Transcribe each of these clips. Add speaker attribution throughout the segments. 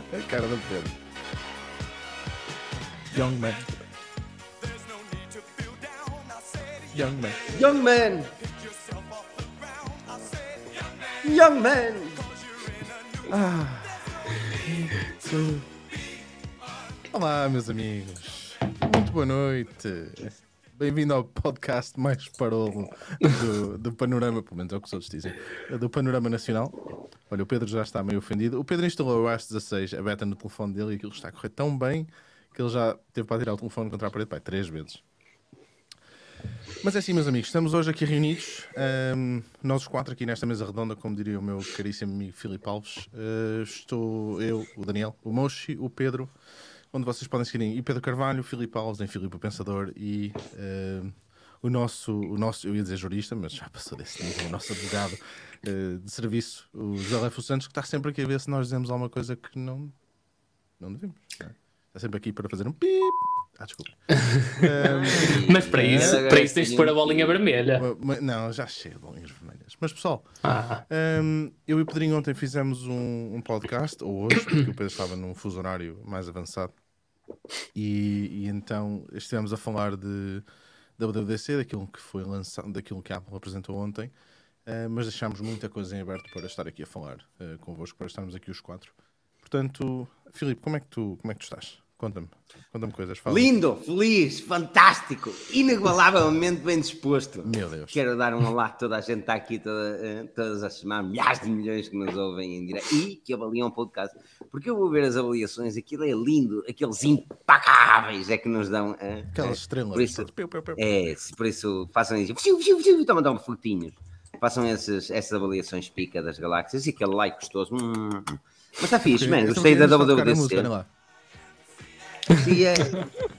Speaker 1: A cara do Pedro. Young man. Young man.
Speaker 2: Young man! Young man!
Speaker 1: Olá, meus amigos. Muito boa noite. Bem-vindo ao podcast mais parolo do, do Panorama, pelo menos é o que os outros dizem, do Panorama Nacional. Olha, o Pedro já está meio ofendido. O Pedro instalou o iOS 16, a beta no telefone dele, e aquilo está a correr tão bem que ele já teve para tirar o telefone contra a parede, pai, três vezes. Mas é assim, meus amigos, estamos hoje aqui reunidos, ahm, nós os quatro aqui nesta mesa redonda, como diria o meu caríssimo amigo Filipe Alves. Ah, estou eu, o Daniel, o Moshi, o Pedro, onde vocês podem seguir em Pedro Carvalho, Filipe Alves, em Filipe o Pensador e ahm, o nosso, o nosso, eu ia dizer jurista, mas já passou desse nível, o nosso advogado ah, de serviço, o José Lefo Santos, que está sempre aqui a ver se nós dizemos alguma coisa que não, não devemos. é? Está sempre aqui para fazer um pip. Ah, desculpa. Ahm,
Speaker 3: Mas para isso,
Speaker 2: Agora
Speaker 3: para isso tens de pôr a bolinha vermelha.
Speaker 1: Não, já chega de bolinhas vermelhas. Mas pessoal,
Speaker 3: Ah,
Speaker 1: hum, eu e o Pedrinho ontem fizemos um, um podcast, ou hoje, porque o Pedro estava num fuso horário mais avançado. E, e então estivemos a falar de WWDC, daquilo que foi lançado, daquilo que a Apple apresentou ontem. eh, mas deixámos muita coisa em aberto para estar aqui a falar eh, convosco, para estarmos aqui os quatro. Portanto, Filipe, como é que tu, como é que tu estás? Conta-me, conta-me coisas. Fala.
Speaker 2: Lindo, feliz, fantástico, inigualavelmente bem disposto.
Speaker 1: Meu Deus.
Speaker 2: Quero dar um olá a toda a gente que está aqui toda, eh, todas as semanas, milhares de milhões que nos ouvem em direto e que avaliam o podcast. Porque eu vou ver as avaliações, aquilo é lindo, aqueles impacáveis é que nos dão. eh,
Speaker 1: Aquelas
Speaker 2: eh,
Speaker 1: estrelas.
Speaker 2: por isso-.
Speaker 1: Piu, piu, piu.
Speaker 2: É, por isso façam isso. Estão a dar um frutinhos. Façam esses, essas avaliações pica das galáxias e aquele like gostoso. Hum. Mas está fixe,
Speaker 1: Ok,
Speaker 2: man.
Speaker 1: então
Speaker 2: Gostei da WWDC. Sim, é.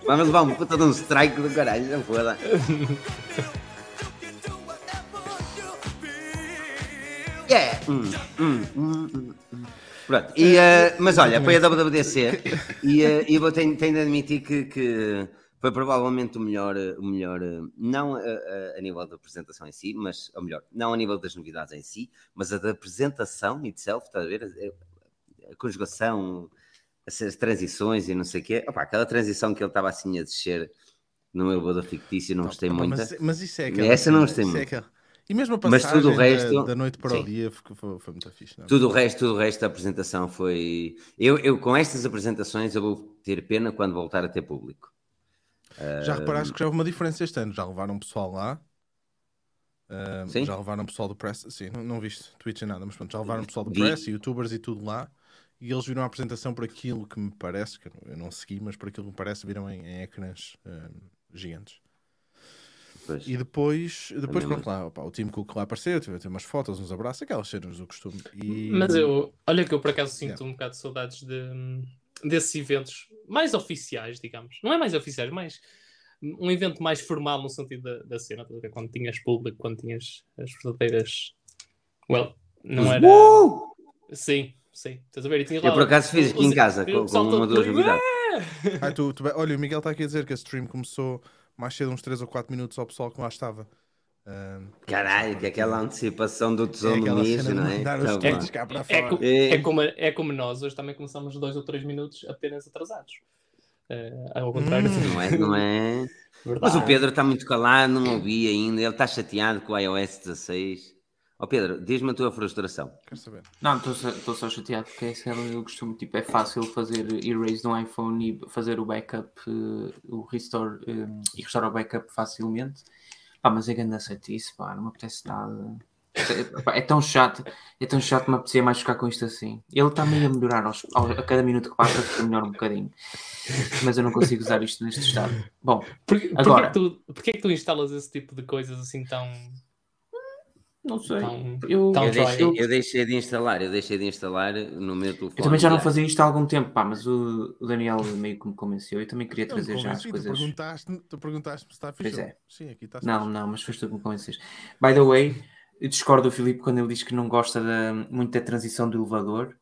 Speaker 2: Vamos levar um puta de um strike do caralho, não foda. Yeah. Hum, hum, hum, hum, hum. Pronto, e, eh, mas olha, foi a WWDC e, eh, e eu tenho, tenho de admitir que, que foi provavelmente o melhor, eh, o melhor eh, não a, a- a nível da apresentação em si, mas, ou melhor, não a nível das novidades em si, mas a da apresentação itself, está a ver? A, a conjugação, essas transições e não sei o quê. Opa, aquela transição que ele estava assim a descer no elevador fictício, não gostei
Speaker 1: Opa,
Speaker 2: muito.
Speaker 1: Mas, mas isso é aquela.
Speaker 2: Essa não gostei
Speaker 1: é
Speaker 2: muito.
Speaker 1: aquela- E mesmo a
Speaker 2: Mas
Speaker 1: passagem
Speaker 2: tudo o
Speaker 1: da-
Speaker 2: resto-
Speaker 1: da, noite para o
Speaker 2: sim.
Speaker 1: dia foi, foi, muito fixe. Não? é?
Speaker 2: Tudo o resto, tudo o resto da apresentação foi. Eu, eu com estas apresentações eu vou ter pena quando voltar a ter público.
Speaker 1: Já reparaste que já houve uma diferença este ano? Já levaram pessoal lá? Ah,
Speaker 2: Sim.
Speaker 1: já levaram pessoal do Press? Sim, não, não viste Twitch nem nada, mas pronto, já levaram pessoal do. Press, youtubers e tudo lá. E eles viram a apresentação por aquilo que me parece, que eu não- segui, mas por aquilo que me parece, viram em, em ecrãs ah, gigantes.
Speaker 2: Pois.
Speaker 1: E depois, depois pronto, lá, opa, o time Cook lá apareceu, teve teve umas fotos, uns abraços, aquelas cenas do costume. E...
Speaker 3: mas eu, olha que eu por acaso sinto
Speaker 1: Yeah.
Speaker 3: um bocado de saudades de, desses eventos mais oficiais, digamos. Não é mais oficiais, mais um evento mais formal no sentido da, da cena, quando tinhas público, quando tinhas as verdadeiras. Well, não era.
Speaker 2: Uh!
Speaker 3: Sim, sim. Estás a ver? Tinha
Speaker 2: Eu
Speaker 3: lá
Speaker 2: por acaso fiz aqui em casa com, com uma ou duas novidades.
Speaker 1: Ai, tu- tu- olha, o Miguel está aqui a dizer que a stream começou mais cedo, uns 3 ou 4 minutos ao pessoal que lá estava. Ah,
Speaker 2: Caralho, que é aquela antecipação do
Speaker 1: é
Speaker 2: tesouro do
Speaker 1: aquela
Speaker 2: mijo,
Speaker 1: cena
Speaker 2: não é? Tá
Speaker 1: para
Speaker 3: É,
Speaker 2: É.
Speaker 3: é como, é como nós, hoje também começamos dois ou três minutos apenas atrasados. Eh, ao contrário,
Speaker 1: Hum.
Speaker 2: Não é? Não é? Mas o Pedro está muito calado, não ouvi ainda. Ele está chateado com o iOS 16. Ó Pedro, diz-me a tua frustração.
Speaker 1: Quero saber.
Speaker 4: Não, estou só, chateado porque é que eu costumo, tipo, é fácil fazer erase no iPhone e fazer o backup, eh, o restore eh, e restaurar o backup facilmente. Pá, mas é grande isso, pá, não me apetece nada. É, pá, é tão chato, é tão chato, me apetecia mais ficar com isto assim. Ele está meio a melhorar aos- ao- a cada minuto que passa, fica melhor um bocadinho. Mas eu não consigo usar isto neste estado. Bom, Agora-
Speaker 3: que tu, porquê que tu instalas esse tipo de coisas assim tão.
Speaker 4: Não sei.
Speaker 3: tão,
Speaker 4: Eu,
Speaker 3: tão
Speaker 2: Eu deixei, eu deixei de instalar, eu deixei de instalar no meu telefone.
Speaker 4: eu também já não fazia isto há algum tempo, pá, mas o, o Daniel meio que me convenceu. Eu também queria trazer já as
Speaker 1: convenci, tu
Speaker 4: coisas.
Speaker 1: perguntaste, tu perguntaste se está fixe.
Speaker 4: Pois é.
Speaker 1: Sim, aqui está
Speaker 4: Não, não, mas foste tu que me convenceste. By the way, eu discordo do Filipe quando ele diz que não gosta da, muito da transição do elevador.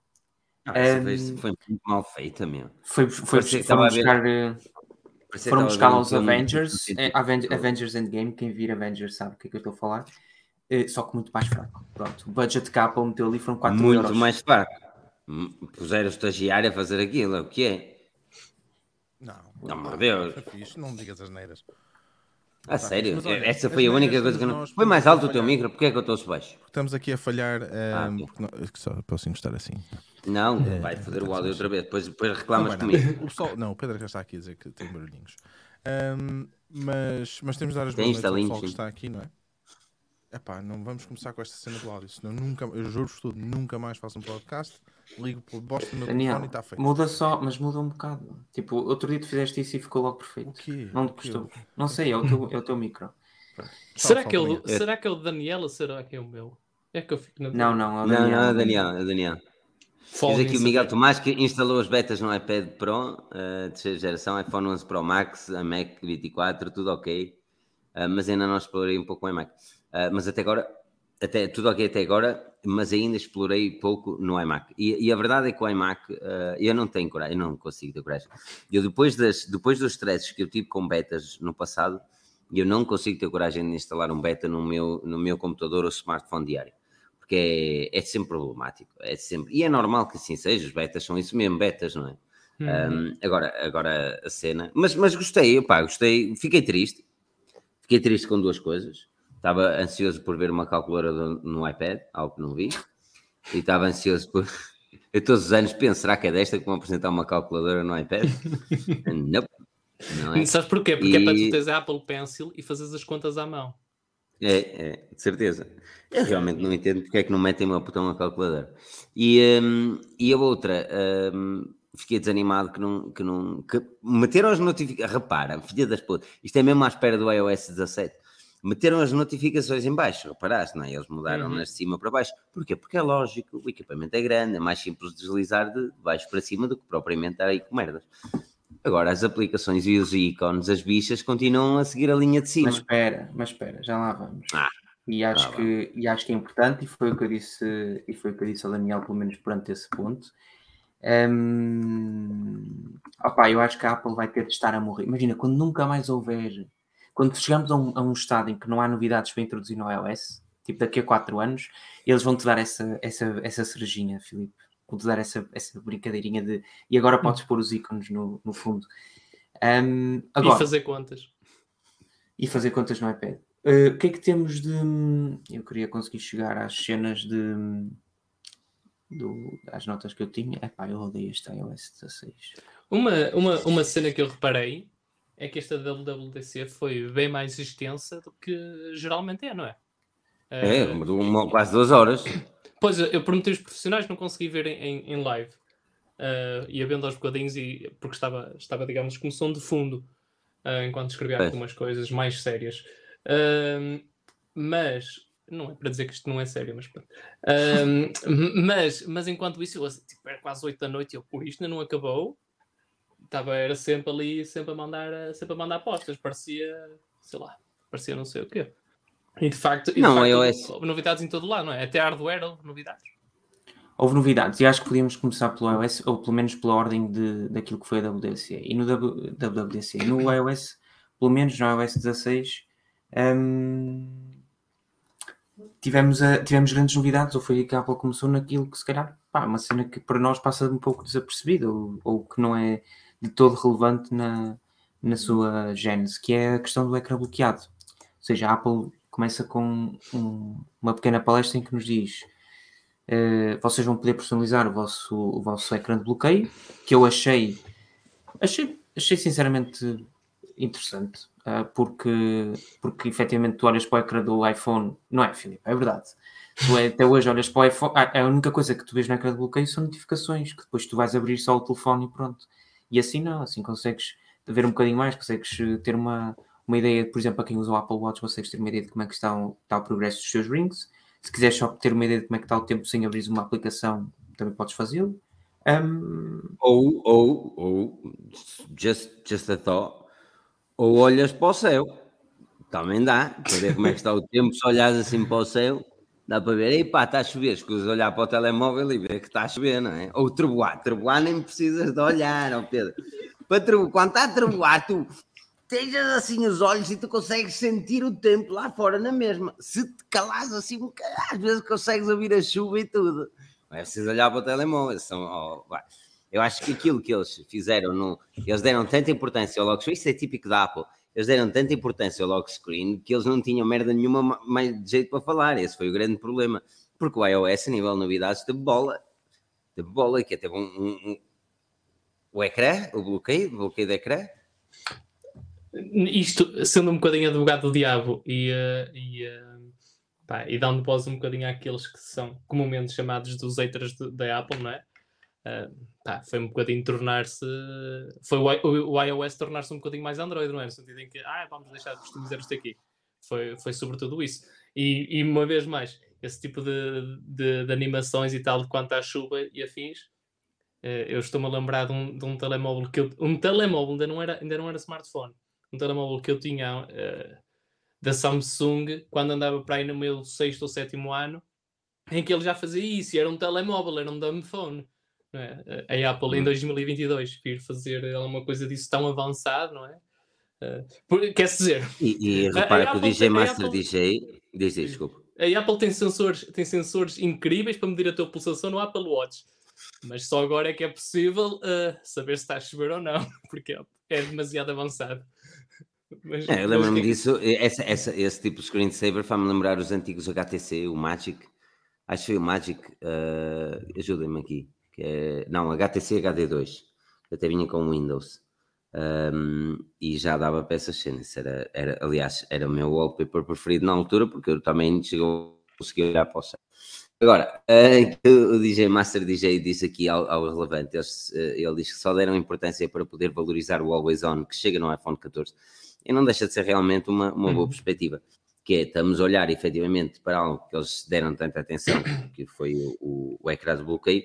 Speaker 2: Ah,
Speaker 4: Ehm,
Speaker 2: foi, foi muito mal feita, meu.
Speaker 4: Foi, foi,
Speaker 2: que
Speaker 4: foram
Speaker 2: estava a ver-
Speaker 4: buscar, eh,
Speaker 2: Parecia
Speaker 4: foram buscar
Speaker 2: ver
Speaker 4: os
Speaker 2: um
Speaker 4: Avengers, eh, Aven- Avengers Endgame, quem vir Avengers sabe o que é que eu estou a falar, eh, só que muito mais fraco. Pronto, o budget que a Apple meteu ali foram 4
Speaker 2: Muito
Speaker 4: euros.
Speaker 2: mais fraco. Puseram o estagiário a fazer aquilo, é o que é?
Speaker 1: Não,
Speaker 2: Não, meu Deus.
Speaker 1: Fixe, não digas as neiras.
Speaker 2: A
Speaker 1: Tá,
Speaker 2: sério?
Speaker 1: mas olha,
Speaker 2: Essa foi a única coisa que não. Foi mais alto o teu micro? Porquê é que eu estou baixo?
Speaker 1: Estamos aqui a falhar.
Speaker 2: Ah,
Speaker 1: ehm,
Speaker 2: ok.
Speaker 1: porque não- é só posso encostar assim.
Speaker 2: Não, vai foder o áudio outra vez. Depois, depois
Speaker 1: Não
Speaker 2: reclamas
Speaker 1: nada.
Speaker 2: comigo.
Speaker 1: O pessoal, não, o Pedro já está aqui a dizer que tem barulhinhos. Ehm, mas, mas temos de dar as
Speaker 2: Tem
Speaker 1: boas noites ao pessoal que está aqui, não é? Epá, não vamos começar com esta cena do áudio, senão nunca, eu juro-vos tudo, nunca mais faço um podcast, ligo pelo bosta no meu
Speaker 4: Daniel,
Speaker 1: telefone e está feito.
Speaker 4: muda só, mas muda um bocado. Tipo, outro dia tu fizeste isso e ficou logo perfeito.
Speaker 1: O quê?
Speaker 4: Não te custou. Não sei, é o teu, é o teu micro.
Speaker 3: Será que, é o, será que é o Daniel ou será que é o meu? É que eu fico na
Speaker 4: Não, não, é o
Speaker 2: Não,
Speaker 4: Daniel.
Speaker 2: não, é o Daniel, é o Daniel. Diz aqui o Miguel. Tomás que instalou as betas no iPad Pro, uh, terceira geração, iPhone 11 Pro Max, a Mac 24, tudo ok. Uh, mas ainda não explorei um pouco o iMac. Uh, mas até agora, até, tudo ok até agora, mas ainda explorei pouco no iMac. E, e a verdade é que o iMac, uh, eu não tenho coragem, eu não consigo ter coragem. Eu depois, das, depois dos stresses que eu tive com betas no passado, eu não consigo ter coragem de instalar um beta no meu, no meu computador ou smartphone diário porque é, é sempre problemático. É sempre, e é normal que assim seja, os betas são isso mesmo, betas, não é?
Speaker 3: Uhum.
Speaker 2: Um, agora, agora a cena, mas, mas gostei, opá, gostei, fiquei triste, fiquei triste com duas coisas. Estava ansioso por ver uma calculadora do- no iPad, algo que não vi, e estava ansioso por. Eu todos os anos penso, será que é desta que vão apresentar uma calculadora no iPad? nope, não é?
Speaker 3: Sabes porquê? Porque é para tu
Speaker 2: E-
Speaker 3: teres a Apple Pencil e fazeres as contas à mão.
Speaker 2: É, é, de certeza. Eu realmente não entendo porque é que não metem uma botão na calculadora. E, hum, e a outra, hum, fiquei desanimado que não. Que não que meteram as notificações. Repara, filha das putas, isto é mesmo à espera do iOS 17. Meteram as notificações em baixo, reparaste, não é? Eles mudaram
Speaker 3: Uhum.
Speaker 2: de cima para baixo. Porquê? Porque é lógico, o equipamento é grande, é mais simples de deslizar de baixo para cima do que propriamente estar aí com merdas. Agora, as aplicações e os ícones, as bichas, continuam a seguir a linha de cima.
Speaker 4: Mas espera, mas espera, já lá vamos.
Speaker 2: Ah,
Speaker 4: e, acho
Speaker 2: ah,
Speaker 4: que, e acho que é importante, e foi o que eu disse, e foi o que eu disse ao Daniel, pelo menos perante esse ponto. Hum, opá, eu acho que a Apple vai ter de estar a morrer. Imagina, quando nunca mais houver, quando chegamos a um, a um estado em que não há novidades para introduzir no iOS, tipo daqui a 4 anos, eles vão te dar essa, essa, essa cerejinha, Filipe. Vão te dar essa, essa brincadeirinha de e agora podes pôr os ícones no, no fundo. Hum, agora,
Speaker 3: E fazer contas.
Speaker 4: e fazer contas no iPad. Uh, o que é que temos de. Eu queria conseguir chegar às cenas de. Do, às notas que eu tinha. Epá, eu odeio este iOS 16.
Speaker 3: Uma, uma, uma cena que eu reparei é que esta WWDC foi bem mais extensa do que geralmente é, não é?
Speaker 2: É,
Speaker 3: Eh,
Speaker 2: uma- quase duas horas.
Speaker 3: Pois, eu prometi os profissionais, não consegui ver em, em, live. Uh, ia vendo aos bocadinhos e, porque estava, estava, digamos, como som de fundo uh, enquanto escrevia
Speaker 2: Pois.
Speaker 3: algumas coisas mais sérias. Um, mas, não é para dizer que isto não é sério, mas pronto. Mas, mas enquanto isso, eu, tipo, era quase 8 da noite e eu, isto ainda não acabou. Estava, era sempre ali, sempre a mandar, uh, sempre a mandar apostas. Parecia, sei lá, parecia não sei o quê. E de facto, e de
Speaker 2: Não,
Speaker 3: facto
Speaker 2: iOS.
Speaker 3: houve novidades em todo lado, não é? Até hardware houve novidades.
Speaker 4: Houve novidades e acho que podíamos começar pelo iOS, ou pelo menos pela ordem de, daquilo que foi a WWDC. E no W- WWDC, no iOS, pelo menos no iOS 16, hum, tivemos, a- tivemos grandes novidades, ou foi que a Apple começou naquilo que se calhar, pá, uma cena que para nós passa um pouco desapercebida, ou, ou que não é de todo relevante na, na sua gênese, que é a questão do ecrã bloqueado. Ou seja, a Apple começa com um- uma pequena palestra em que nos diz Uh, vocês vão poder personalizar o vosso, o vosso ecrã de bloqueio, que eu achei, achei, achei sinceramente interessante, uh, porque, porque efetivamente tu olhas para o ecrã do iPhone, não é, Filipe? É verdade. Tu é- até hoje olhas para o iPhone, ah, a única coisa que tu vês no ecrã de bloqueio são notificações, que depois tu vais abrir só o telefone e pronto. E assim não, assim consegues ver um bocadinho mais, consegues uh, ter uma, uma ideia, por exemplo, para quem usa o Apple Watch, consegues ter uma ideia de como é que está o, está o progresso dos teus rings. Se quiseres só ter uma ideia de como é que está o tempo sem abrir uma aplicação, também podes fazê-lo. Um,
Speaker 2: Ou, ou, ou, just, just a thought, ou olhas para o céu, também dá, para ver como é que está o tempo, se olhas assim para o céu, dá para ver, ei pá, está a chover, escusa olhar para o telemóvel e ver que está a chover, não é? Ou treboar, treboar nem precisas de olhar, ó Pedro. Para treboar, quando está a treboar, tu tejas assim os olhos e tu consegues sentir o tempo lá fora na mesma. Se te assim às vezes consegues ouvir a chuva e tudo. Não é preciso olhar para o telemóvel. São, oh, eu acho que aquilo que eles fizeram, no, eles deram tanta importância ao screen, isso é típico da Apple. Eles deram tanta importância ao lock screen que eles não tinham merda nenhuma mais de jeito para falar. Esse foi o grande problema. Porque o iOS, a nível de novidades, teve bola. Teve bola, que teve um, um, um o ecrã, o bloqueio, o bloqueio do ecrã.
Speaker 3: Isto, sendo um bocadinho advogado do diabo e, uh, e, uh, pá, e dando voz um bocadinho àqueles que são comumente chamados dos haters da Apple, não é? Uh, pá, foi um bocadinho tornar-se. Foi o, o, iOS tornar-se um bocadinho mais Android, não é? No sentido em que, ah, vamos deixar de customizar isto aqui. Foi, foi sobretudo isso. E, e uma vez mais, esse tipo de, de, de, animações e tal, quanto à chuva e afins, uh, eu estou-me a lembrar de um, de um telemóvel que eu. Um telemóvel ainda não era, ainda não era smartphone. Um telemóvel que eu tinha uh, da Samsung quando andava para aí no meu sexto ou sétimo ano, em que ele já fazia isso, era um telemóvel, era um dumb phone. É? A Apple em 2022 hum. vir fazer alguma coisa disso tão avançado, não é? Uh, quer dizer,
Speaker 2: e, e repara que o DJ Master Apple... DJ diz, desculpa.
Speaker 3: A Apple tem sensores, tem sensores incríveis para medir a tua pulsação no Apple Watch, mas só agora é que é possível uh, saber se está a chover ou não, porque é demasiado avançado.
Speaker 2: Mas, é, eu lembro-me disso, essa, essa, esse tipo de screensaver faz-me lembrar os antigos HTC, o Magic, acho que foi o Magic, uh, ajudem-me aqui que é, não, HTC HD2, até vinha com Windows. Um, e já dava para essas cenas. Era, era, aliás, era o meu wallpaper preferido na altura, porque eu também chegou a conseguir olhar para o céu. Agora, uh, o DJ Master DJ disse aqui ao, ao relevante, ele, ele diz que só deram importância para poder valorizar o Always On que chega no iPhone 14. E não deixa de ser realmente uma, uma boa uhum. perspectiva, que é, estamos a olhar efetivamente para algo que eles deram tanta atenção, que foi o, o, o ecrã de bloqueio,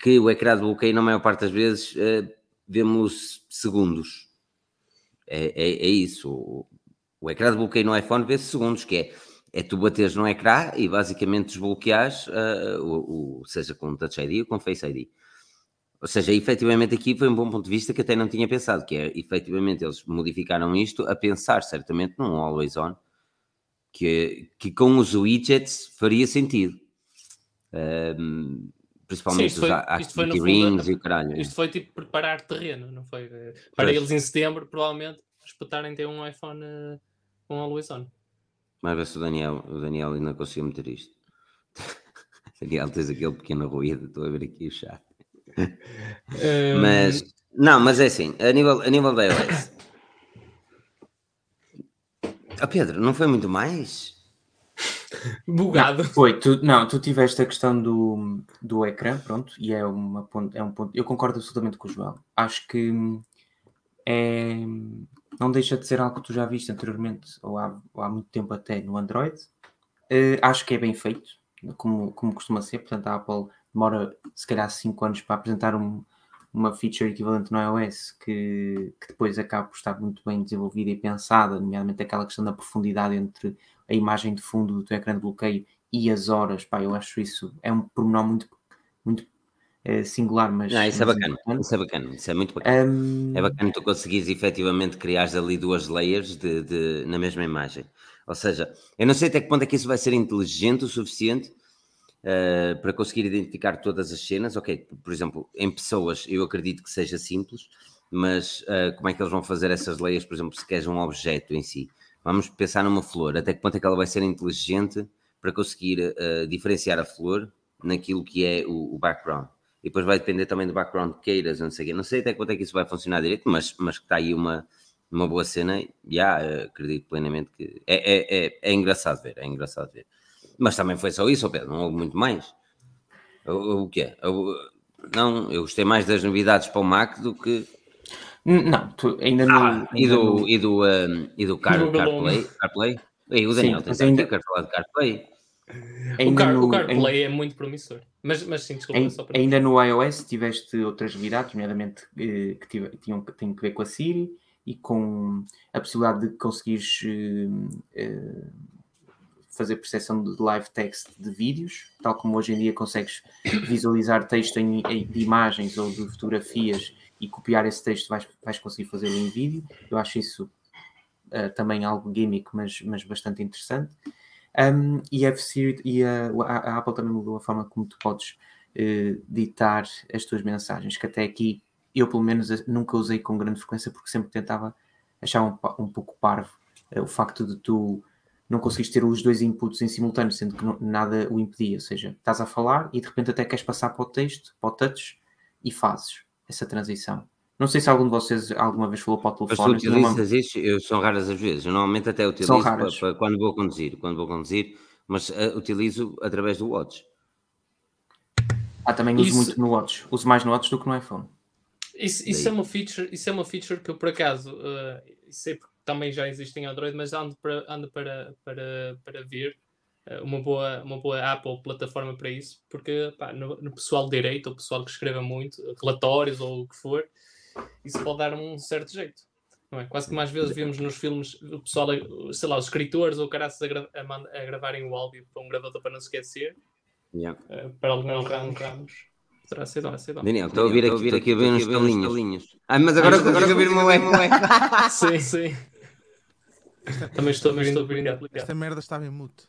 Speaker 2: que o ecrã de bloqueio, na maior parte das vezes, uh, vemos segundos. É, é, é isso. O, o, ecrã de bloqueio no iPhone vê-se segundos, que é, é tu bateres no ecrã e basicamente desbloqueares, uh, o, o, seja com Touch ID ou com Face ID. Ou seja, efetivamente aqui foi um bom ponto de vista que até não tinha pensado, que é, efetivamente eles modificaram isto a pensar certamente num Always On, que, que com os widgets faria sentido. Um, Principalmente Sim, foi, os activity rings fundo, e o caralho.
Speaker 3: Isto foi tipo preparar terreno, não foi? Para pois. eles em setembro, provavelmente, espetarem ter um iPhone com Always On.
Speaker 2: Mas ver se o Daniel, o Daniel ainda conseguiu meter isto. Daniel, tens aquele pequeno ruído, estou a ver aqui o chat. Um... Mas, não, mas é assim, a nível, a nível da iOS. Oh, Pedro, não foi muito mais?
Speaker 3: Bugado.
Speaker 4: Foi, tu, não, tu tiveste a questão do, do ecrã, pronto, e é, uma é um ponto. Eu concordo absolutamente com o João. Acho que é, não deixa de ser algo que tu já viste anteriormente, ou há, ou há muito tempo até no Android. Uh, acho que é bem feito, como, como costuma ser. Portanto, a Apple demora se calhar 5 anos para apresentar um, uma feature equivalente no iOS que, que depois acaba por estar muito bem desenvolvida e pensada, nomeadamente aquela questão da profundidade entre a imagem de fundo do teu ecrã de bloqueio e as horas, pá, eu acho isso é um pormenor muito, muito é, singular, mas...
Speaker 2: Não, isso é bacana, isso é bacana, isso é muito bacana. Um... É bacana tu conseguires efetivamente criar ali duas layers de, de, na mesma imagem. Ou seja, eu não sei até que ponto é que isso vai ser inteligente o suficiente uh, para conseguir identificar todas as cenas. Ok, por exemplo, em pessoas eu acredito que seja simples, mas uh, como é que eles vão fazer essas layers, por exemplo, se queres um objeto em si? Vamos pensar numa flor, até que ponto é que ela vai ser inteligente para conseguir uh, diferenciar a flor naquilo que é o, o, background. E depois vai depender também do background que queiras, não sei. Não sei até quanto é que isso vai funcionar direito, mas, mas está aí uma, uma boa cena. Já, yeah, acredito plenamente que é, é, é, é, engraçado ver, é engraçado ver. Mas também foi só isso, Pedro, não houve muito mais. O, o quê? não, eu gostei mais das novidades para o Mac do que
Speaker 4: não, tu ainda não. Ah,
Speaker 2: e, do, no... e, do, um, e do Car, CarPlay? CarPlay? E o Daniel sim, tem ainda... quer falar de CarPlay.
Speaker 3: o, Car, no, o CarPlay ainda... é muito promissor. Mas, mas sim, desculpa,
Speaker 4: ainda, só para Ainda no iOS tiveste outras novidades, nomeadamente eh, que tive, tinham, têm que ver com a Siri e com a possibilidade de conseguires eh, eh, fazer percepção de live text de vídeos, tal como hoje em dia consegues visualizar texto em, em, de imagens ou de fotografias e copiar esse texto vais, vais conseguir fazê-lo em vídeo. Eu acho isso uh, também algo gimmick, mas, mas bastante interessante. Um, e, a, e a, a, Apple também mudou a forma como tu podes uh, ditar as tuas mensagens, que até aqui eu, pelo menos, nunca usei com grande frequência porque sempre tentava achar um, um pouco parvo uh, o facto de tu não conseguires ter os dois inputs em simultâneo, sendo que não, nada o impedia. Ou seja, estás a falar e de repente até queres passar para o texto, para o touch e fazes essa transição. Não sei se algum de vocês alguma vez falou para o telefone.
Speaker 2: Mas tu utilizas uma... isso? Eu, são raras as vezes. Eu normalmente até utilizo para, para, quando vou conduzir. Quando vou conduzir, mas uh, utilizo através do Watch.
Speaker 4: Ah, também uso isso... muito no Watch. Uso mais no Watch do que no iPhone.
Speaker 3: Isso, isso é uma feature, isso é uma feature que eu por acaso uh, sei porque também já existe em Android, mas ando para, ando para, para, para vir uma, boa, uma boa Apple plataforma para isso, porque pá, no, no pessoal de direito, o pessoal que escreva muito, relatórios ou o que for, isso pode dar um certo jeito. Não é? Quase que mais vezes vemos nos filmes o pessoal, sei lá, os escritores ou caraças a, gra a, a gravarem o áudio para um gravador para não esquecer.
Speaker 2: Yeah.
Speaker 3: Uh, para alguns ramos. Será ser dó, ser dó.
Speaker 2: Daniel, estou a ouvir aqui, aqui a ver uns talinhos. Ah, mas agora consigo ouvir o meu eco.
Speaker 3: Sim, sim. Também estou, estou a ouvir
Speaker 1: Esta merda estava em mute.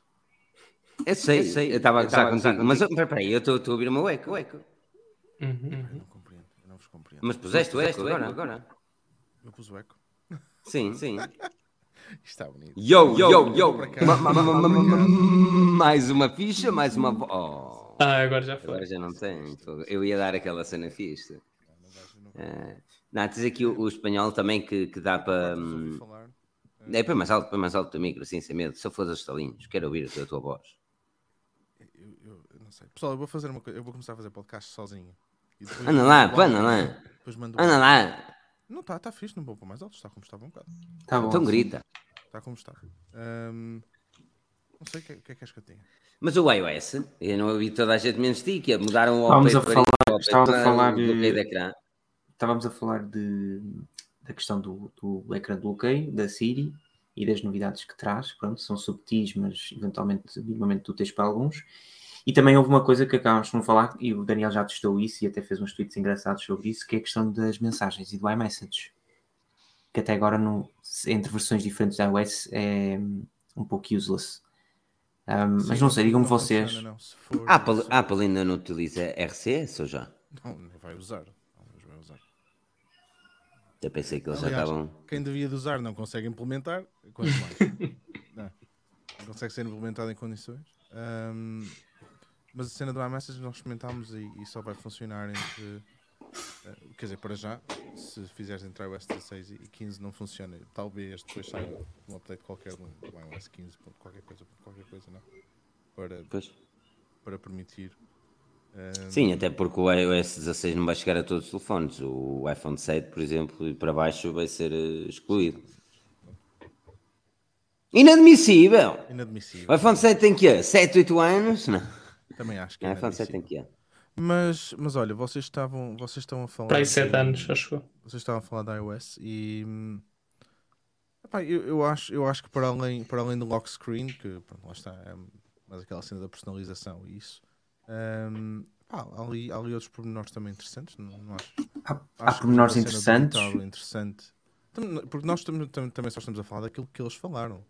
Speaker 2: Eu sei, eu sei. Eu estava a gozar contigo. Mas espera aí, eu estou a ouvir o meu eco. eco.
Speaker 1: Uhum. Não vos compreendo.
Speaker 2: Mas puseste o eco agora? agora.
Speaker 1: Eu pus o eco.
Speaker 2: Sim, sim.
Speaker 1: Está bonito.
Speaker 2: Yo, yo, yo. Mais uma ficha, mais uma. Oh.
Speaker 3: Ah, agora já foi.
Speaker 2: Agora já não tem. Eu ia dar aquela cena ficha. Uh, não, tens aqui o, o, espanhol também que, que dá para. Hum, é, põe mais alto, põe mais alto o micro, assim, sem medo. Se eu for os estalinhos, quero ouvir a tua voz.
Speaker 1: Eu, eu, eu, não sei. Pessoal, eu vou fazer uma coisa. Eu vou começar a fazer podcast sozinho.
Speaker 2: Anda lá, pô, anda lá. Anda lá.
Speaker 1: Não, está tá fixe, não vou pôr mais alto, está como estava um bocado.
Speaker 2: Tá bom. Então grita.
Speaker 1: Está como está. Um, não sei o que, que é que és que eu tenho.
Speaker 2: Mas o iOS, eu não ouvi toda a gente menos ti, que mudaram o
Speaker 4: Estávamos a falar, estávamos a falar de, estávamos a falar de, da questão do, do ecrã do bloqueio, da Siri e das novidades que traz. Pronto, são subtis, mas eventualmente minimamente úteis para alguns. E também houve uma coisa que acabamos de não falar, e o Daniel já testou isso e até fez uns tweets engraçados sobre isso, que é a questão das mensagens e do iMessage. Que até agora, no, entre versões diferentes da iOS, é um pouco useless. Um, Sim, mas não sei, digam-me vocês. Funciona, não.
Speaker 2: For, Apple, for... Apple ainda não utiliza RCS ou já?
Speaker 1: Não, não vai usar. Não vai usar.
Speaker 2: Eu pensei que eles Aliás, já estavam.
Speaker 1: Quem devia de usar não consegue implementar, quanto mais. não, não consegue ser implementado em condições. Um, mas a cena do iMessage nós experimentámos e, e só vai funcionar entre. Uh, quer dizer, para já, se fizeres entre iOS 16 e 15 não funciona. Talvez depois saia um update qualquer do, iOS 15, qualquer coisa, qualquer coisa, não? Para, pois. para permitir.
Speaker 2: Uh, Sim, até porque o iOS 16 não vai chegar a todos os telefones. O iPhone 7, por exemplo, e para baixo vai ser uh, excluído. Inadmissível!
Speaker 1: Inadmissível.
Speaker 2: O iPhone 7 tem que 7, 8 anos? Não.
Speaker 1: Também acho que é.
Speaker 2: iPhone 7 tem que é.
Speaker 1: Mas, mas olha, vocês estavam, vocês estão a falar.
Speaker 3: Para aí 7 anos, acho
Speaker 1: Vocês estavam a falar da iOS e. Epá, eu, eu, acho, eu acho que para além, para além do lock screen, que pronto, lá está, é mais aquela cena da personalização e isso. Um, pá, há, ali, há ali outros pormenores também interessantes, não, não acho?
Speaker 4: Há, há pormenores interessantes.
Speaker 1: interessante. Porque nós também, também só estamos a falar daquilo que eles falaram.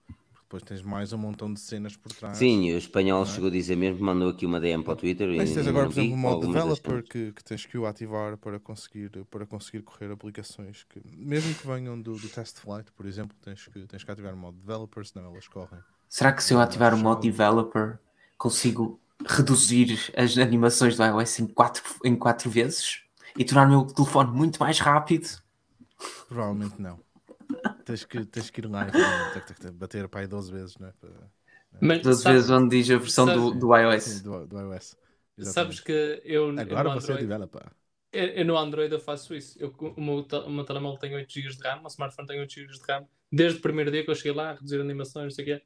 Speaker 1: Depois tens mais um montão de cenas por trás.
Speaker 2: Sim, o espanhol é? chegou a dizer mesmo, mandou aqui uma DM para o Twitter.
Speaker 1: Mas tens agora, por exemplo, um modo developer que, que, tens que o ativar para conseguir, para conseguir correr aplicações que, mesmo que venham do, do test flight, por exemplo, tens que, tens que ativar o modo developer, senão elas correm.
Speaker 4: Será que se eu ativar o modo developer consigo reduzir as animações do iOS em quatro, em quatro vezes e tornar o meu telefone muito mais rápido?
Speaker 1: Provavelmente não tens, que, tens que ir lá e bater para aí 12 vezes, não é? Para,
Speaker 4: Mas, 12 sabe, vezes onde diz a versão do, do iOS. Sim,
Speaker 1: do, do iOS.
Speaker 3: Exatamente. Sabes que eu.
Speaker 1: Agora
Speaker 3: eu
Speaker 1: você Android, developer.
Speaker 3: Eu, eu, no Android eu faço isso. Eu, o, meu, o meu telemóvel tem 8 GB de RAM, o smartphone tem 8 GB de RAM. Desde o primeiro dia que eu cheguei lá, a reduzir animações, não sei o quê.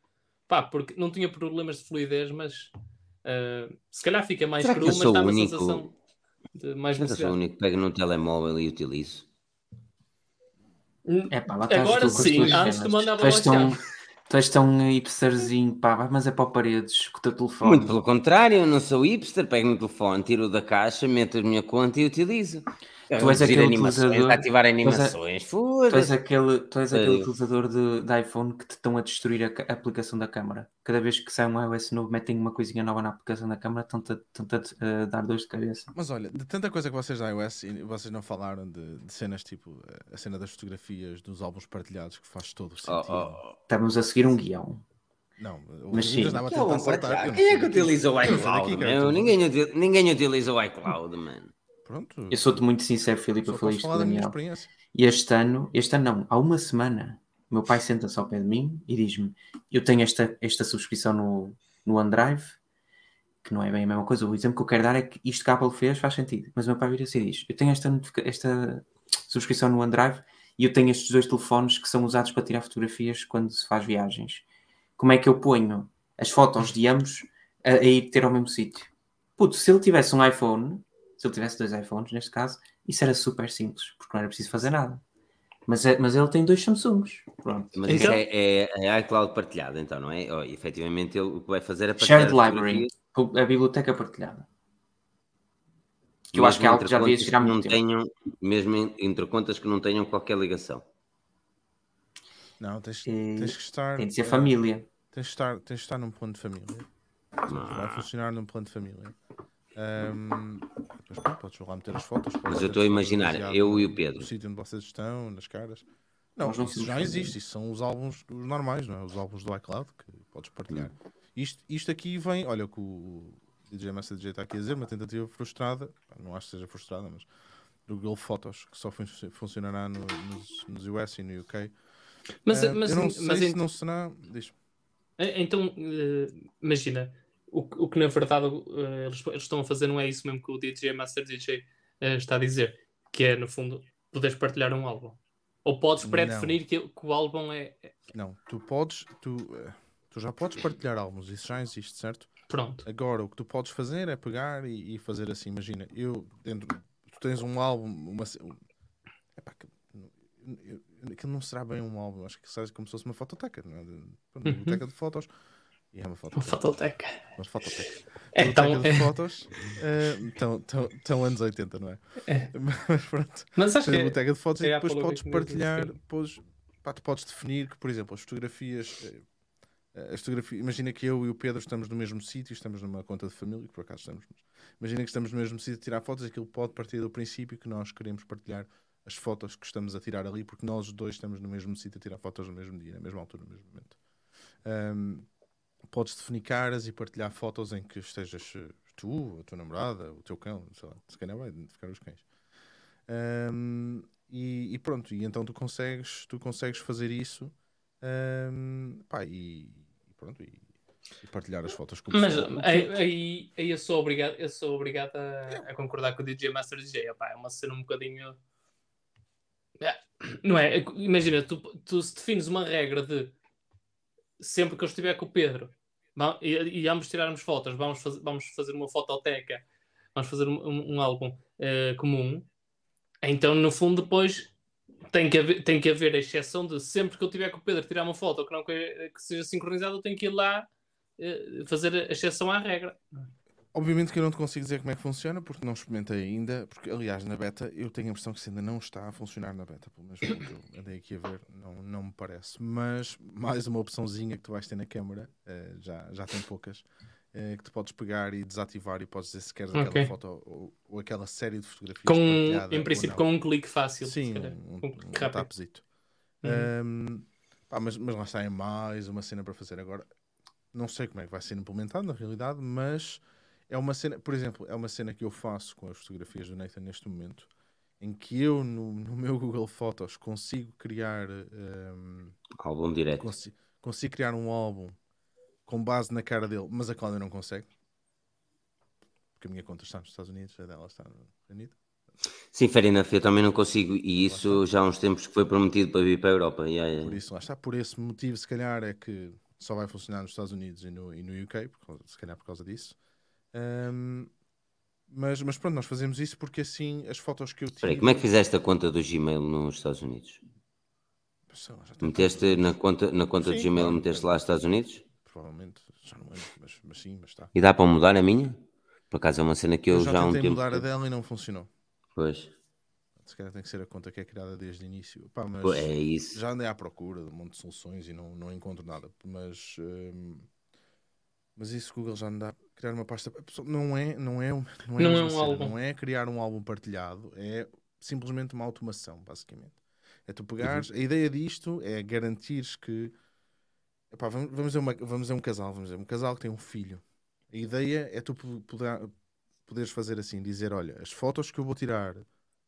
Speaker 3: Pá, porque não tinha problemas de fluidez, mas uh, se calhar fica mais cru, mas dá uma único... sensação de mais
Speaker 2: que eu sou o único que pego no telemóvel e utilizo?
Speaker 4: É pá, lá
Speaker 3: Agora sim, antes te mandava tu tão,
Speaker 4: tu és tão hipsterzinho, pá, mas é para paredes com o teu telefone.
Speaker 2: Muito pelo contrário, eu não sou hipster, pego no telefone, tiro da caixa, meto a minha conta e utilizo.
Speaker 4: Tu és aquele
Speaker 2: animações,
Speaker 4: utilizador-
Speaker 2: ativar
Speaker 4: és
Speaker 2: animações.
Speaker 4: Tu és
Speaker 2: Foda-se.
Speaker 4: aquele, tu és aquele utilizador de, de iPhone que te estão a destruir a, a aplicação da câmara. Cada vez que sai um iOS novo, metem uma coisinha nova na aplicação da câmara, estão-te a, dar dores de cabeça.
Speaker 1: Mas olha, de tanta coisa que vocês da iOS e vocês não falaram de, de cenas tipo a cena das fotografias, dos álbuns partilhados, que faz todo o
Speaker 2: Oh,
Speaker 1: sentido.
Speaker 2: oh, oh.
Speaker 4: Estamos a seguir um guião.
Speaker 1: Não,
Speaker 4: Mas sim.
Speaker 1: estava a tentar saltar. não
Speaker 2: Quem é que utiliza o iCloud, ninguém utiliza o iCloud, mano.
Speaker 1: Pronto.
Speaker 4: Eu sou-te muito sincero, Filipe, eu falei isto
Speaker 1: falar da minha experiência.
Speaker 4: E este ano, este ano não, há uma semana, meu pai senta-se ao pé de mim e diz-me: Eu tenho esta, esta subscrição no, no OneDrive, que não é bem a mesma coisa. O exemplo que eu quero dar é que isto que a Apple fez faz sentido. Mas o meu pai vira-se e diz: Eu tenho esta, esta subscrição no OneDrive e eu tenho estes dois telefones que são usados para tirar fotografias quando se faz viagens. Como é que eu ponho as fotos de ambos a, a ir ter ao mesmo sítio? Puto, se ele tivesse um iPhone, se ele tivesse dois iPhones neste caso, isso era super simples, porque não era preciso fazer nada. Mas, é- mas ele tem dois Samsungs. Pronto.
Speaker 2: Mas
Speaker 3: Então-
Speaker 2: isso é, é, é iCloud partilhado, então, não é? Oh, efetivamente, ele, o que vai fazer é partilhar
Speaker 4: Shared Library, a biblioteca partilhada. Que eu acho que é
Speaker 2: mesmo
Speaker 4: algo que já devia
Speaker 2: não
Speaker 4: muito tempo.
Speaker 2: tenham, Mesmo entre contas que não tenham qualquer ligação.
Speaker 1: Não, tens,
Speaker 4: Eh,
Speaker 1: tens que estar.
Speaker 4: Tem de ser família.
Speaker 1: Tens de estar, tens de estar num plano de família. Vai funcionar num plano de família. Ahm, depois, pá, podes lá meter as fotos.
Speaker 2: Mas eu estou a imaginar, eu e o Pedro.
Speaker 1: No sítio onde vocês estão, nas caras. Não,
Speaker 4: não
Speaker 1: isso já existe. Isso são os álbuns os normais, não é? Os álbuns do iCloud que podes partilhar.
Speaker 2: Hum.
Speaker 1: Isto, isto aqui vem, olha o que o DJ Master DJ está aqui a dizer, uma tentativa frustrada, não acho que seja frustrada, mas do Google Fotos, que só fun- funcionará no- nos, nos US e no UK.
Speaker 3: Mas,
Speaker 1: Ah,
Speaker 3: mas,
Speaker 1: eu não sei
Speaker 3: mas
Speaker 1: se
Speaker 3: ent-
Speaker 1: não será. Diz.
Speaker 3: então, eh, imagina, o, que- o que na verdade eh, eles, eles estão a fazer não é isso mesmo que o DJ Master DJ eh, está a dizer, que é, no fundo, poderes partilhar um álbum. Ou podes pré-definir que, que o álbum é. é-
Speaker 1: Não, tu podes, tu, eh, tu já podes partilhar álbuns, isso já existe, certo?
Speaker 3: Pronto.
Speaker 1: Agora, o que tu podes fazer é pegar e, e fazer assim. Imagina, eu dentro, tu tens um álbum, uma. um- epá, que- eu- aquilo não será bem um álbum, acho que seja como se fosse uma fototeca, não é? Uma biblioteca de fotos. E é uma
Speaker 3: Uma
Speaker 1: fototeca.
Speaker 3: fototeca.
Speaker 1: Uma fototeca.
Speaker 3: É
Speaker 1: Biblioteca
Speaker 3: tão.
Speaker 1: de
Speaker 3: é-
Speaker 1: fotos. eh, tão, tão, tão anos 80, não é?
Speaker 3: É.
Speaker 1: Mas pronto.
Speaker 3: mas acho que.
Speaker 1: biblioteca de fotos
Speaker 3: é
Speaker 1: e depois podes partilhar, depois, pá, tu podes definir que, por exemplo, as fotografias, eh, eh, as fotografias, imagina que eu e o Pedro estamos no mesmo sítio, estamos numa conta de família, que por acaso estamos, imagina que estamos no mesmo sítio a tirar fotos, aquilo pode partir do princípio que nós queremos partilhar as fotos que estamos a tirar ali, porque nós dois estamos no mesmo sítio a tirar fotos no mesmo dia, na mesma altura, no mesmo momento. Ahm, podes definir caras e partilhar fotos em que estejas eh, tu, a tua namorada, o teu cão, sei lá, se calhar vai identificar os cães. Ahm, e, e pronto, e então tu consegues, tu consegues fazer isso ahm, pá, e, e pronto, e, e partilhar as fotos com o
Speaker 3: Mas aí, aí, eu sou obrigado, eu sou obrigado a, a concordar com o DJ Master DJ. Opá, é uma cena um bocadinho. É, Não é? Imagina, tu, tu se defines uma regra de sempre que eu estiver com o Pedro e, e ambos tirarmos fotos, vamos, vamos fazer uma fototeca, vamos fazer um, um- um álbum eh, comum, então no fundo depois tem que, haver, tem que haver a exceção de sempre que eu tiver com o Pedro tirar uma foto que não que, que seja sincronizada, eu tenho que ir lá eh, fazer a exceção à regra.
Speaker 1: Obviamente que eu não te consigo dizer como é que funciona, porque não experimentei ainda, porque aliás na beta eu tenho a impressão que isso ainda não está a funcionar na beta, pelo menos pelo que eu andei aqui a ver, não, não me parece. Mas mais uma opçãozinha que tu vais ter na câmara, eh, já, já tem poucas, eh, que tu podes pegar e desativar e podes dizer se queres aquela
Speaker 3: Ok.
Speaker 1: foto ou, ou aquela série de fotografias
Speaker 3: Com, em princípio, com um clique fácil.
Speaker 1: Sim, um, um, um tapzito.
Speaker 3: Uhum.
Speaker 1: Um, pá, mas, mas lá está, é mais uma cena para fazer agora. Não sei como é que vai ser implementado na realidade, mas é uma cena, por exemplo, é uma cena que eu faço com as fotografias do Nathan neste momento, em que eu no, no meu Google Fotos consigo criar um,
Speaker 2: Álbum direto.
Speaker 1: consi- consigo criar um álbum com base na cara dele, mas a Cláudia não consegue. Porque a minha conta está nos Estados Unidos, a dela está no Reino Unido.
Speaker 2: Sim, fair enough, eu também não consigo. E isso já há uns tempos que foi prometido para vir para a Europa. Yeah, yeah.
Speaker 1: Por isso, lá está. Por esse motivo, se calhar, é que só vai funcionar nos Estados Unidos e no, e no UK, por se calhar por causa disso. Ahm, mas, mas pronto, nós fazemos isso porque assim as fotos que eu
Speaker 2: Espera aí,
Speaker 1: tiro.
Speaker 2: como é que fizeste a conta do Gmail nos Estados Unidos? Meteste na conta, na conta do
Speaker 1: Sim,
Speaker 2: Gmail,
Speaker 1: claro.
Speaker 2: meteste lá Estados Unidos?
Speaker 1: Provavelmente, já não lembro, mas, mas sim, mas está.
Speaker 2: E dá para mudar a minha? Por acaso é uma cena que eu,
Speaker 1: Eu
Speaker 2: já
Speaker 1: já
Speaker 2: há um
Speaker 1: tentei
Speaker 2: tempo.
Speaker 1: mudar a dela e não funcionou.
Speaker 2: Pois.
Speaker 1: Se calhar tem que ser a conta que é criada desde o início. Pá, mas
Speaker 2: É isso.
Speaker 1: já andei à procura de um monte de soluções e não, não encontro nada. Mas, hum, mas isso Google já me dá criar uma pasta. Não é, não é, não é, a
Speaker 3: Não é um
Speaker 1: cena,
Speaker 3: álbum.
Speaker 1: Não é criar um álbum partilhado, é simplesmente uma automação, basicamente. É tu pegares.
Speaker 2: Uhum.
Speaker 1: A ideia disto é garantires que. Epá, vamos, vamos, dizer uma- vamos dizer um casal, vamos dizer um casal que tem um filho. A ideia é tu po- poder, poderes fazer assim, dizer, olha, as fotos que eu vou tirar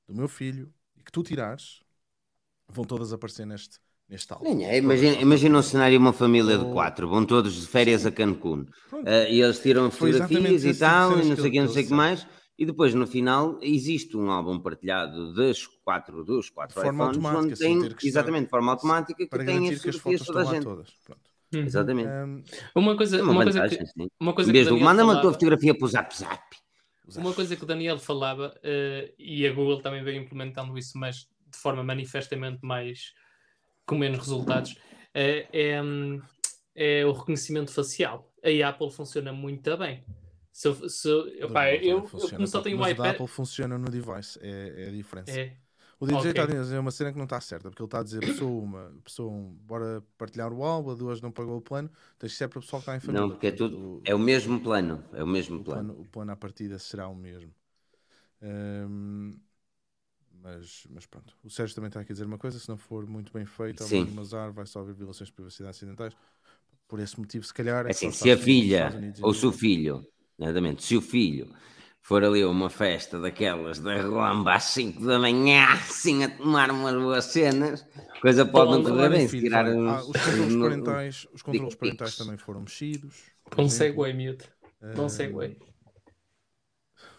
Speaker 1: do meu filho e que tu tirares vão todas aparecer neste, neste álbum.
Speaker 2: Sim, é, imagina, imagina um cenário uma família de
Speaker 1: Ou-
Speaker 2: quatro, vão todos de férias a Cancún. Eh, e eles tiram fotografias e tal, e não
Speaker 1: que
Speaker 2: sei o que, não
Speaker 1: que
Speaker 2: sei o que mais. E depois no final existe um álbum partilhado das quatro, dos quatro
Speaker 1: De forma
Speaker 2: iPhones,
Speaker 1: automática,
Speaker 2: tem,
Speaker 1: que
Speaker 2: exatamente, de forma automática, que tem as
Speaker 1: que as
Speaker 2: fotografias
Speaker 1: fotos
Speaker 2: de toda a gente.
Speaker 1: todas.
Speaker 3: Uhum.
Speaker 2: Exatamente.
Speaker 1: Hum,
Speaker 3: Uma coisa,
Speaker 2: É uma,
Speaker 3: uma coisa
Speaker 2: vantagem,
Speaker 3: que,
Speaker 2: sim.
Speaker 3: uma coisa
Speaker 2: Em
Speaker 3: que
Speaker 2: manda-me a tua
Speaker 3: falava-
Speaker 2: fotografia para o Zap Zap.
Speaker 3: Uma coisa que o Daniel falava, eh, e a Google também veio implementando isso, mas de forma manifestamente mais com menos resultados, eh, é, hum, é o reconhecimento facial. A Apple funciona muito bem. Se eu, se
Speaker 1: Apple
Speaker 3: eu, eu
Speaker 1: funciona,
Speaker 3: como só tenho o
Speaker 1: mas o da
Speaker 3: iPad.
Speaker 1: Apple funciona no device, é, é a diferença.
Speaker 3: É,
Speaker 1: O DJ está a dizer uma cena que não está certa, porque ele está a dizer pessoa uma, pessoa um, bora partilhar o álbum, a duas não pagou o plano, tens que ser para o pessoal que está em família.
Speaker 2: Não, porque é tudo.
Speaker 1: o-
Speaker 2: É o mesmo plano. É o mesmo
Speaker 1: o
Speaker 2: plano.
Speaker 1: plano, o plano à partida será o mesmo. Hum, mas, mas pronto. O Sérgio também está aqui a dizer uma coisa: se não for muito bem feito, ao azar, vai só haver violações de privacidade acidentais. Por esse motivo, se calhar.
Speaker 2: É assim,
Speaker 1: só
Speaker 2: se a filha ou se o filho, exatamente, se o filho for ali a uma festa daquelas da Rwamba às 5 da manhã, assim a tomar umas boas cenas, coisa pode não correr bem. Se tirar uns,
Speaker 1: ah, os controles parentais, os controles parentais também foram mexidos. por
Speaker 3: com
Speaker 1: exemplo.
Speaker 3: segue, mute. Não
Speaker 1: Hum,
Speaker 3: segue.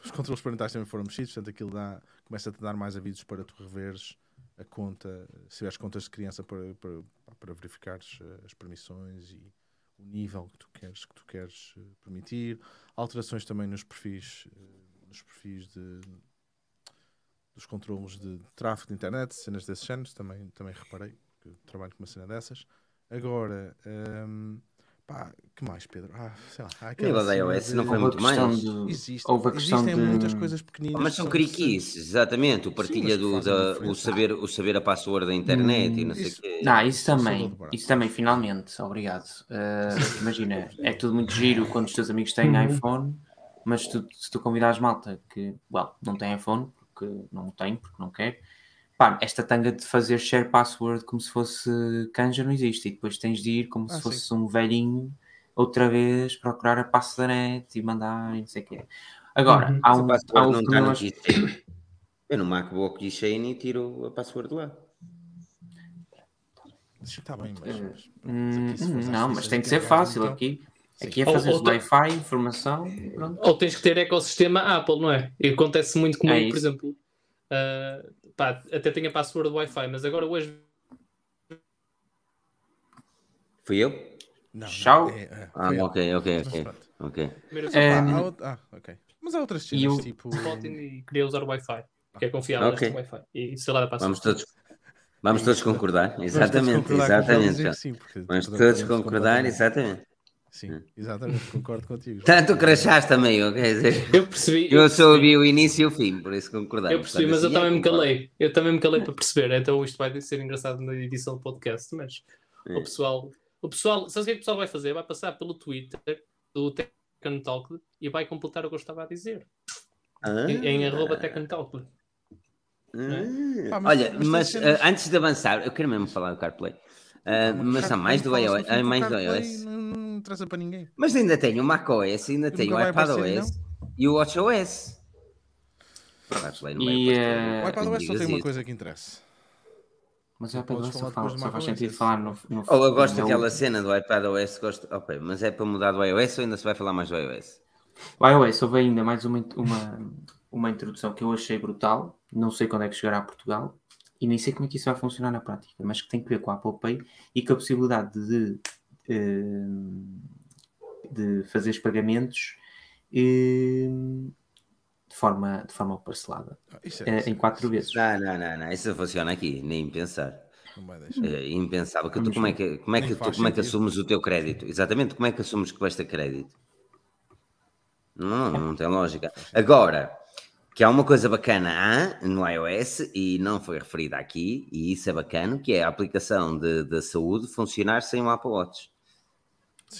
Speaker 1: Os controles parentais também foram mexidos, portanto aquilo dá, começa-te a dar mais avisos para tu reveres a conta, se tiveres contas de criança para, para, para verificares eh, as permissões e o nível que tu queres, que tu queres eh, permitir. Alterações também nos perfis, eh, nos perfis de, dos controles de tráfego de internet, cenas desses géneros, também, também reparei, que trabalho com uma cena dessas. Agora, hum, pá, que mais, Pedro? Ah, sei lá, há aquela
Speaker 2: nível da iOS
Speaker 1: de-
Speaker 2: não foi
Speaker 4: a
Speaker 2: muito mais.
Speaker 4: de-
Speaker 1: Existe,
Speaker 4: houve a questão
Speaker 1: existem
Speaker 4: de-
Speaker 1: muitas coisas pequeninas.
Speaker 2: Mas são criquices, exatamente. O partilha
Speaker 1: que
Speaker 2: do, da- o, saber, o saber a password da internet e não sei o
Speaker 1: isso-
Speaker 2: quê.
Speaker 4: Não, isso
Speaker 1: Sou
Speaker 4: também, isso também, finalmente, obrigado. Uh, imagina, é tudo muito giro quando os teus amigos têm
Speaker 3: Uhum.
Speaker 4: iPhone, mas se tu, se tu convidares malta que, well, não tem iPhone, porque não tem, porque não quer, pá, esta tanga de fazer share password como se fosse canja não existe, e depois tens de ir como
Speaker 1: Ah,
Speaker 4: se fosse um velhinho, outra vez, procurar a passo da net e mandar e não sei o quê. Agora,
Speaker 3: Uhum.
Speaker 4: há um, há
Speaker 2: password
Speaker 4: um
Speaker 2: não está keychain. Eu no MacBook keychain e tiro a password lá.
Speaker 1: Está tá bem, mas. mas-
Speaker 4: Hum, hum,
Speaker 1: às
Speaker 4: não, mas tem que ser fácil
Speaker 1: então-
Speaker 4: aqui.
Speaker 1: Sim.
Speaker 4: Aqui é
Speaker 3: Ou-
Speaker 4: fazer
Speaker 3: ou tem-
Speaker 4: Wi-Fi, informação, pronto.
Speaker 3: Ou tens que ter ecossistema Apple, não é? E acontece muito comigo,
Speaker 4: É
Speaker 3: por exemplo. ah, pá, até tenho a password do Wi-Fi, mas agora hoje
Speaker 2: Fui eu?
Speaker 1: Não,
Speaker 4: Tchau.
Speaker 1: é- é,
Speaker 2: Ah, ok,
Speaker 1: ela.
Speaker 2: ok, ok.
Speaker 4: É,
Speaker 1: Ah, ok. Mas há outras
Speaker 4: E
Speaker 1: cenas,
Speaker 4: o-
Speaker 1: tipo.
Speaker 3: E queria usar o Wi-Fi, que é confiável
Speaker 2: Ok.
Speaker 3: este Wi-Fi. E sei lá da password.
Speaker 2: Vamos todos, vamos todos concordar.
Speaker 1: Vamos todos
Speaker 2: Exatamente,
Speaker 1: concordar
Speaker 2: exatamente.
Speaker 1: porque
Speaker 2: Vamos todos concordar, exatamente.
Speaker 1: Sim, exatamente, concordo contigo.
Speaker 2: Tanto crachaste também, eu dizer.
Speaker 3: Eu percebi.
Speaker 2: Eu só
Speaker 3: percebi.
Speaker 2: ouvi o início e o fim, por isso concordar.
Speaker 3: Eu percebi, mas eu
Speaker 2: Portanto,
Speaker 3: também me
Speaker 2: assim é, concordo.
Speaker 3: calei. Eu também me calei para perceber. Então isto vai ser engraçado na edição do podcast. Mas
Speaker 2: É.
Speaker 3: o pessoal, o pessoal, sabes o que é que o pessoal vai fazer? Vai passar pelo Twitter do and Talk e vai completar o que eu estava a dizer.
Speaker 2: Ah.
Speaker 3: Em, em arroba Talk.
Speaker 2: Ah.
Speaker 1: Pá, mas-
Speaker 2: Olha,
Speaker 1: mas
Speaker 2: mas, ah, antes de avançar, eu quero mesmo falar do CarPlay. Ah, mas há mais do iOS.
Speaker 1: o
Speaker 2: mais do iOS.
Speaker 1: Não, interessa para ninguém.
Speaker 2: Mas ainda tenho o macOS, ainda tenho o iPadOS e o WatchOS. O
Speaker 4: E, eh,
Speaker 1: O iPadOS só tem uma coisa que interessa.
Speaker 4: Mas é
Speaker 1: Podes
Speaker 4: para só, fala- só faz sentido falar no, no
Speaker 2: Ou eu gosto daquela cena do iPadOS, gosto. Ok, mas é para mudar do iOS ou ainda se vai falar mais do iOS?
Speaker 4: O iOS houve ainda mais uma, uma, uma introdução que eu achei brutal. Não sei quando é que chegará a Portugal e nem sei como é que isso vai funcionar na prática, mas que tem que ver com a Apple Pay e com a possibilidade de, de fazer os pagamentos eh, de forma, de forma parcelada
Speaker 1: Ah, Isso
Speaker 4: eh,
Speaker 1: isso
Speaker 4: em quatro
Speaker 1: isso
Speaker 4: vezes.
Speaker 2: Não, não, não, não. Isso não funciona aqui, nem pensar.
Speaker 1: Não vai deixar.
Speaker 2: É impensável. Que tu, como, é que, como, é que, tu, como é que assumes o teu crédito? Exatamente, como é que assumes que vais ter crédito? Não, não tem lógica. Agora, que há uma coisa bacana há no iOS e não foi referida aqui, e isso é bacana, que é a aplicação de, de saúde funcionar sem o Apple Watch.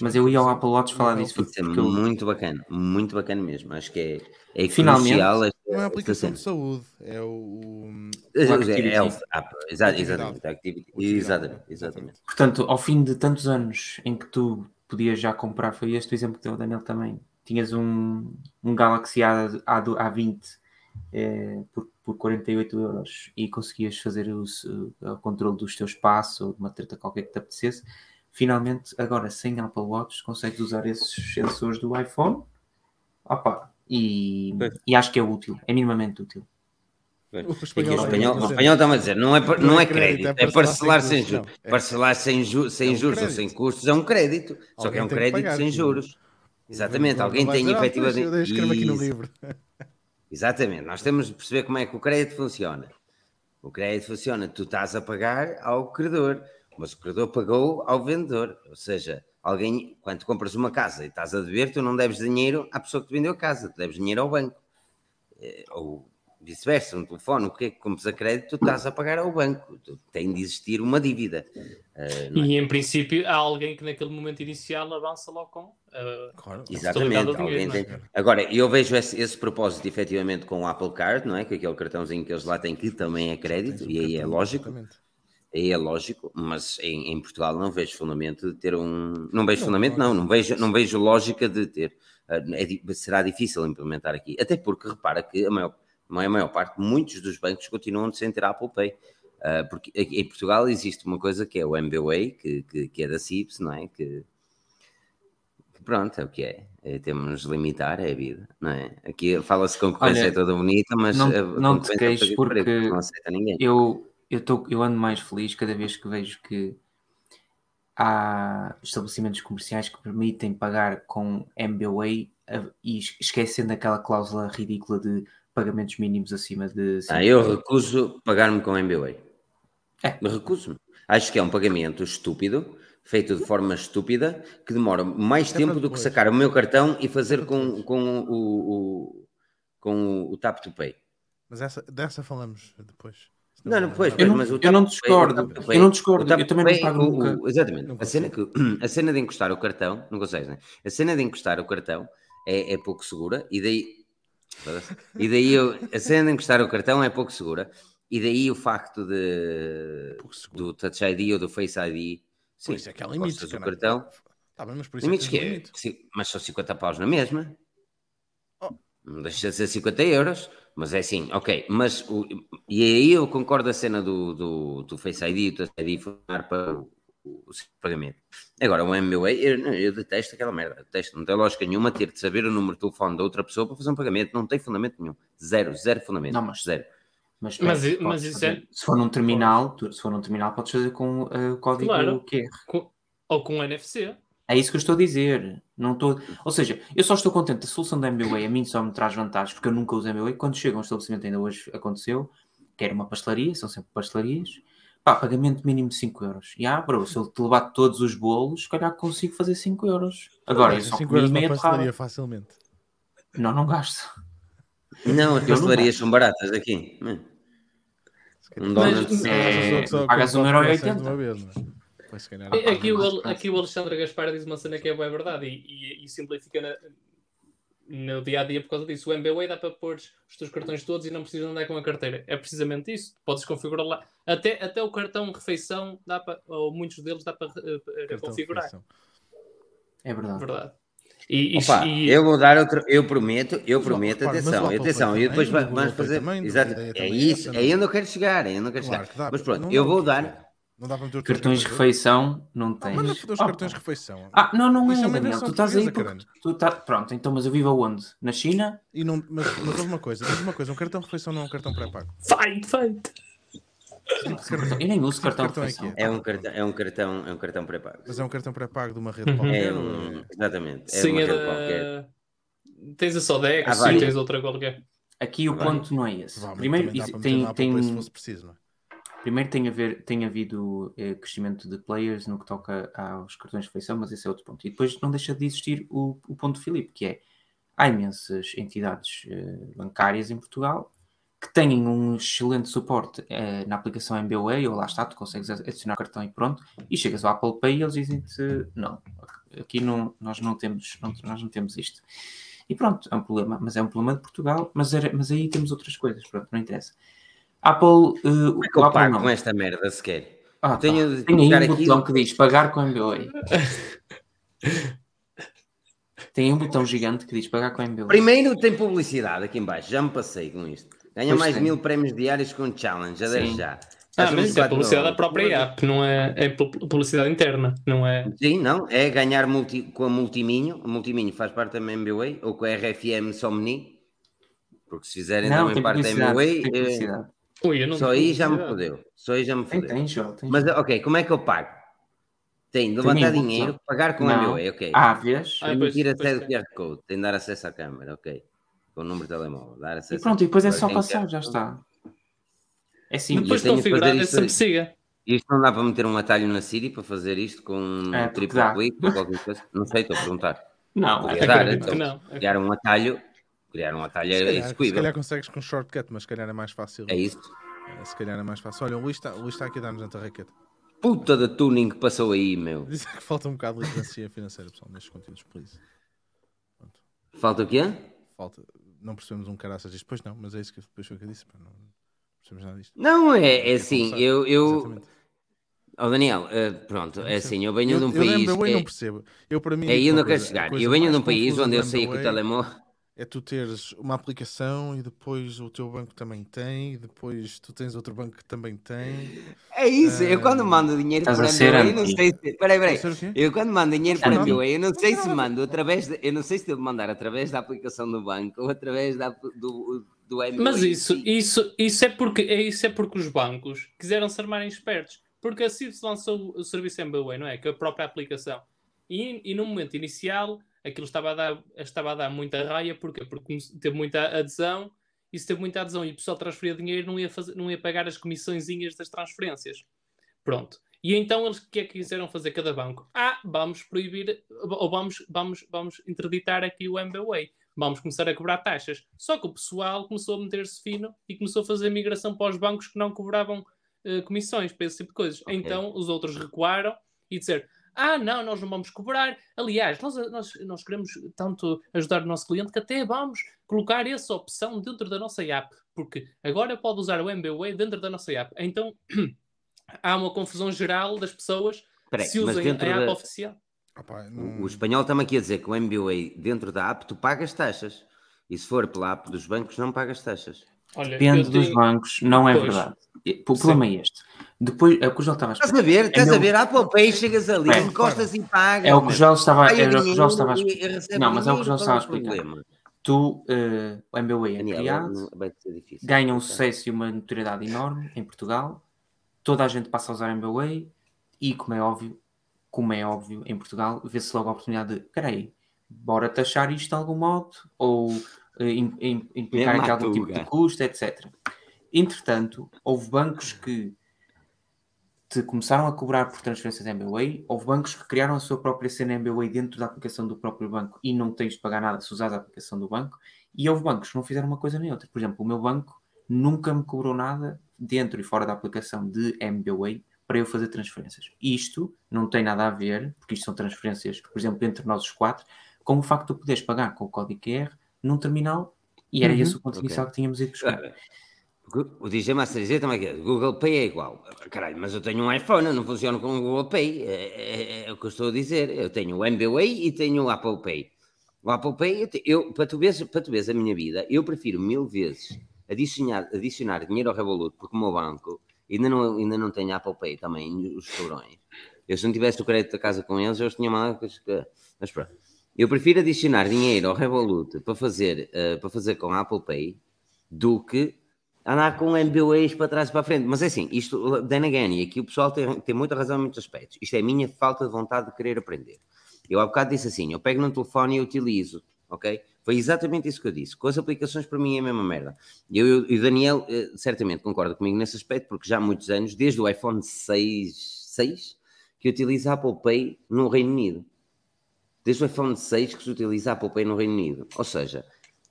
Speaker 4: Mas eu ia ao Apple Watch falar disso
Speaker 2: Isso é
Speaker 4: porque eu-
Speaker 2: muito bacana, muito bacana mesmo. Acho que é, é
Speaker 4: Finalmente.
Speaker 2: crucial esta,
Speaker 1: Não é a
Speaker 2: esta
Speaker 1: aplicação de saúde, é o. o-
Speaker 2: É, é Health App, exa-
Speaker 1: Atividade.
Speaker 2: exatamente, Exatamente, exatamente.
Speaker 4: Portanto, ao fim de tantos anos em que tu podias já comprar, foi este o exemplo que deu o Daniel também, tinhas um, um Galaxy A, A, A20 eh, por, por 48 euros e conseguias fazer o, o controle dos teus passos ou de uma treta qualquer que te apetecesse. Finalmente, agora sem Apple Watch, consegues usar esses sensores do iPhone. Opa, e, e acho que é útil, é minimamente útil.
Speaker 1: O
Speaker 2: É que o
Speaker 1: espanhol,
Speaker 2: espanhol, o
Speaker 1: é-
Speaker 2: espanhol está-me a dizer, não é,
Speaker 1: Não
Speaker 2: não
Speaker 1: é
Speaker 2: é
Speaker 1: crédito, é
Speaker 2: é parcelar
Speaker 1: sem
Speaker 2: juros.
Speaker 1: não, é-
Speaker 2: Parcelar sem, ju sem
Speaker 1: é um
Speaker 2: juros ou
Speaker 1: crédito.
Speaker 2: sem custos é um crédito. Só que é
Speaker 1: Alguém
Speaker 2: um crédito
Speaker 1: pagar,
Speaker 2: sem
Speaker 1: sim.
Speaker 2: juros. Exatamente,
Speaker 1: Não
Speaker 2: alguém
Speaker 1: vai
Speaker 2: tem
Speaker 1: "Ah,
Speaker 2: efetivamente.
Speaker 1: Eu escrevo aqui no livro.
Speaker 2: Exatamente, nós temos de perceber como é que o crédito funciona. O crédito funciona, tu estás a pagar ao credor, mas o credor pagou ao vendedor. Ou seja, alguém, quando compras uma casa e estás a dever, tu não deves dinheiro à pessoa que te vendeu a casa, tu deves dinheiro ao banco. Eh, Ou vice-versa, um telefone, o que é que compras a crédito, tu estás a pagar ao banco. Tu- Tem de existir uma dívida. Eh, não é?
Speaker 3: E em princípio há alguém que naquele momento inicial avança logo com. uh,
Speaker 1: Claro.
Speaker 2: Exatamente. alguém
Speaker 3: dinheiro,
Speaker 2: tem- Agora, eu vejo esse, esse propósito efetivamente com o Apple Card, não é? Com aquele cartãozinho que eles lá têm que também é crédito, e aí é lógico.
Speaker 1: exatamente.
Speaker 2: Aí é lógico, mas em, em Portugal não vejo fundamento de ter um. Não vejo
Speaker 1: Não,
Speaker 2: fundamento,
Speaker 1: não.
Speaker 2: não, vejo, não vejo lógica de ter. Ah, é será difícil implementar aqui. Até porque repara que a maior, a maior parte, muitos dos bancos continuam sem ter Apple Pay. Ah, porque em Portugal existe uma coisa que é o MBWay, que, que, que é da CIPS, não é? Que, pronto, é o que é. É, temos de limitar, é a vida, não é? Aqui fala-se concorrência
Speaker 4: Olha,
Speaker 2: é toda bonita, mas
Speaker 4: não- não te
Speaker 2: é
Speaker 4: queixes porque
Speaker 2: diferente, não aceita ninguém.
Speaker 4: Eu, eu, tô, eu ando mais feliz cada vez que vejo que há estabelecimentos comerciais que permitem pagar com MBWay e es- esquecendo aquela cláusula ridícula de pagamentos mínimos acima de.
Speaker 2: Ah, eu recuso pagar-me com MBWay.
Speaker 4: É.
Speaker 2: Me recuso-me. Acho que é um pagamento estúpido, feito de forma estúpida, que demora mais
Speaker 1: É
Speaker 2: tempo do que sacar o meu cartão e fazer com, com, o, o- com o, o Tap to Pay.
Speaker 1: Mas essa, dessa falamos depois.
Speaker 2: Não, não, pois,
Speaker 4: Eu
Speaker 2: pois,
Speaker 4: não-
Speaker 2: mas o
Speaker 4: eu não discordo.
Speaker 2: to
Speaker 4: Eu não discordo. Eu também não pago
Speaker 2: o-
Speaker 4: nunca.
Speaker 2: o- exatamente.
Speaker 1: Não
Speaker 2: A cena, que, a cena de encostar o cartão, não consegues, né? A cena de encostar o cartão é, é pouco segura e daí. E daí eu, a cena de encostar o cartão é pouco segura e daí o facto de, do Touch ID ou do Face ID. Sim,
Speaker 1: Por isso é que há limites.
Speaker 2: encostas o
Speaker 1: caralho.
Speaker 2: cartão.
Speaker 1: Tá bem, mas por isso
Speaker 2: Limites
Speaker 1: é
Speaker 2: que
Speaker 1: que
Speaker 2: é,
Speaker 1: limite.
Speaker 2: sim, mas são 50 paus na mesma.
Speaker 1: Oh.
Speaker 2: Não deixa de ser 50 euros, mas é assim, ok. Mas o, e aí eu concordo a cena do, do, do Face ID, do Touch ID funcionar para o, o, pagamento. Agora, o MBWay, eu, eu detesto aquela merda, detesto, não tem lógica nenhuma ter de saber o número de telefone da outra pessoa para fazer um pagamento, não tem fundamento nenhum. Zero, zero fundamento.
Speaker 4: Não, mas-
Speaker 2: zero.
Speaker 4: Mas,
Speaker 3: Mas mas isso é-
Speaker 4: Se for num terminal, tu- se for num terminal, podes fazer com o código
Speaker 3: Claro.
Speaker 4: QR.
Speaker 3: com- ou com NFC.
Speaker 4: É isso que eu estou a dizer. Não estou... Ou seja, eu só estou contente. A solução da MBA a mim só me traz vantagens, porque eu nunca uso MBA. Quando chega a um estabelecimento, ainda hoje aconteceu, que era uma pastelaria, são sempre pastelarias. Pá, pagamento mínimo de 5 euros. E ah, bro, se eu te levar todos os bolos, calhar consigo fazer 5 euros. Agora,
Speaker 1: isso
Speaker 4: só
Speaker 1: 5 euros
Speaker 4: meia
Speaker 1: pastelaria facilmente.
Speaker 4: Não, não gasto.
Speaker 2: Não, as pastelarias são baratas aqui. Um dólar.
Speaker 4: É, pagas
Speaker 1: 1,80€. Calhar.
Speaker 3: É, aqui, o, aqui o Alexandre Gaspar diz uma cena que é verdade e, e, e simplifica na, no dia a dia por causa disso. O MBWay dá para pôr os teus cartões todos e não precisas andar com a carteira. É precisamente isso. Podes configurar lá. Até, até o cartão refeição dá para, ou muitos deles dá para eh, configurar.
Speaker 4: É verdade.
Speaker 3: verdade. E,
Speaker 2: Opa,
Speaker 3: e...
Speaker 2: eu vou dar outro, eu prometo, eu prometo, atenção, atenção, e depois vamos fazer. Exato, é isso, é aí eu não quero chegar, é aí eu não quero
Speaker 1: claro,
Speaker 2: chegar.
Speaker 1: Que dá,
Speaker 2: mas pronto, eu vou dar,
Speaker 1: não dá para meter
Speaker 4: Cartões de refeição, não
Speaker 1: Ah,
Speaker 4: tens.
Speaker 1: mas não foder os
Speaker 4: Ah,
Speaker 1: cartões de refeição.
Speaker 4: Ah, não, não
Speaker 1: é
Speaker 4: é, Daniel. Tu estás aí porque tu tá... Pronto, então, mas eu vivo aonde? Na China?
Speaker 1: E não, mas, mas uma coisa, uma coisa, um cartão de refeição não é um cartão pré-pago.
Speaker 3: Fight, fight!
Speaker 4: Eu nem uso cartão de
Speaker 1: cartão é
Speaker 4: refeição.
Speaker 1: é?
Speaker 2: é um cartão, é um cartão, é um cartão pré-pago.
Speaker 1: Mas é um cartão pré-pago de uma rede
Speaker 3: Uhum.
Speaker 1: qualquer.
Speaker 2: É um, exatamente, é
Speaker 3: Sim,
Speaker 2: uma
Speaker 3: é
Speaker 2: rede qualquer.
Speaker 3: da... Tens a Sodex,
Speaker 2: Ah,
Speaker 3: sim,
Speaker 2: vai.
Speaker 3: tens outra qualquer.
Speaker 4: Aqui o ponto não é esse. Primeiro, tem, tem,
Speaker 1: fosse preciso, não é?
Speaker 4: Primeiro tem, a ver, tem havido eh, crescimento de players no que toca aos cartões de refeição, mas esse é outro ponto. E depois não deixa de existir o, o ponto de Filipe, que é há imensas entidades uh, bancárias em Portugal que têm um excelente suporte uh, na aplicação MBWay, ou lá está, tu consegues adicionar o cartão e pronto, e chegas ao Apple Pay e eles dizem-te, não, aqui não, nós, não temos, não, nós não temos isto. E pronto, é um problema, mas é um problema de Portugal, mas, era, mas aí temos outras coisas, pronto, não interessa. Apple, uh,
Speaker 2: Como é que eu
Speaker 4: Apple
Speaker 2: pago
Speaker 4: não.
Speaker 2: com esta merda sequer?
Speaker 4: Ah,
Speaker 2: Tenho de
Speaker 4: Tem aí um
Speaker 2: aqui.
Speaker 4: botão que diz pagar com MBWay. Tem um botão gigante que diz pagar com MBWay.
Speaker 2: Primeiro tem publicidade aqui em baixo, já me passei com isto. Ganha
Speaker 4: Pois
Speaker 2: mais
Speaker 4: tem.
Speaker 2: mil prémios diários com challenge, já desde já.
Speaker 3: Ah, mas isso é publicidade da própria app, não é, é pu- publicidade interna, não é?
Speaker 2: Sim, não, é ganhar multi, com a Multiminho, a Multiminho faz parte da MBWay, ou com a RFM Somni, porque se fizerem
Speaker 4: Não,
Speaker 2: também parte da. MBWay,
Speaker 4: Tem
Speaker 2: eh,
Speaker 4: publicidade.
Speaker 3: Ui, eu não
Speaker 2: só aí já me fodeu, só aí já me
Speaker 4: Tem,
Speaker 2: fodeu.
Speaker 4: tem, João. Tem,
Speaker 2: Mas ok, como é que eu pago? Tem de
Speaker 4: Tem
Speaker 2: levantar dinheiro,
Speaker 4: botão.
Speaker 2: pagar com a
Speaker 4: Não.
Speaker 2: MBWay, ok.
Speaker 4: Ah, vês?
Speaker 3: Ah, pois
Speaker 2: acesso ao
Speaker 3: tem.
Speaker 2: QR Code, tem de dar acesso à câmara, ok. Com o número de telemóvel, dar acesso
Speaker 4: E pronto, e depois é só
Speaker 2: tem
Speaker 4: passar, já está. É simples.
Speaker 3: Depois
Speaker 2: que
Speaker 3: configurar, é
Speaker 2: isso
Speaker 3: sempre siga.
Speaker 2: Isto não dá para meter um atalho na Siri para fazer isto com um
Speaker 4: É, dá.
Speaker 2: clique ou qualquer coisa? Não sei, estou a perguntar.
Speaker 4: Não,
Speaker 2: Podia
Speaker 4: é-
Speaker 2: dar,
Speaker 3: que
Speaker 2: então.
Speaker 3: não.
Speaker 2: Criar um atalho, criar um atalho
Speaker 1: Se
Speaker 2: é
Speaker 1: calhar, se
Speaker 2: execuível.
Speaker 1: calhar consegues com shortcut, mas se calhar é mais fácil.
Speaker 2: É isso.
Speaker 1: Eh, Se calhar é mais fácil. Olha, o Luís está, o Luís está aqui a dar-nos a raquete.
Speaker 2: Puta de tuning que passou aí, meu.
Speaker 1: Diz que falta um bocado de literacia financeira, pessoal, nestes conteúdos, por isso.
Speaker 2: Falta o quê?
Speaker 1: Falta. Não percebemos um caraças disto. Pois não, mas é isso que depois foi o que eu disse. pá, Não percebemos nada disto.
Speaker 2: Não, é, é
Speaker 1: É
Speaker 2: assim,
Speaker 1: começar.
Speaker 2: eu... eu...
Speaker 1: Exatamente.
Speaker 2: Oh, Daniel, eh, pronto, é assim, eu venho
Speaker 1: eu,
Speaker 2: de um
Speaker 1: eu
Speaker 2: país...
Speaker 1: da
Speaker 2: é-
Speaker 1: não percebo. Eu, para mim,
Speaker 2: É aí onde
Speaker 1: uma
Speaker 2: eu quero chegar. Eu venho de um país onde eu sei que o telemóvel...
Speaker 1: É tu teres uma aplicação e depois o teu banco também tem, e depois tu tens outro banco que também tem.
Speaker 2: É isso, eu quando
Speaker 1: Ah,
Speaker 2: mando dinheiro
Speaker 4: Estás
Speaker 2: para
Speaker 4: a ser
Speaker 2: MBWay, não sei se... Peraí, peraí. Eu quando mando dinheiro para. MBWay, eu não sei se mando através... De... Eu não sei se devo mandar através da aplicação do banco ou através da... do, do MBWay.
Speaker 3: Mas isso, isso, isso, é porque, é, isso é porque os bancos quiseram se armarem espertos. Porque assim se lançou o serviço MBWay, não é? Que é a própria aplicação. E, e no momento inicial, aquilo estava a dar, estava a dar muita raia. Porquê? Porque teve muita adesão. E se teve muita adesão e o pessoal transferia dinheiro, não ia, fazer, não ia pagar as comissõezinhas das transferências. Pronto. E então eles o que é que quiseram fazer cada banco? Ah, vamos proibir, ou vamos, vamos, vamos interditar aqui o MBWay. Vamos começar a cobrar taxas. Só que o pessoal começou a meter-se fino e começou a fazer migração para os bancos que não cobravam eh, comissões para esse tipo de coisas.
Speaker 2: Ok.
Speaker 3: Então os outros recuaram e disseram: Ah, não, nós não vamos cobrar. Aliás, nós, nós, nós queremos tanto ajudar o nosso cliente que até vamos colocar essa opção dentro da nossa app. Porque agora pode usar o MBWay dentro da nossa app. Então há uma confusão geral das pessoas
Speaker 2: Peraí,
Speaker 3: se usem a app
Speaker 2: da-
Speaker 3: oficial.
Speaker 1: Opa,
Speaker 2: O,
Speaker 1: não-
Speaker 2: o espanhol está-me aqui a dizer que o MBWay dentro da app tu pagas taxas. E se for pela app dos bancos, não pagas taxas.
Speaker 3: Olha,
Speaker 4: Depende
Speaker 3: eu
Speaker 4: dos
Speaker 3: tenho-
Speaker 4: bancos, não é
Speaker 3: Pois.
Speaker 4: verdade. O problema é este. Depois, é o que o João estava a
Speaker 2: Estás a ver? Estás
Speaker 4: meu-
Speaker 2: a ver? Apple Pay, chegas ali,
Speaker 4: É,
Speaker 2: encostas e pagas.
Speaker 4: É o que o. João estava,
Speaker 2: Vai o
Speaker 4: o que o
Speaker 2: dinheiro
Speaker 4: João estava a explicar. Não, mas é o que o João estava a
Speaker 2: é
Speaker 4: explicar. Tu, eh, o MBWay é criado,
Speaker 2: difícil.
Speaker 4: ganha um
Speaker 2: explicar.
Speaker 4: sucesso e uma notoriedade enorme em Portugal. Toda a gente passa a usar MBWay e, como é óbvio, como é óbvio, em Portugal, vê-se logo a oportunidade de, peraí, bora taxar isto de algum modo ou im- implicar
Speaker 2: Mesmo
Speaker 4: aqui algum tipo de custo, etc. Entretanto, houve bancos que te começaram a cobrar por transferências MBWay, houve bancos que criaram a sua própria cena MBWay dentro da aplicação do próprio banco e não tens de pagar nada se usares a aplicação do banco, e houve bancos que não fizeram uma coisa nem outra. Por exemplo, o meu banco nunca me cobrou nada dentro e fora da aplicação de MBWay para eu fazer transferências. Isto não tem nada a ver, porque isto são transferências, por exemplo, entre nós os quatro, com o facto de tu poderes pagar com o código QR num terminal e era
Speaker 3: Uhum.
Speaker 4: esse o ponto
Speaker 2: Ok.
Speaker 4: inicial que tínhamos ido buscar.
Speaker 2: O DJ Master dizer também que Google Pay é igual. Caralho, mas eu tenho um iPhone, eu não funciono com o Google Pay. É, é- é o que eu estou a dizer. Eu tenho o MBWay e tenho o Apple Pay. O Apple Pay, eu, te- eu- para, tu veres, para tu veres a minha vida, eu prefiro mil vezes adicionar, adicionar dinheiro ao Revolut, porque o meu banco ainda não, ainda não tem Apple Pay também, os cabrões. Eu se não tivesse o crédito da casa com eles, eu tinha as- Mas pronto. Eu prefiro adicionar dinheiro ao Revolut para fazer, eh, para fazer com a Apple Pay do que andar com MBWays para trás e para frente. Mas é assim, isto, then again, e aqui o pessoal tem, tem muita razão em muitos aspectos. Isto é a minha falta de vontade de querer aprender. Eu há bocado disse assim, eu pego no telefone e utilizo, ok? Foi exatamente isso que eu disse. Com as aplicações para mim é a mesma merda. Eu, e o Daniel eh, certamente concorda comigo nesse aspecto, porque já há muitos anos, desde o iPhone 6, 6 que eu utilizo a Apple Pay no Reino Unido. desde o iPhone 6 que se utiliza a Apple Pay no Reino Unido. Ou seja,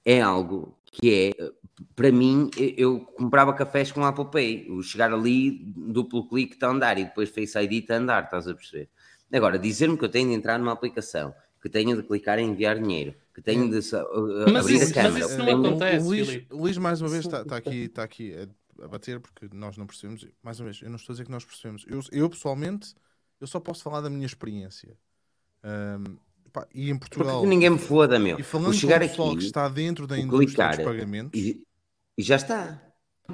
Speaker 2: é algo que é, para mim, eu comprava cafés com Apple Pay, o chegar ali, duplo clique está a andar e depois Face ID está a andar, estás a perceber? Agora, dizer-me que eu tenho de entrar numa aplicação, que tenho de clicar em enviar dinheiro, que tenho de uh,
Speaker 3: mas
Speaker 2: abrir
Speaker 3: isso,
Speaker 2: a câmera.
Speaker 3: Mas isso não
Speaker 2: tenho...
Speaker 3: acontece,
Speaker 1: o, Luís, Luís, mais uma vez, está tá aqui, tá aqui a, a bater porque nós não percebemos. Mais uma vez, eu não estou a dizer que nós percebemos. Eu, eu pessoalmente, eu só posso falar da minha experiência. Ahm, pá, e em
Speaker 2: Porque
Speaker 1: Portugal.
Speaker 2: que ninguém me foda, meu.
Speaker 1: E
Speaker 2: Vou
Speaker 1: falando com
Speaker 2: chegar
Speaker 1: o pessoal
Speaker 2: aqui
Speaker 1: que está dentro da indústria
Speaker 2: clicar
Speaker 1: dos pagamentos.
Speaker 2: e, e já está. O,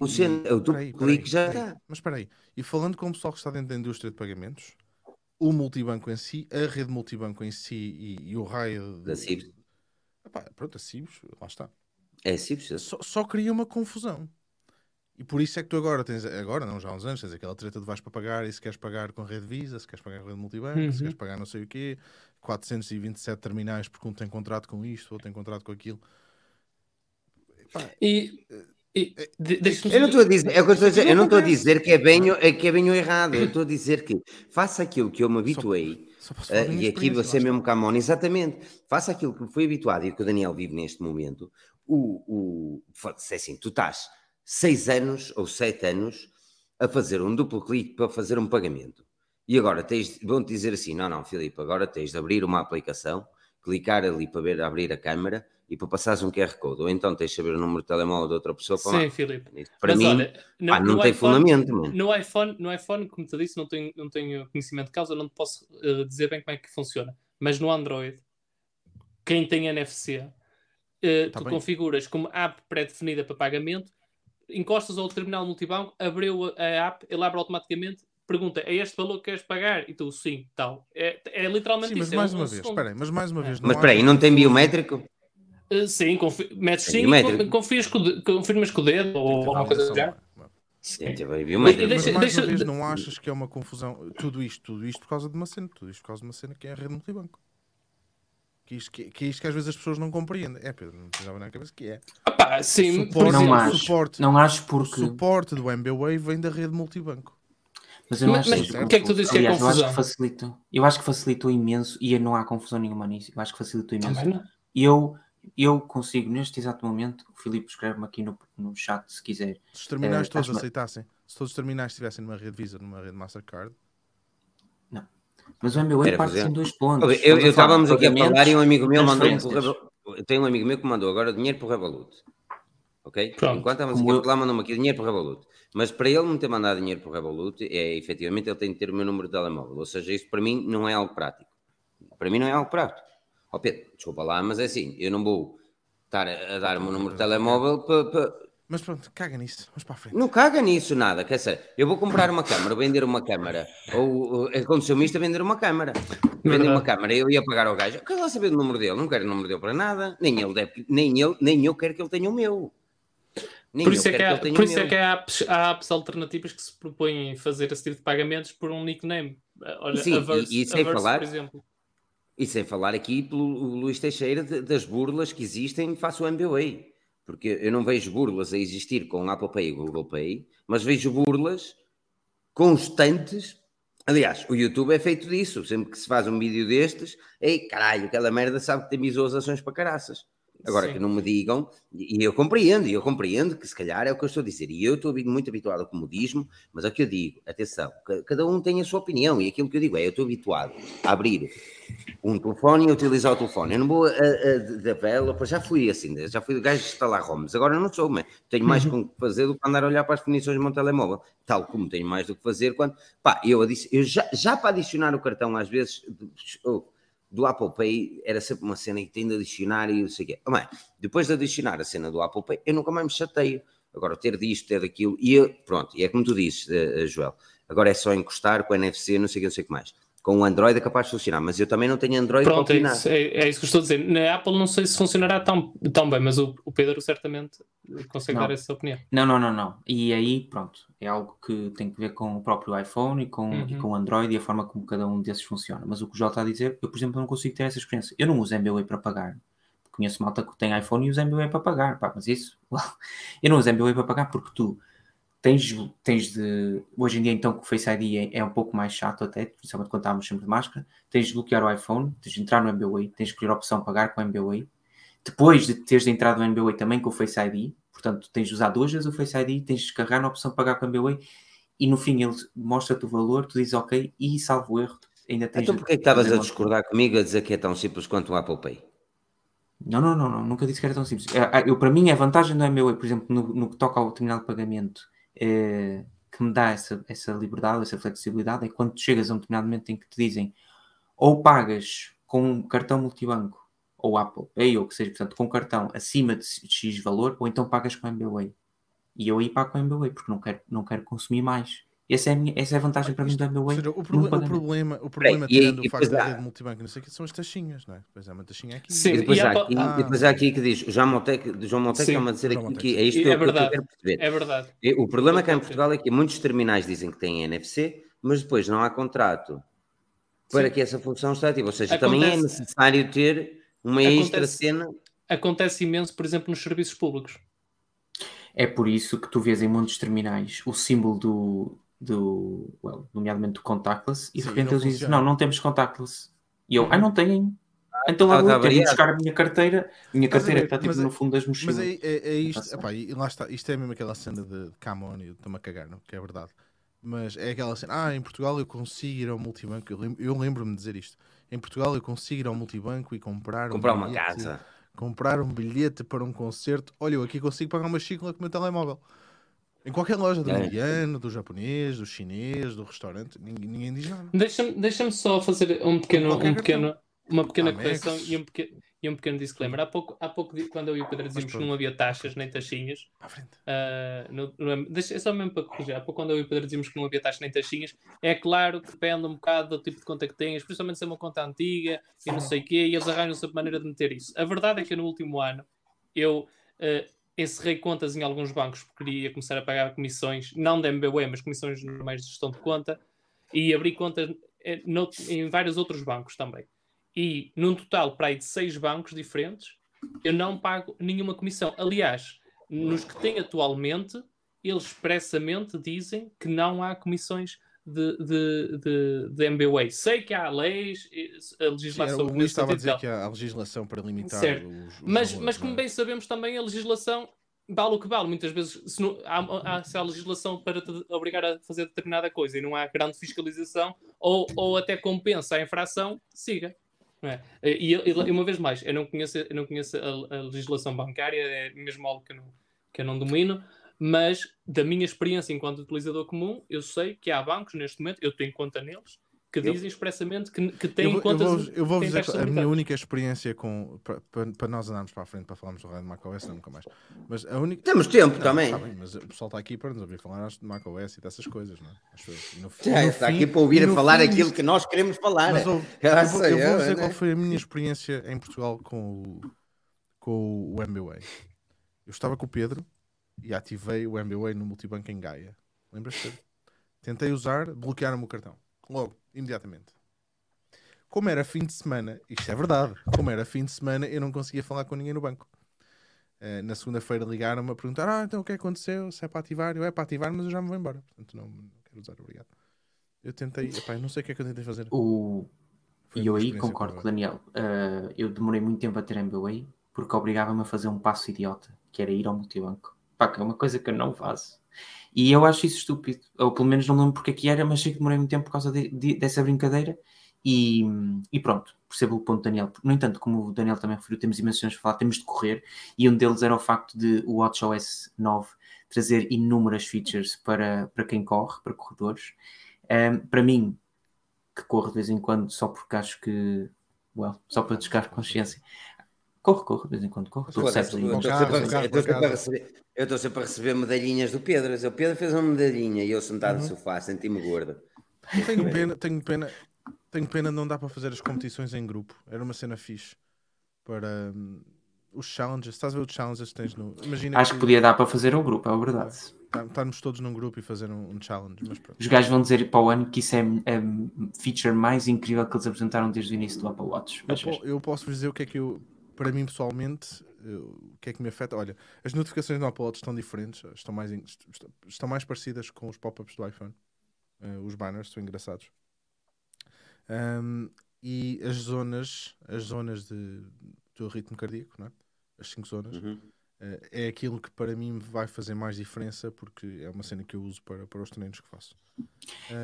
Speaker 2: o,
Speaker 1: e-
Speaker 2: o
Speaker 1: peraí,
Speaker 2: clique
Speaker 1: peraí,
Speaker 2: já
Speaker 1: peraí.
Speaker 2: está.
Speaker 1: Mas espera aí, e falando com o pessoal que está dentro da indústria de pagamentos, o multibanco em si, a rede multibanco em si e, e o raio
Speaker 2: Da CIBS.
Speaker 1: Epá, pronto, a Cibos, lá está.
Speaker 2: É simples.
Speaker 1: Só, só cria uma confusão. E por isso é que tu agora tens, agora não, já há uns anos, tens aquela treta de vais para pagar e se queres pagar com rede Visa, se queres pagar com rede multibanco,
Speaker 3: Uhum.
Speaker 1: se queres pagar não sei o quê, 427 terminais porque um tem contrato com isto, outro tem contrato com aquilo.
Speaker 3: E, e de- deixa-me
Speaker 2: Eu não estou a dizer, é o que eu estou a dizer, eu não estou a dizer que é bem, ou- é que é bem ou errado. Eu estou a dizer que faça aquilo que eu me habituei.
Speaker 1: Só
Speaker 2: Ah,
Speaker 1: da minha
Speaker 2: e aqui você mesmo Camon, exatamente. Faça aquilo que foi habituado e o que o Daniel vive neste momento. O, o, se é assim, tu estás seis anos ou sete anos a fazer um duplo clique para fazer um pagamento. E agora tens, vão-te dizer assim: não, não, Filipe, agora tens de abrir uma aplicação, clicar ali para ver, abrir a câmara e para passares um QR Code. Ou então tens de saber o número de telemóvel de outra pessoa para
Speaker 3: Sim. Filipe.
Speaker 2: Para
Speaker 3: Mas
Speaker 2: mim,
Speaker 3: olha, no-
Speaker 2: pá, não tem
Speaker 3: iPhone-
Speaker 2: fundamento, mano.
Speaker 3: No iPhone, no iPhone, como te disse, não tenho, não tenho conhecimento de causa, não te posso eh, dizer bem como é que funciona. Mas no Android, quem tem NFC, eh,
Speaker 1: Tá
Speaker 3: tu
Speaker 1: bem.
Speaker 3: configuras como app pré-definida para pagamento, encostas ao terminal multibanco, abriu a, app, ele abre automaticamente, pergunta: é este valor que queres pagar? E tu, sim, tal. É, é literalmente
Speaker 1: Sim, mas
Speaker 3: isso. é
Speaker 1: mais
Speaker 3: um-
Speaker 1: uma
Speaker 3: um
Speaker 1: vez, espera aí, mas mais uma
Speaker 3: É.
Speaker 1: vez.
Speaker 2: Mas espera não tem biométrico?
Speaker 3: Eh, sim, confi metes
Speaker 2: É
Speaker 3: sim,
Speaker 2: biométrico.
Speaker 3: confias com o de- confirmas com o dedo ou alguma coisa do género.
Speaker 1: é?
Speaker 3: Sim. Deixa-
Speaker 1: Mas mais
Speaker 3: deixa-
Speaker 1: uma vez,
Speaker 3: de-
Speaker 1: não achas que é uma confusão? Tudo isto, tudo isto por causa de uma cena, tudo isto por causa de uma cena que é a rede multibanco. Que isto que, que, é isto que às vezes as pessoas não compreendem. É, Pedro, não precisava na cabeça que é.
Speaker 3: Opá, sim, por
Speaker 1: Suporte,
Speaker 4: Não acho.
Speaker 1: suporte,
Speaker 4: Não acho
Speaker 1: o
Speaker 4: porque.
Speaker 1: suporte do MBWay vem da rede multibanco.
Speaker 4: Mas eu não
Speaker 3: Mas-
Speaker 4: acho
Speaker 3: mas
Speaker 4: isso
Speaker 3: o que é que tu dizes que é
Speaker 4: Aliás, eu acho
Speaker 3: confusão?
Speaker 4: que facilitou. Eu acho que facilitou imenso e não há confusão nenhuma nisso. Eu acho que facilitou imenso. Eu, eu consigo, neste exato momento, o Filipe escreve-me aqui no, no chat se quiser.
Speaker 1: Se os terminais
Speaker 4: Eh,
Speaker 1: todos aceitassem, se todos os terminais estivessem numa rede Visa, numa rede Mastercard,
Speaker 4: Mas o MBWay
Speaker 2: Era
Speaker 4: parte
Speaker 2: fazer.
Speaker 4: em dois pontos.
Speaker 2: Eu, estávamos aqui a falar e um amigo meu mandou. Eu tenho um amigo meu que mandou agora dinheiro para o Revolut. Ok?
Speaker 3: Pronto.
Speaker 2: Enquanto estávamos aqui a falar, mandou-me aqui dinheiro para o Revolut. Mas para ele me ter mandado dinheiro para o Revolut, é efetivamente ele tem de ter o meu número de telemóvel. Ou seja, isso para mim não é algo prático. Para mim não é algo prático. Ó Pedro, desculpa lá, mas é assim, eu não vou estar a a dar o meu número de telemóvel para. para-
Speaker 1: mas pronto, caga nisso, vamos para a frente.
Speaker 2: Não caga nisso nada, quer dizer, eu vou comprar uma câmara, vender uma câmara, ou aconteceu-me isto a vender uma câmara. Vender uma câmara, eu ia pagar ao gajo, eu quero lá saber do número dele, não quero o número dele para nada, nem ele deve, nem ele, nem eu quero que ele tenha o meu. Nem
Speaker 3: Por isso, é que, há, por
Speaker 2: o
Speaker 3: isso é que há, apps, há apps alternativas que se propõem fazer esse tipo de pagamentos por um nickname. Uh, Olha,
Speaker 2: Sim,
Speaker 3: a Verse,
Speaker 2: e- e sem
Speaker 3: a Verse,
Speaker 2: falar-
Speaker 3: por exemplo.
Speaker 2: E sem falar aqui pelo o Luís Teixeira de- das burlas que existem face ao MBA. Porque eu não vejo burlas a existir com Apple Pay e Google Pay, mas vejo burlas constantes. Aliás, o YouTube é feito disso. Sempre que se faz um vídeo destes, ei caralho, aquela merda sabe que tem visualizações para caraças. Agora
Speaker 3: Sim.
Speaker 2: que não me digam, e eu compreendo, e eu compreendo que se calhar é o que eu estou a dizer, e eu estou muito habituado ao comodismo, mas é o que eu digo, atenção, ca- cada um tem a sua opinião, e aquilo que eu digo é, eu estou habituado a abrir um telefone e a utilizar o telefone. Eu não vou a, a, da vela, já fui assim, já fui gajo de instalar ROMs, agora não sou, mas tenho mais com o que fazer do que andar a olhar para as definições do meu telemóvel, tal como tenho mais do que fazer quando, pá, eu, adici- eu já, já para adicionar o cartão às vezes, oh, do Apple Pay era sempre uma cena que tem de adicionar e não sei o quê. Mas, depois de adicionar a cena do Apple Pay, eu nunca mais me chateio. Agora, ter disto, ter daquilo, e eu, pronto, e é como tu dizes, eh, eh, Joel, agora é só encostar com o NFC, não sei o que, não sei o que mais. Com o Android é capaz de funcionar, mas eu também não tenho Android
Speaker 3: Pronto,
Speaker 2: para
Speaker 3: é
Speaker 2: opinar.
Speaker 3: isso, é, é isso que eu estou a dizer. Na Apple não sei se funcionará tão, tão bem, mas o, o Pedro certamente consegue
Speaker 4: Não.
Speaker 3: dar essa opinião.
Speaker 4: Não, não, não, não. E aí, pronto, é algo que tem que ver com o próprio iPhone e com, e
Speaker 3: Uhum.
Speaker 4: com o Android e a forma como cada um desses funciona. Mas o que o João está a dizer, eu, por exemplo, não consigo ter essa experiência. Eu não uso MBWay para pagar. Conheço malta que tem iPhone e usa MBWay para pagar. Pá, mas isso, eu não uso MBWay para pagar porque tu tens, tens de. Hoje em dia, então, que o Face ID é, é um pouco mais chato, até, principalmente quando estávamos sempre de máscara. Tens de bloquear o iPhone, tens de entrar no MBWay, tens de escolher a opção pagar com o MBWay. Depois de teres de entrado no MBWay também com o Face ID, portanto, tens de usar duas vezes o Face ID, tens de descarregar na opção pagar com o MBWay e no fim ele mostra-te o valor, tu dizes ok e salvo erro, ainda tens.
Speaker 2: Então, porquê que estavas a discordar comigo a dizer que é tão simples quanto o Apple Pay?
Speaker 4: Não, não, não, não, nunca disse que era tão simples. É, eu, para mim, a vantagem do MBWay, por exemplo, no, no que toca ao terminal de pagamento, é, que me dá essa, essa liberdade, essa flexibilidade, é quando chegas a um determinado momento em que te dizem ou pagas com cartão multibanco ou Apple Pay, ou que seja, portanto, com cartão acima de X valor, ou então pagas com MBWay. E eu aí pago com MBWay, porque não quero, não quero consumir mais. Essa é a, minha, essa é a vantagem para mim do MBWay.
Speaker 1: Seja, o, proble o, problema, o problema, Peraí, tirando e, o facto de rede multibanco, não sei o que, são as taxinhas, não é? Depois há uma taxinha aqui.
Speaker 2: Sim, e depois, há, aqui, ah. e depois há aqui que diz, o João Montec, João Montec está-me a dizer aqui que é isto que
Speaker 3: é
Speaker 2: eu,
Speaker 3: verdade,
Speaker 2: que eu quero perceber.
Speaker 3: É verdade.
Speaker 2: O problema cá em Portugal é que muitos terminais dizem que têm NFC, mas depois não há contrato para Sim. que essa função esteja ativa. Ou seja, Acontece. também é necessário ter uma Acontece. extra cena.
Speaker 3: Acontece imenso, por exemplo, nos serviços públicos.
Speaker 4: É por isso que tu vês em muitos terminais o símbolo do, do well, nomeadamente do contactless, e Sim, de repente eles dizem: Não, não temos contactless. E eu, ah, não têm. Então lá vou ter de buscar a minha carteira, minha carteira que está tipo no fundo das mochilas.
Speaker 1: Mas é, é, é isto, epá, e lá está, isto é mesmo aquela cena de, de eu estou-me a cagar, não? que é verdade. Mas é aquela cena, ah, em Portugal eu consigo ir ao multibanco, eu lembro-me lembro de dizer isto. Em Portugal eu consigo ir ao multibanco e comprar,
Speaker 2: comprar
Speaker 1: um
Speaker 2: uma casa,
Speaker 1: comprar um bilhete para um concerto. Olha, eu aqui consigo pagar uma xícara com o meu telemóvel. Em qualquer loja do é. indiano, do japonês, do chinês, do restaurante, ninguém, ninguém diz nada.
Speaker 3: Deixa-me deixa só fazer um pequeno, um pequeno, uma pequena ah, correção e um pequeno, e um pequeno disclaimer. Há pouco, há pouco quando eu e o Pedro dizíamos que não havia taxas nem taxinhas.
Speaker 1: À frente.
Speaker 3: Uh, no, no, deixa, é só mesmo para corrigir. Há pouco quando eu e o Pedro dizíamos que não havia taxas nem taxinhas. É claro que depende um bocado do tipo de conta que tens, principalmente se é uma conta antiga e não sei o quê, e eles arranjam sempre maneira de meter isso. A verdade é que no último ano eu. Uh, encerrei contas em alguns bancos porque queria começar a pagar comissões, não da MBWay, mas comissões normais de gestão de conta, e abri contas eh, em vários outros bancos também. E num total para aí de seis bancos diferentes, eu não pago nenhuma comissão. Aliás, nos que tem atualmente, eles expressamente dizem que não há comissões de, de, de, de MBWay. Sei que há leis, a legislação.
Speaker 1: Sim, o estava a dizer que há legislação para limitar
Speaker 3: certo. os, os mas, valores, mas como é? bem sabemos também, a legislação vale o que vale. Muitas vezes, se, não, há, há, se há legislação para te obrigar a fazer determinada coisa e não há grande fiscalização, ou, ou até compensa a infração, siga. É? E, e, uma vez mais, eu não conheço, eu não conheço a, a legislação bancária, é mesmo algo que eu não, que eu não domino, mas da minha experiência enquanto utilizador comum, eu sei que há bancos neste momento, eu tenho conta neles, que dizem expressamente que, que têm
Speaker 1: eu,
Speaker 3: contas.
Speaker 1: Eu vou, eu vou dizer a minha única experiência com. Para, nós andarmos para a frente para falarmos do rádio macOS, nunca mais. Mas a única.
Speaker 2: Temos tempo não, também.
Speaker 1: Tá bem, mas o pessoal está aqui para nos ouvir falar de macOS e dessas coisas, não é? Acho,
Speaker 2: no, no está fim, aqui para ouvir a falar aquilo que nós queremos falar. Mas,
Speaker 1: eu, eu, vou, eu vou dizer né? qual foi a minha experiência em Portugal com o, com o MBWay. Eu estava com o Pedro e ativei o MBWay no multibanco em Gaia. Lembras-te? Tentei usar, bloquearam-me o cartão. Logo, imediatamente. Como era fim de semana, isto é verdade, como era fim de semana, eu não conseguia falar com ninguém no banco. Uh, na segunda-feira ligaram-me a perguntar: Ah, então o que aconteceu? Se é para ativar? Eu é para ativar, mas eu já me vou embora. Portanto, não, não quero usar, obrigado. Eu tentei, epá, não sei o que é que eu tentei fazer.
Speaker 4: O... E eu aí concordo com o Daniel. Uh, eu demorei muito tempo a ter MBA porque obrigava-me a fazer um passo idiota, que era ir ao multibanco. Pá, que é uma coisa que eu não faço. E eu acho isso estúpido. Ou pelo menos não lembro porque é que era, mas sei que demorei muito tempo por causa de, de, dessa brincadeira. E, e, pronto, percebo o ponto Daniel. No entanto, como o Daniel também referiu, temos imensões para falar, temos de correr. E um deles era o facto de o WatchOS 9 trazer inúmeras features para, para quem corre, para corredores. Um, para mim, que corro de vez em quando, só porque acho que, well, só para descargar consciência, corro, corro, de vez em quando corro. Estou
Speaker 2: eu estou sempre a receber medalhinhas do Pedro. O Pedro fez uma medalhinha e eu sentado uhum. no sofá, senti-me gordo.
Speaker 1: Tenho pena, tenho pena, tenho pena não dá para fazer as competições em grupo. Era uma cena fixe para um, os challenges. Estás a ver os challenges que tens no.
Speaker 4: Imagina Acho que, que podia dar para fazer o grupo, é verdade.
Speaker 1: Tá, estarmos todos num grupo e fazer um, um challenge. Mas
Speaker 4: Os gajos vão dizer para o ano que isso é a feature mais incrível que eles apresentaram desde o início do Apple Watch.
Speaker 1: Eu, eu posso dizer o que é que eu, para mim pessoalmente, o que é que me afeta? Olha, as notificações no Apple Watch estão diferentes, estão mais, estão mais parecidas com os pop-ups do iPhone. Eh, os banners são engraçados. Ahm, e as zonas, as zonas de, do ritmo cardíaco, não é? as 5 zonas,
Speaker 2: Uhum.
Speaker 1: eh, é aquilo que para mim vai fazer mais diferença porque é uma cena que eu uso para, para os treinos que faço.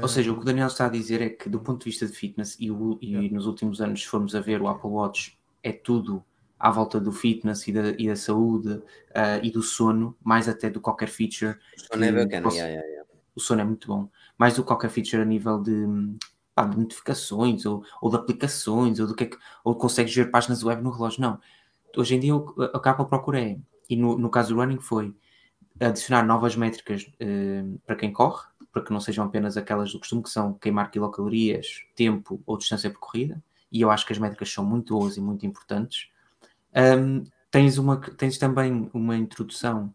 Speaker 4: Ou seja, o que o Daniel está a dizer é que, do ponto de vista de fitness, e, o- e
Speaker 1: Yeah.
Speaker 4: nos últimos anos, se formos a ver, o Apple Watch é tudo à volta do fitness e da, e da saúde ah, e do sono, mais até do que qualquer feature.
Speaker 2: Sono é bacana,
Speaker 4: possa-
Speaker 2: yeah, yeah, yeah.
Speaker 4: O sono é muito bom, mais do que qualquer feature a nível de, pá, de notificações ou, ou de aplicações ou do que é que ou consegues ver páginas web no relógio. Não. Hoje em dia, o a Apple procura é, e no, no caso do running, foi adicionar novas métricas eh, para quem corre, para que não sejam apenas aquelas do costume, que são queimar quilocalorias, tempo ou distância percorrida, e eu acho que as métricas são muito boas e muito importantes. Ahm, tens, uma, tens também uma introdução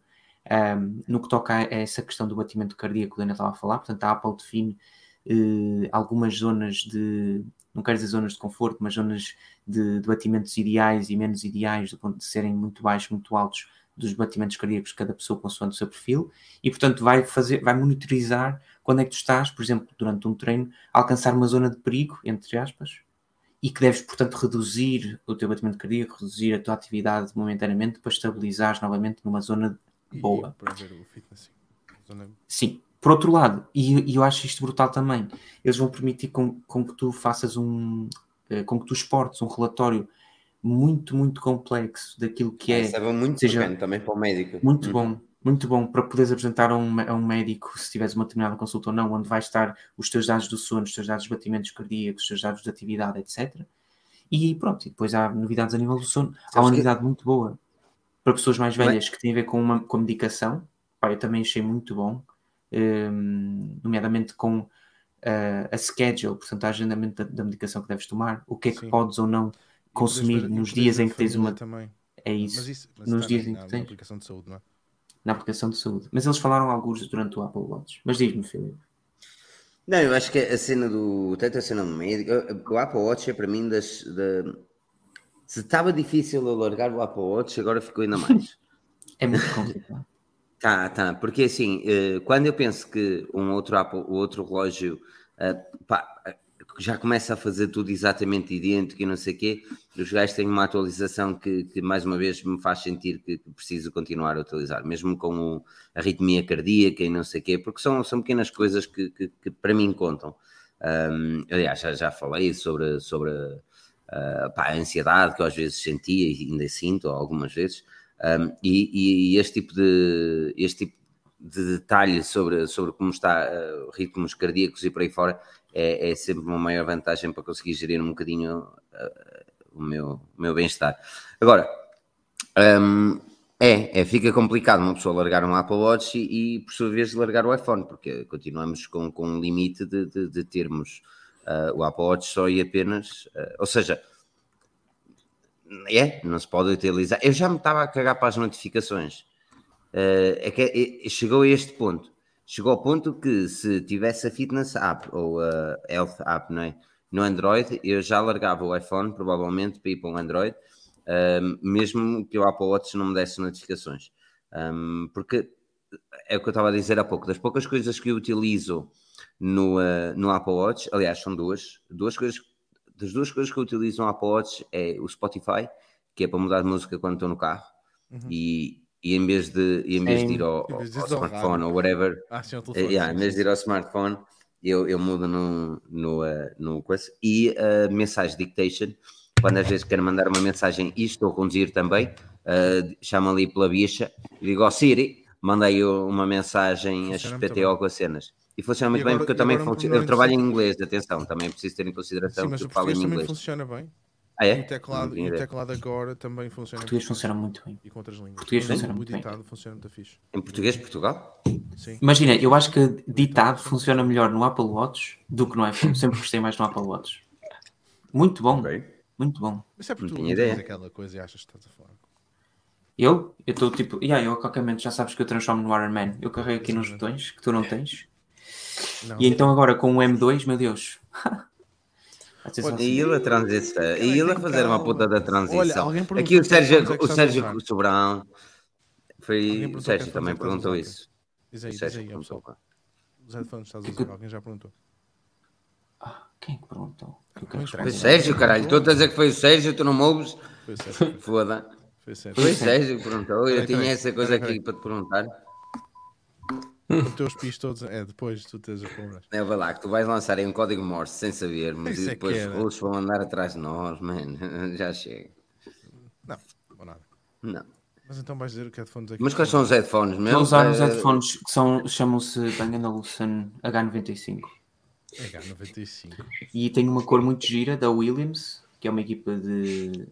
Speaker 4: ahm, no que toca a essa questão do batimento cardíaco que Daniel estava a falar, portanto a Apple define eh, algumas zonas de, não quero dizer zonas de conforto, mas zonas de, de batimentos ideais e menos ideais, de serem muito baixos, muito altos, dos batimentos cardíacos de cada pessoa consoante o seu perfil. E portanto vai fazer, vai monitorizar quando é que tu estás, por exemplo, durante um treino, a alcançar uma zona de perigo, entre aspas, e que deves, portanto, reduzir o teu batimento cardíaco, reduzir a tua atividade momentaneamente para estabilizares novamente numa zona boa.
Speaker 1: E para ver o fitness. sim. Zona-
Speaker 4: Sim. Por outro lado, e, e eu acho isto brutal também, eles vão permitir com, com que tu faças um, eh, com que tu exportes um relatório muito, muito complexo daquilo que é
Speaker 2: Isso é muito
Speaker 4: seja-
Speaker 2: também para o médico.
Speaker 4: muito
Speaker 2: Uhum.
Speaker 4: bom, muito bom para poderes apresentar a um, a um médico se tiveres uma determinada consulta ou não, onde vai estar os teus dados do sono, os teus dados de batimentos cardíacos, os teus dados de atividade, etc. E pronto, e depois há novidades a nível do sono. Há uma
Speaker 2: que-
Speaker 4: novidade muito boa para pessoas mais
Speaker 2: é?
Speaker 4: velhas que tem a ver com, uma, com a medicação. Pá, eu também achei muito bom, hum, nomeadamente com ah, a schedule, portanto, a agendamento da, da medicação que deves tomar, o que é que
Speaker 1: Sim.
Speaker 4: podes ou não consumir nos dias em que tens uma.
Speaker 1: Também.
Speaker 4: É isso.
Speaker 1: Isso
Speaker 4: nos dias em que
Speaker 1: na
Speaker 4: tens.
Speaker 1: aplicação de saúde, não é?
Speaker 4: Na aplicação de saúde. Mas eles falaram alguns durante o Apple Watch. Mas diz-me, Filipe.
Speaker 2: Não, eu acho que a cena do. Tanto a cena do médico. O Apple Watch é para mim das. Da... Se estava difícil eu largar o Apple Watch, agora ficou ainda mais.
Speaker 4: É muito complicado.
Speaker 2: Tá, tá, porque assim, eh, quando eu penso que um outro Apple, outro relógio eh, pá, já começa a fazer tudo exatamente idêntico e não sei o quê, os gajos têm uma atualização que, que, mais uma vez me faz sentir que preciso continuar a utilizar, mesmo com o, a arritmia cardíaca e não sei o quê, porque são, são pequenas coisas que, que, que para mim contam. Um, aliás, já, já falei sobre, sobre uh, pá, a ansiedade que eu às vezes sentia e ainda sinto algumas vezes. Um, e, e, este tipo de este tipo de detalhe sobre, sobre como está uh, ritmos cardíacos e por aí fora é, é, sempre uma maior vantagem para conseguir gerir um bocadinho uh, o meu, o meu bem-estar. Agora, um, é, é, fica complicado uma pessoa largar um Apple Watch e, e por sua vez largar o iPhone, porque continuamos com, com um limite de, de, de termos uh, o Apple Watch só e apenas, ou seja, é, não se pode utilizar. Eu já me estava a cagar para as notificações. Uh, é que é, chegou a este ponto. Chegou ao ponto que se tivesse a Fitness App ou a Health App não é? no Android, eu já largava o iPhone, provavelmente, para ir para o Android, um, mesmo que o Apple Watch não me desse notificações. Um, porque é o que eu estava a dizer há pouco, das poucas coisas que eu utilizo no, uh, no Apple Watch, aliás, são duas, duas coisas das duas coisas que eu utilizo no Apple Watch é o Spotify, que é para mudar de música quando estou no carro, uhum. e, e em vez de, em vez de ir ao, ao, ao smartphone ou whatever,
Speaker 1: ah, sim,
Speaker 2: telefone, yeah, em vez de ir ao smartphone, eu, eu mudo no, no, uh, no coisa. E a uh, mensagem dictation, quando às vezes quero mandar uma mensagem e estou a conduzir também, uh, chamo ali pela bicha e digo ao oh, Siri, mandei uma mensagem a XPTO com as cenas. E funciona muito e agora, bem porque eu também um eu trabalho em inglês, atenção, também preciso ter em consideração
Speaker 1: Sim, mas
Speaker 2: que
Speaker 1: o
Speaker 2: eu falo em
Speaker 1: também
Speaker 2: inglês.
Speaker 1: funciona bem.
Speaker 2: Ah, é?
Speaker 1: E o teclado, e o teclado agora também funciona.
Speaker 4: Português funciona muito bem.
Speaker 1: E com outras línguas.
Speaker 4: Português funciona
Speaker 1: o
Speaker 4: muito
Speaker 1: ditado
Speaker 4: bem.
Speaker 1: funciona muito fixe.
Speaker 2: Em português, Portugal?
Speaker 1: Sim.
Speaker 4: Imagina, eu acho que ditado funciona melhor no Apple Watch do que no iPhone. Sempre gostei mais no Apple Watch. Muito bom.
Speaker 2: Okay.
Speaker 4: Muito bom.
Speaker 1: Mas é porque
Speaker 2: Não
Speaker 1: tu
Speaker 2: tinha ideia.
Speaker 1: aquela coisa e achas que estás a falar.
Speaker 4: Eu? Eu estou tipo. Yeah, eu a qualquer momento já sabes que eu transformo no Iron Man. Eu carrego aqui nos
Speaker 1: Exatamente.
Speaker 4: botões que tu não tens.
Speaker 1: Não.
Speaker 4: E então agora com o M2, meu Deus.
Speaker 1: Olha.
Speaker 2: E ele a transição. E ele a fazer uma puta da
Speaker 1: Olha,
Speaker 2: transição.
Speaker 1: perguntou
Speaker 2: Aqui o Sérgio,
Speaker 1: é
Speaker 2: o
Speaker 1: estás
Speaker 2: Sérgio. Sobrão. Foi, o Sérgio também
Speaker 1: é estás
Speaker 2: perguntou isso.
Speaker 1: Diz aí,
Speaker 2: O
Speaker 1: diz
Speaker 2: Sérgio
Speaker 1: aí, ó,
Speaker 2: perguntou.
Speaker 1: pessoal. Os headphones estás a usar, alguém já perguntou.
Speaker 4: Ah, quem é que perguntou?
Speaker 2: Foi o. Sérgio, caralho. Tu a dizer que foi o Sérgio, tu não me ouves?
Speaker 1: Foi o Sérgio.
Speaker 2: Foda.
Speaker 1: Foi o Sérgio.
Speaker 2: Foi o Sérgio que perguntou. Eu
Speaker 1: Peraí,
Speaker 2: tinha
Speaker 1: peraí,
Speaker 2: essa coisa aqui para te perguntar.
Speaker 1: Os teus pis todos. É, depois tu tens as palavras.
Speaker 2: É, vai lá, que tu vais lançar aí um código Morse sem sabermos
Speaker 1: Isso
Speaker 2: e
Speaker 1: é
Speaker 2: depois
Speaker 1: que
Speaker 2: os russos vão andar atrás de nós, mano. Já chega.
Speaker 1: Não, ou nada.
Speaker 2: Não.
Speaker 1: Mas então vais dizer que headphones aqui.
Speaker 2: Mas quais são os headphones mesmo?
Speaker 4: a usar os headphones que são, chamam-se Bang Olufsen H95.
Speaker 1: H95.
Speaker 4: E tem uma cor muito gira da Williams, que é uma equipa de.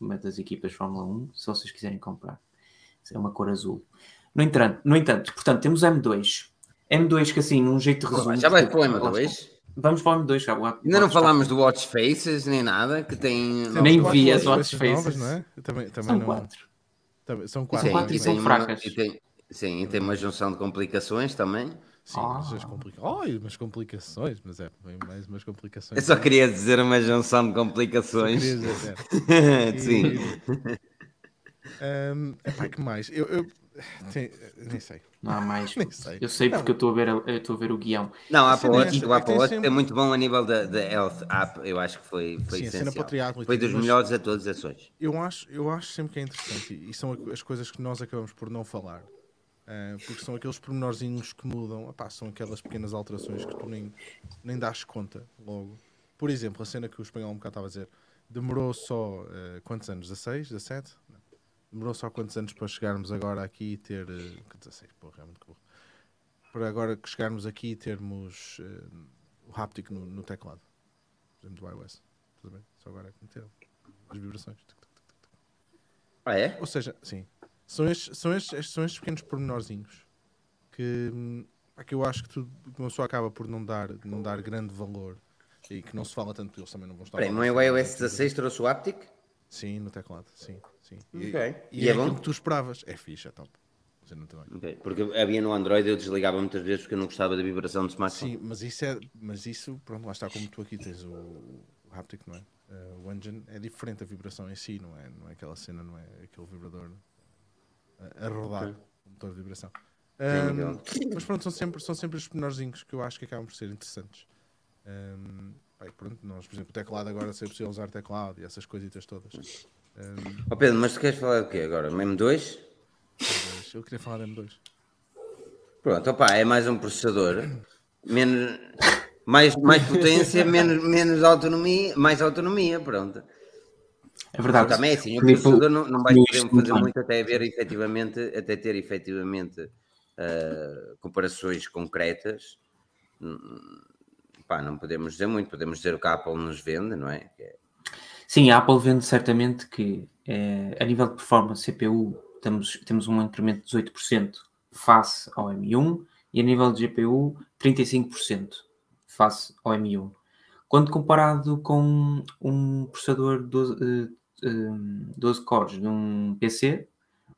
Speaker 4: uma das equipas de Fórmula 1, se vocês quiserem comprar. É uma cor azul. No entanto, no entanto portanto, temos M2. M2 que assim, um jeito de resumo.
Speaker 2: Já vais para o
Speaker 4: Lá está.
Speaker 2: M2?
Speaker 4: Vamos para o M2 já. o-
Speaker 2: Ainda não
Speaker 4: o-
Speaker 2: falámos do Watch Faces nem nada, que tem.
Speaker 1: Temos
Speaker 4: Nem
Speaker 1: quatro
Speaker 4: vi as
Speaker 1: watch faces novas, não é? Eu Também, também
Speaker 4: São
Speaker 1: não...
Speaker 4: quatro.
Speaker 1: também- são
Speaker 2: Sim,
Speaker 1: quatro.
Speaker 4: quatro
Speaker 1: também.
Speaker 4: e são
Speaker 2: tem
Speaker 4: fracas.
Speaker 2: e tem- sim, e tem uma junção de complicações também.
Speaker 1: Sim, mas as complicações. Ai, umas complicações, mas é, bem mais umas complicações.
Speaker 2: Eu só queria dizer uma junção de complicações.
Speaker 1: dizer, é.
Speaker 2: Sim.
Speaker 1: Um, epá, que mais? Eu, eu- tem- nem sei.
Speaker 4: Não há mais.
Speaker 1: Nem sei.
Speaker 4: Eu sei porque eu estou a ver, eu estou a ver o guião.
Speaker 2: Não, a Apple
Speaker 1: é
Speaker 2: Watch, o
Speaker 1: é
Speaker 2: Apple Watch
Speaker 1: sempre-
Speaker 2: é muito bom a nível da, da Health App. Eu acho que foi, foi
Speaker 1: Sim, a cena
Speaker 2: essencial. Foi dos
Speaker 1: mas-
Speaker 2: melhores atualizações.
Speaker 1: Eu acho, eu acho sempre que é interessante e são as coisas que nós acabamos por não falar. Ah, porque são aqueles pormenorzinhos que mudam, Epá, são aquelas pequenas alterações que tu nem, nem das conta logo. Por exemplo, a cena que o espanhol um bocado estava a dizer, demorou só ah, quantos anos? 16? 17? Não. Demorou só quantos anos para chegarmos agora aqui e ter. ah, que 16, porra, é muito burro. Para agora que chegarmos aqui e termos ah, o haptic no, no teclado. Por exemplo, do iOS. Tudo bem? Só agora é que meteram as vibrações.
Speaker 2: Ah, é?
Speaker 1: Ou seja, sim. São estes, são estes, são estes pequenos pormenorzinhos que, hum, pá, que eu acho que, tu, que uma pessoa acaba por não dar, não dar grande valor e que não se fala tanto, eles também não vão estar.
Speaker 2: Peraí, o
Speaker 1: a
Speaker 2: meu
Speaker 1: falar
Speaker 2: iOS
Speaker 1: tanto.
Speaker 2: 16 trouxe o Aptic?
Speaker 1: Sim, no teclado, sim. Sim. E,
Speaker 2: Ok.
Speaker 1: e
Speaker 2: E
Speaker 1: é,
Speaker 2: é bom?
Speaker 1: aquilo que tu esperavas. É fixe, é top. Você não tem olho.
Speaker 2: Ok, Porque havia no Android eu desligava muitas vezes porque eu não gostava da vibração do smartphone.
Speaker 1: Sim, mas isso é. Mas isso, pronto, lá está como tu aqui tens o, o haptic, não é? Eh, o engine é diferente a vibração em si, não é? Não é aquela cena, não é aquele vibrador a, a rodar,
Speaker 2: Ok.
Speaker 1: o motor de vibração.
Speaker 2: Sim,
Speaker 1: Ahm,
Speaker 2: então.
Speaker 1: mas pronto, são sempre, são sempre os menorzinhos que eu acho que acabam por ser interessantes. E pronto, nós, por exemplo, o teclado agora, se é possível usar teclado e essas coisitas todas. Ahm,
Speaker 2: Ó Pedro, mas tu queres falar do quê agora? M2?
Speaker 1: mas eu queria falar de M2.
Speaker 2: Pronto, opá, é mais um processador. Menos, mais, mais potência, menos, menos autonomia, mais autonomia, pronto.
Speaker 4: É verdade.
Speaker 2: Também é assim, o processador não, não vai poder fazer muito até ver efetivamente, até ter efetivamente ah, comparações concretas. Hum, Pá, não podemos dizer muito, podemos dizer o que a Apple nos vende, não é? Que é-
Speaker 4: Sim, a Apple vende certamente que eh, a nível de performance CPU temos, temos um incremento de 18% face ao M1 e a nível de GPU 35% face ao M1. Quando comparado com um processador 12, eh, eh, 12 cores de um PC,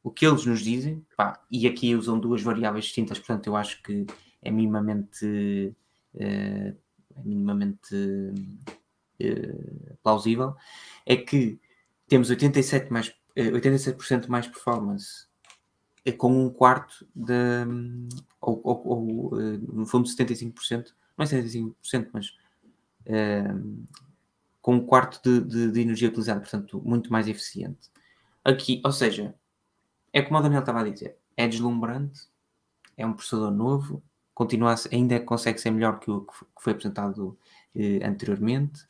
Speaker 4: o que eles nos dizem, pá, e aqui usam duas variáveis distintas, portanto eu acho que é minimamente, eh, é minimamente eh, plausível, é que temos 87%, mais, eh, 87 mais performance eh, com um quarto de, ou, ou- ou, eh, no fundo 75%, não é 75%, mas eh, com um quarto de, de- de energia utilizada, portanto, muito mais eficiente. Aqui, ou seja, é como o Daniel estava a dizer, é deslumbrante, é um processador novo, continua ainda consegue ser melhor que o que foi apresentado eh, anteriormente.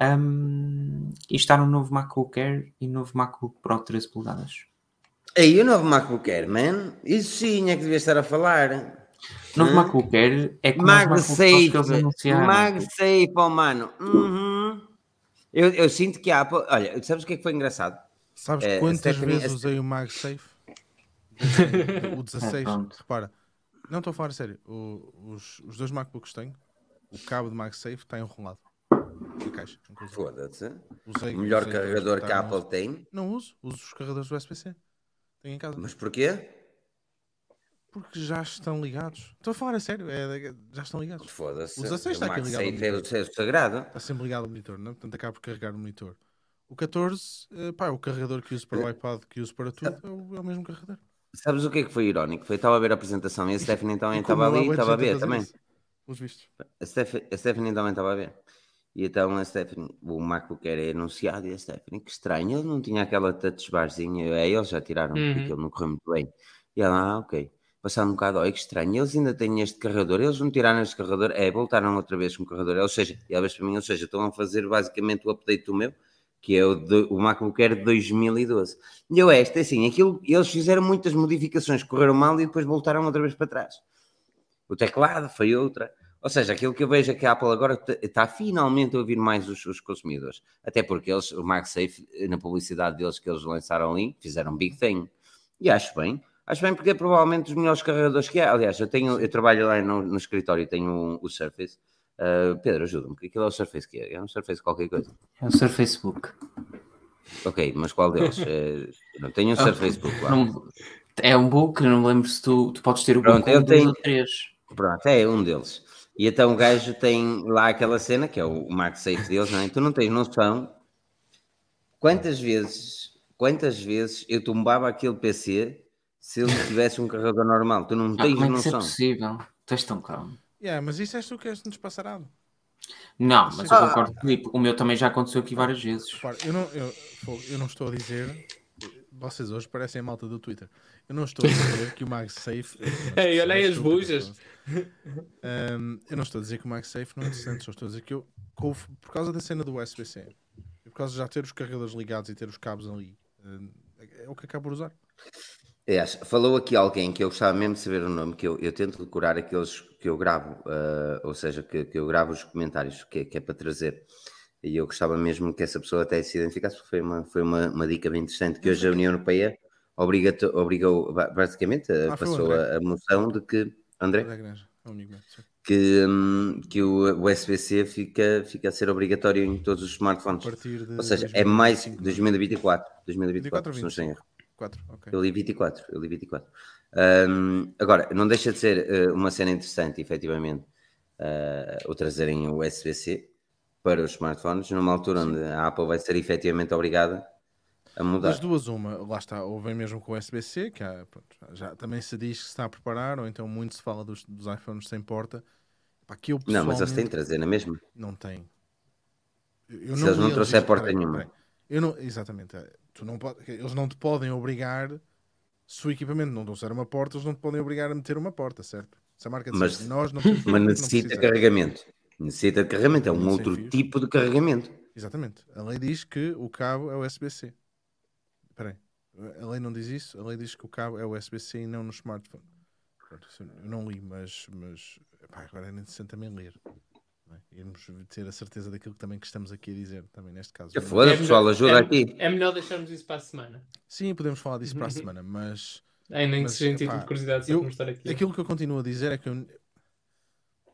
Speaker 4: Um, e está no novo MacBook Air e no novo MacBook Pro 13 polegadas.
Speaker 2: Aí o novo MacBook Air, man, isso sim é que devia estar a falar.
Speaker 4: O novo
Speaker 2: Hã?
Speaker 4: MacBook Air é como Pros que eles
Speaker 2: MagSafe,
Speaker 4: anunciaram.
Speaker 2: MagSafe, oh mano. Uhum. Eu, eu sinto que a Apple, olha, sabes o que é que foi engraçado?
Speaker 1: Sabes
Speaker 2: É,
Speaker 1: quantas
Speaker 2: Stephanie,
Speaker 1: vezes
Speaker 2: a-
Speaker 1: usei o MagSafe? o 16,
Speaker 4: É,
Speaker 1: repara. Não estou a falar a sério. O- os, os dois MacBooks que tenho, o cabo de MagSafe está enrolado. Caixa.
Speaker 2: Foda-se. O melhor
Speaker 1: usei
Speaker 2: carregador que a Apple tem.
Speaker 1: Não uso, uso os carregadores do USB-C. Tenho em casa.
Speaker 2: Mas porquê?
Speaker 1: Porque já estão ligados. Estou a falar a sério, é, já estão ligados.
Speaker 2: Foda-se.
Speaker 1: O 16 está aqui ligado ao
Speaker 2: é o- é sagrado.
Speaker 1: Está sempre ligado ao monitor, não é? Portanto, acaba por carregar o monitor. O 14, eh, pá, o carregador que uso para o iPad, que uso para tudo, é o, é o mesmo carregador.
Speaker 2: Sabes o que é que foi irónico? Foi estava a ver a apresentação e a Stephanie também
Speaker 1: E como
Speaker 2: estava ali,
Speaker 1: aguento
Speaker 2: estava a ver também.
Speaker 1: Pelos vistos.
Speaker 2: A, Steph, a Stephanie também estava a ver. E então a Stephanie, o MacBook era anunciado e a Stephanie, que estranho, ele não tinha aquela touch barzinha. É, eles já tiraram,
Speaker 3: Uhum.
Speaker 2: porque ele não correu muito bem. E ela, ah, ok. Passado um bocado, olha que estranho, eles ainda têm este carregador, eles não tiraram este carregador, é, voltaram outra vez com o carregador, ou seja, e ela para mim, ou seja, estão a fazer basicamente o update do meu, que é o, de, o MacBook Air de 2012. E eu, este, assim, aquilo, eles fizeram muitas modificações, correram mal e depois voltaram outra vez para trás. O teclado foi outra. Ou seja, aquilo que eu vejo é que a Apple agora está finalmente a ouvir mais os, os consumidores. Até porque eles, o MagSafe, na publicidade deles que eles lançaram ali, fizeram um big thing. E acho bem. Acho bem porque é provavelmente os melhores carregadores que há. Aliás, eu, tenho, eu trabalho lá no, no escritório e tenho um- o Surface. Uh, Pedro, ajuda-me. Aquilo é o Surface que é? É um Surface qualquer coisa.
Speaker 4: É o seu Facebook.
Speaker 2: Ok, mas qual deles? Eh, não tenho um Surface Book lá.
Speaker 4: Não- é um book, não me lembro se tu, tu podes ter o
Speaker 2: Pronto,
Speaker 4: book
Speaker 2: eu
Speaker 4: um, dois
Speaker 2: tenho-
Speaker 4: ou três.
Speaker 2: Pronto, é um deles. E então o gajo tem lá aquela cena, que é o MagSafe deles, não é? Tu não tens noção quantas vezes, quantas vezes eu tombava aquele PC se ele tivesse um carregador normal. Tu não
Speaker 4: Ah,
Speaker 2: tens
Speaker 4: como é é
Speaker 2: noção.
Speaker 4: possível? Tu és tão calmo.
Speaker 1: Yeah, mas isso és tu que és-nos passarado.
Speaker 4: Não, mas
Speaker 1: Ah.
Speaker 4: eu concordo Filipe. O meu também já aconteceu aqui várias vezes.
Speaker 1: Eu não, eu, eu não estou a dizer. Vocês hoje parecem a malta do Twitter. Eu não estou a dizer que o MagSafe.
Speaker 3: Ei, olha aí as bujas.
Speaker 1: Um, eu não estou a dizer que o MagSafe não é interessante, só estou a dizer que eu, por causa da cena do USB-C, e por causa de já ter os carregadores ligados e ter os cabos ali, é o que acabo por usar.
Speaker 2: É, falou aqui alguém que eu gostava mesmo de saber o nome, que eu, eu tento decorar aqueles que eu gravo, ah, ou seja, que, que eu gravo os comentários, que, é- que é para trazer. E eu gostava mesmo que essa pessoa até se identificasse, porque foi uma, foi uma, uma dica bem interessante, que hoje a União Europeia obriga obrigou, ba- basicamente, a-
Speaker 1: Ah,
Speaker 2: passou a, a moção de que, André,
Speaker 1: é um
Speaker 2: que, hum, que o USB-C fica, fica a ser obrigatório em todos os smartphones. Ou seja, é mais
Speaker 1: 2025,
Speaker 2: 2024, 2024,
Speaker 1: 24
Speaker 2: se não estou em erro.
Speaker 1: 4, ok.
Speaker 2: Eu li 24, eu li 24. Ahm, agora, não deixa de ser eh, uma cena interessante, efetivamente, eh, o trazerem o USB-C para os smartphones, numa altura onde a Apple vai ser efetivamente obrigada a mudar.
Speaker 1: Das duas, uma, lá está, ou vem mesmo com o USB-C, que há, pronto, já também se diz que se está a preparar, ou então muito se fala dos, dos iPhones sem porta. Pá, que eu
Speaker 2: Não, mas eles têm de trazer na mesma.
Speaker 1: não têm. Eu
Speaker 2: Se eles não trouxer
Speaker 1: isto-
Speaker 2: porta
Speaker 1: peraí,
Speaker 2: nenhuma.
Speaker 1: peraí. Eu não, exatamente, é, tu não pode, eles não te podem obrigar, se o equipamento não trouxer uma porta, eles não te podem obrigar a meter uma porta, certo? Se a marca disser,
Speaker 2: Mas-
Speaker 1: nós não
Speaker 2: Mas
Speaker 1: não
Speaker 2: necessita
Speaker 1: precisa."
Speaker 2: carregamento. Necessita de carregamento, é um outro
Speaker 1: fios.
Speaker 2: tipo de carregamento.
Speaker 1: Exatamente. A lei diz que o cabo é USB-C. Espera aí. A lei não diz isso. A lei diz que o cabo é USB-C e não no smartphone. Pronto, eu não li, mas, mas pá, agora é interessante também ler. não é? Irmos ter a certeza daquilo que também que estamos aqui a dizer, também neste caso.
Speaker 2: Foda,
Speaker 3: É
Speaker 2: pessoal,
Speaker 3: melhor-
Speaker 2: ajuda
Speaker 3: é-
Speaker 2: aqui.
Speaker 3: É melhor deixarmos isso para a semana.
Speaker 1: Sim, podemos falar disso para a semana, mas
Speaker 3: Ainda nem que
Speaker 1: Mas,
Speaker 3: seja em título
Speaker 1: epá,
Speaker 3: de curiosidade, só
Speaker 1: eu-
Speaker 3: mostrar aqui.
Speaker 1: aquilo que eu continuo a dizer é que eu,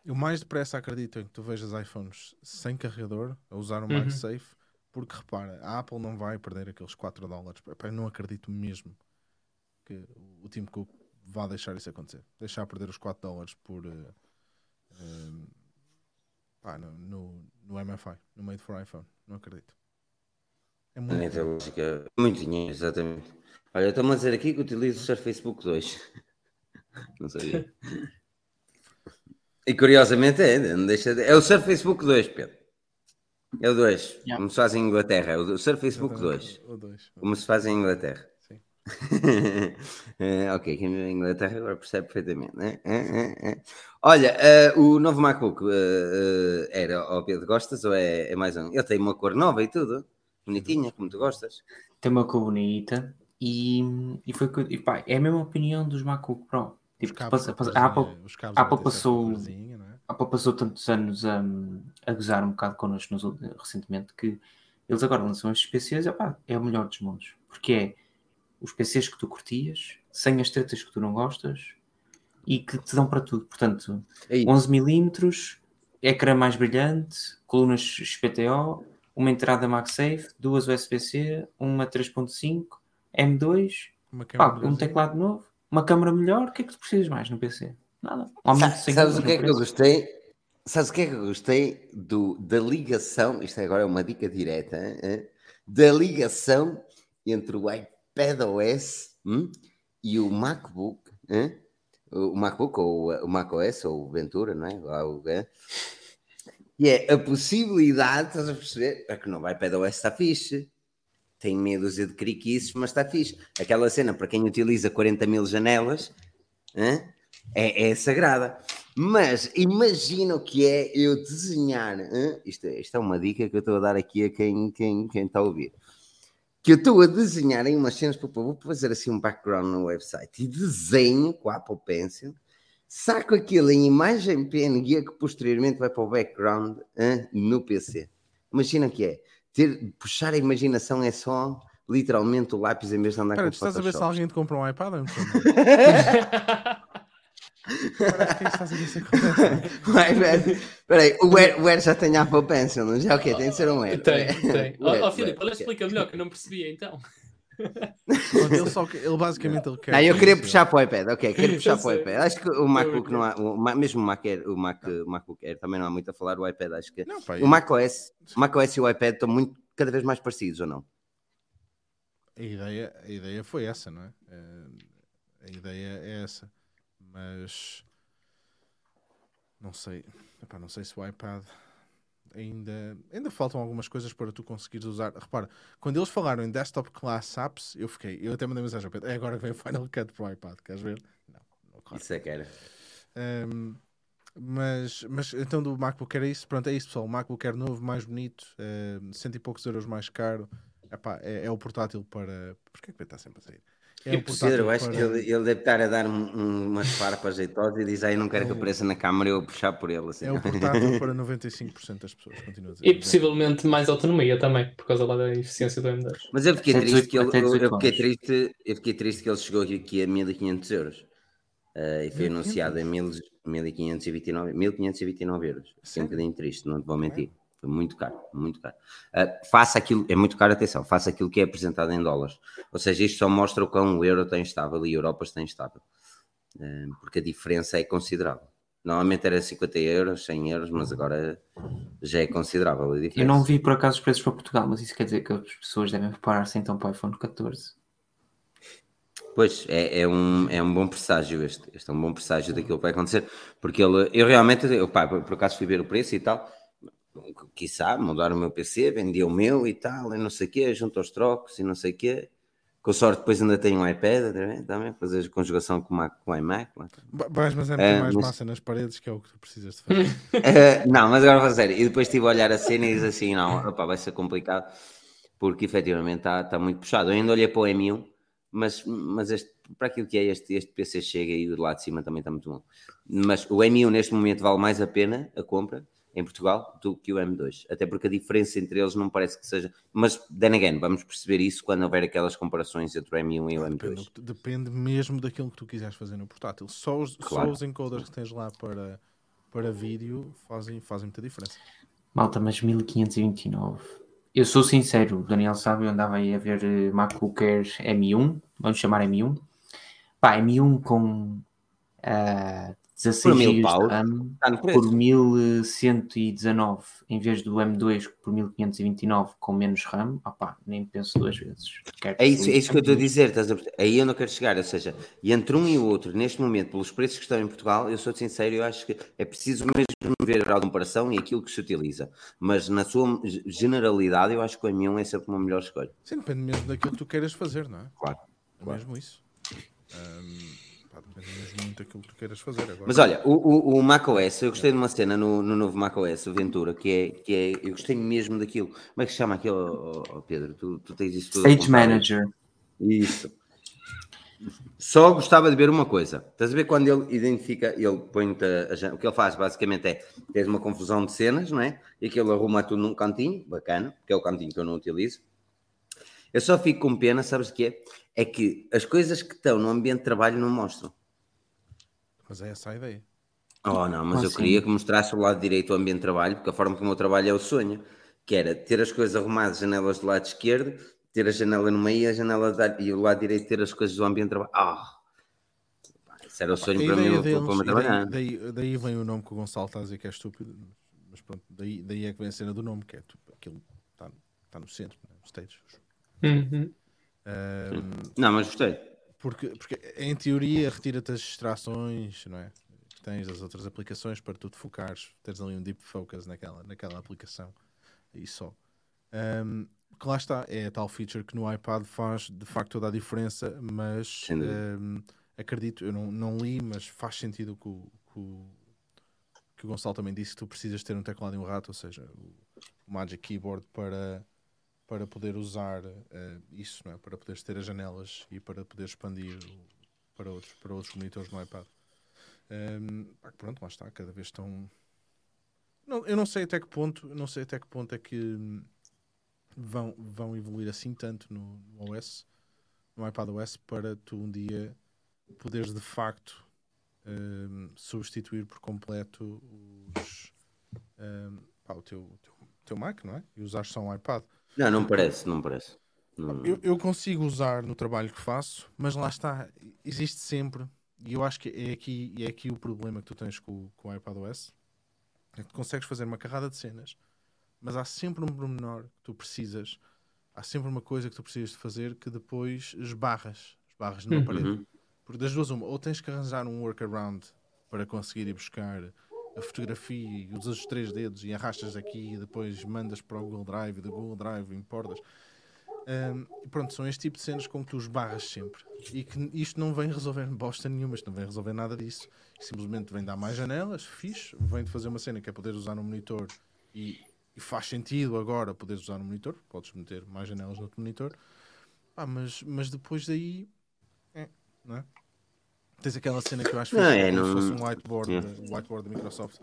Speaker 1: eu mais depressa acredito em que tu vejas iPhones sem carregador a usar o
Speaker 3: Uhum.
Speaker 1: MagSafe, porque repara, a Apple não vai perder aqueles 4 dólares. Eu não acredito mesmo que o Tim Cook vá deixar isso acontecer. Deixar perder os 4 dólares por eh, eh, pá, no, no, no MFI, no Made for iPhone. Não acredito. É muito.
Speaker 2: Tem lógica. Muito dinheiro, exatamente. Olha, estão-me a dizer aqui que utilizo o Surface Book 2. Não sabia. E curiosamente é, não deixa de... é o Surface Book 2, Pedro. É o 2,
Speaker 4: Yeah.
Speaker 2: como se faz em Inglaterra. É o Surface Book 2,
Speaker 1: O dois.
Speaker 2: como se faz em Inglaterra.
Speaker 1: Sim.
Speaker 2: É, ok, quem vive em Inglaterra agora percebe perfeitamente. né? É, é, é. Olha, eh, o novo MacBook eh, eh, era ao Pedro, gostas ou é, é mais um? Ele tem uma cor nova e tudo, bonitinha, como tu gostas.
Speaker 4: Tem uma cor bonita e, e foi e pá, é a mesma opinião dos MacBook Pro. Tipo,
Speaker 1: cabos
Speaker 4: passa- passa- a Apple,
Speaker 1: corzinha, os cabos
Speaker 4: a Apple passou-
Speaker 1: é?
Speaker 4: a Apple passou tantos anos a, a gozar um bocado connosco nos recentemente que eles agora lançam estes PCs epá, é o melhor dos mundos. Porque é os PCs que tu curtias, sem as tretas que tu não gostas e que te dão para tudo. Portanto,
Speaker 2: Aí,
Speaker 4: 11mm, ecrã mais brilhante, colunas XPTO, uma entrada MagSafe, duas USB-C, uma 3.5, M2,
Speaker 1: Uma
Speaker 4: pá, um teclado novo uma câmera melhor, o que é que tu precisas mais no PC? Nada. Aumento de
Speaker 2: Sa-
Speaker 4: cinco
Speaker 2: Sabes o que é que eu gostei? Sabes o que é que eu gostei do, da ligação? Isto agora é uma dica direta, hein, da ligação entre o iPad OS hum, e o MacBook, hein? o MacBook ou o macOS ou o Ventura, não é? Lá o- hein? E é a possibilidade, estás a perceber? É que no iPad OS está fixe. Tem meia dúzia de criquices, mas está fixe. Aquela cena, para quem utiliza 40 mil janelas, hein? é, é sagrada. Mas imagina o que é eu desenhar. Isto, é- isto é uma dica que eu estou a dar aqui a quem, quem, quem está a ouvir. Que eu estou a desenhar em umas cenas, vou fazer assim um background no website e desenho com a Apple Pencil, saco aquilo em imagem PNG que posteriormente vai para o background hã, no PC. Imagina o que é. Ter, puxar a imaginação é só literalmente o lápis em vez de andar
Speaker 1: Espera,
Speaker 2: com
Speaker 1: estás a ver se
Speaker 2: Photoshop.
Speaker 1: alguém te compra um iPad? ou não? Parece que estás a ver se acontece.
Speaker 2: Vai, velho. Espera aí, o Air, o Air já tem Apple Pencil, não já? O quê? Tem de ser um Air.
Speaker 3: Tem, tem. Ó
Speaker 2: o
Speaker 3: Filipe,
Speaker 2: ok.
Speaker 3: explica melhor que eu não percebia então.
Speaker 1: Ele, só, ele basicamente ele quer.
Speaker 2: Não, eu queria puxar para o iPad, ok, quero puxar para o iPad. Acho que o MacBook não há, o, mesmo o, Mac Air, o, Mac, o MacBook Air também não há muito a falar, o iPad acho que...
Speaker 1: Não, pá,
Speaker 2: O macOS, o macOS e o iPad estão muito, cada vez mais parecidos, ou não?
Speaker 1: A ideia, a ideia foi essa, não é? Eh, A ideia é essa. Mas não sei. Epá, não sei se o iPad ainda, ainda faltam algumas coisas para tu conseguires usar. Repara, quando eles falaram em desktop class apps, eu fiquei, eu até mandei mensagem ao Pedro, é agora que vem o Final Cut para o iPad, queres ver? Não, não claro.
Speaker 2: Isso é que era.
Speaker 1: Um, mas, mas então do MacBook era isso, pronto, é isso pessoal. O MacBook Air novo, mais bonito, um, cento e poucos euros mais caro. Epá, é, é o portátil para. Porquê que vai estar sempre a sair? É portátil
Speaker 2: Pedro, eu acho
Speaker 1: para-
Speaker 2: que ele, ele deve estar a dar um, um, umas farpas jeitosas e diz aí não quero que apareça na câmara eu puxar por ele. Assim.
Speaker 1: É o portátil para 95% das pessoas, continua a dizer.
Speaker 3: E possivelmente mais autonomia também, por causa lá da eficiência do M2.
Speaker 2: Mas eu fiquei triste
Speaker 4: 18
Speaker 2: que ele, eu,
Speaker 4: 18
Speaker 2: eu fiquei triste, eu fiquei triste que ele chegou aqui a 1500 euros. Eh, e foi anunciado em 1000 1529, 1529 euros. Fiquei um bocadinho triste, não te vou mentir. Foi muito caro, muito caro. Eh, faça aquilo, é muito caro, atenção, faça aquilo que é apresentado em dólares. Ou seja, isto só mostra o quão o euro tem estável e a Europa está instável. Eh, porque a diferença é considerável. Normalmente era 50 euros, 100 euros, mas agora já é considerável a diferença.
Speaker 4: Eu não vi por acaso os preços para Portugal, mas isso quer dizer que as pessoas devem preparar-se então para o iPhone 14.
Speaker 2: Pois, é, é, um, é um bom presságio este. Este é um bom presságio daquilo que vai acontecer. Porque ele, eu realmente, eu, pá, por acaso fui ver o preço e tal. Quiçá, mudar o meu PC, vendi o meu e tal, e não sei o quê, junto aos trocos e não sei o quê. Com sorte, depois ainda tenho um iPad também, também fazer conjugação com o, Mac, com o iMac.
Speaker 1: Vais, mas é meter
Speaker 2: É,
Speaker 1: mais
Speaker 2: mas-
Speaker 1: massa nas paredes, que é o que tu precisas de fazer.
Speaker 2: Eh, não, mas agora vou sério. E depois estive a olhar a cena e diz assim: não, opá, vai ser complicado, porque efetivamente está tá muito puxado. Eu ainda olhei para o M1, mas, mas este, para aquilo que é este, este PC chega aí do lado de cima também está muito bom. Mas o M1 neste momento vale mais a pena a compra em Portugal do que o M2, até porque a diferença entre eles não parece que seja. Mas, then again, vamos perceber isso quando houver aquelas comparações entre o M1 e o
Speaker 1: Depende, do
Speaker 2: M2.
Speaker 1: que- depende mesmo daquilo que tu quiseres fazer no portátil. Só os,
Speaker 2: Claro.
Speaker 1: só os encoders que tens lá para, para vídeo fazem, fazem muita diferença.
Speaker 4: Malta, mas 1529. Eu sou sincero, o Daniel sabe, eu andava aí a ver eh, MacBook Air M1, vamos chamar M1. Pá, M1 com ah, 16
Speaker 2: Por mil
Speaker 4: GB de
Speaker 2: paus,
Speaker 4: RAM por 1119 em vez do M2 por 1529 com menos RAM. Opá, nem penso duas vezes. Quero
Speaker 2: É isso, é
Speaker 4: que
Speaker 2: isso que eu estou a dizer, estás a? Aí eu não quero chegar, ou seja, e entre um e o outro, neste momento, pelos preços que estão em Portugal, eu sou sincero, eu acho que é preciso mesmo ver a comparação e aquilo que se utiliza. Mas na sua generalidade, eu acho que o M1 é sempre uma melhor escolha.
Speaker 1: Sim, depende mesmo daquilo que tu queiras fazer, não é?
Speaker 2: Claro.
Speaker 1: É mesmo isso. Ahm, mesmo muito daquilo que tu queiras fazer. Agora,
Speaker 2: Mas olha, o, o, o macOS, eu gostei de uma cena no, no novo macOS, o Ventura, que é, que é, eu gostei mesmo daquilo. Como é que se chama aquilo, ó, ó, Pedro? Tu, tu tens isso tudo.
Speaker 4: Stage. Manager.
Speaker 2: Isso. Só gostava de ver uma coisa. Estás a ver quando ele identifica, ele põe o que ele faz basicamente é tens uma confusão de cenas, não é? E aquilo arruma tudo num cantinho, bacana, que é o cantinho que eu não utilizo. Eu só fico com pena, sabes o que é? É que as coisas que estão no ambiente de trabalho não mostram.
Speaker 1: Mas é essa a ideia.
Speaker 2: Oh, não, mas
Speaker 4: Ah,
Speaker 2: eu
Speaker 4: sim.
Speaker 2: queria que mostrasse o lado direito do ambiente de trabalho, porque a forma como eu trabalho é o sonho, que era ter as coisas arrumadas, janelas do lado esquerdo, ter a janela no meio e a janela da- e o lado direito ter as coisas do ambiente de trabalho. Ah, Isso era o
Speaker 1: A
Speaker 2: sonho para mim,
Speaker 1: deles,
Speaker 2: para trabalhar.
Speaker 1: daí, daí, daí vem o nome que o Gonçalo está a dizer que é estúpido, mas pronto, daí, daí é que vem a cena do nome, que é tipo, aquilo está está no centro, né? stage.
Speaker 3: Uhum.
Speaker 2: Não, mas gostei.
Speaker 1: Porque, porque em teoria retira-te as distrações, não é? Que tens as outras aplicações para tu te focares, teres ali um deep focus naquela, naquela aplicação e só. Ahm, que lá está, é a tal feature que no iPad faz de facto toda a diferença, mas ahm, acredito, eu não, não li, mas faz sentido que o, que o, que o Gonçalo também disse que tu precisas ter um teclado e um rato, ou seja, o Magic Keyboard para, para poder usar eh, isso, não é? para poderes ter as janelas e para poder expandir para outros, para outros monitores no iPad. Ehm, pá, pronto, lá está, cada vez estão. Não, eu não sei até que ponto, não sei até que ponto é que hum, vão, vão evoluir assim tanto no, no OS, no iPad OS, para tu um dia poderes de facto hum, substituir por completo os, hum, pá, o teu, teu, teu Mac, não é? E usar só um iPad.
Speaker 2: Não, não parece, não parece. Não-
Speaker 1: Eu, eu consigo usar no trabalho que faço, mas lá está, existe sempre, e eu acho que é aqui, é aqui o problema que tu tens com, o- com o iPadOS, é que tu consegues fazer uma carrada de cenas, mas há sempre um pormenor que tu precisas, há sempre uma coisa que tu precisas de fazer que depois esbarras, esbarras numa
Speaker 3: Uhum.
Speaker 1: parede. Porque das duas uma, ou tens que arranjar um workaround para conseguir ir buscar a fotografia e usas os três dedos e arrastas aqui e depois mandas para o Google Drive e do Google Drive importas. E pronto, são este tipo de cenas com que tu esbarras sempre. E que isto não vem resolver bosta nenhuma, isto não vem resolver nada disso. Simplesmente vem dar mais janelas, fixe, vem de fazer uma cena que é poder usar no monitor e, e faz sentido agora poderes usar no monitor, podes meter mais janelas no teu monitor. Pá, mas, mas depois daí, é, não é? Tens aquela cena que eu acho
Speaker 2: Não,
Speaker 1: fixe,
Speaker 2: é,
Speaker 1: como se
Speaker 2: não-
Speaker 1: fosse um whiteboard, da- o whiteboard da Microsoft,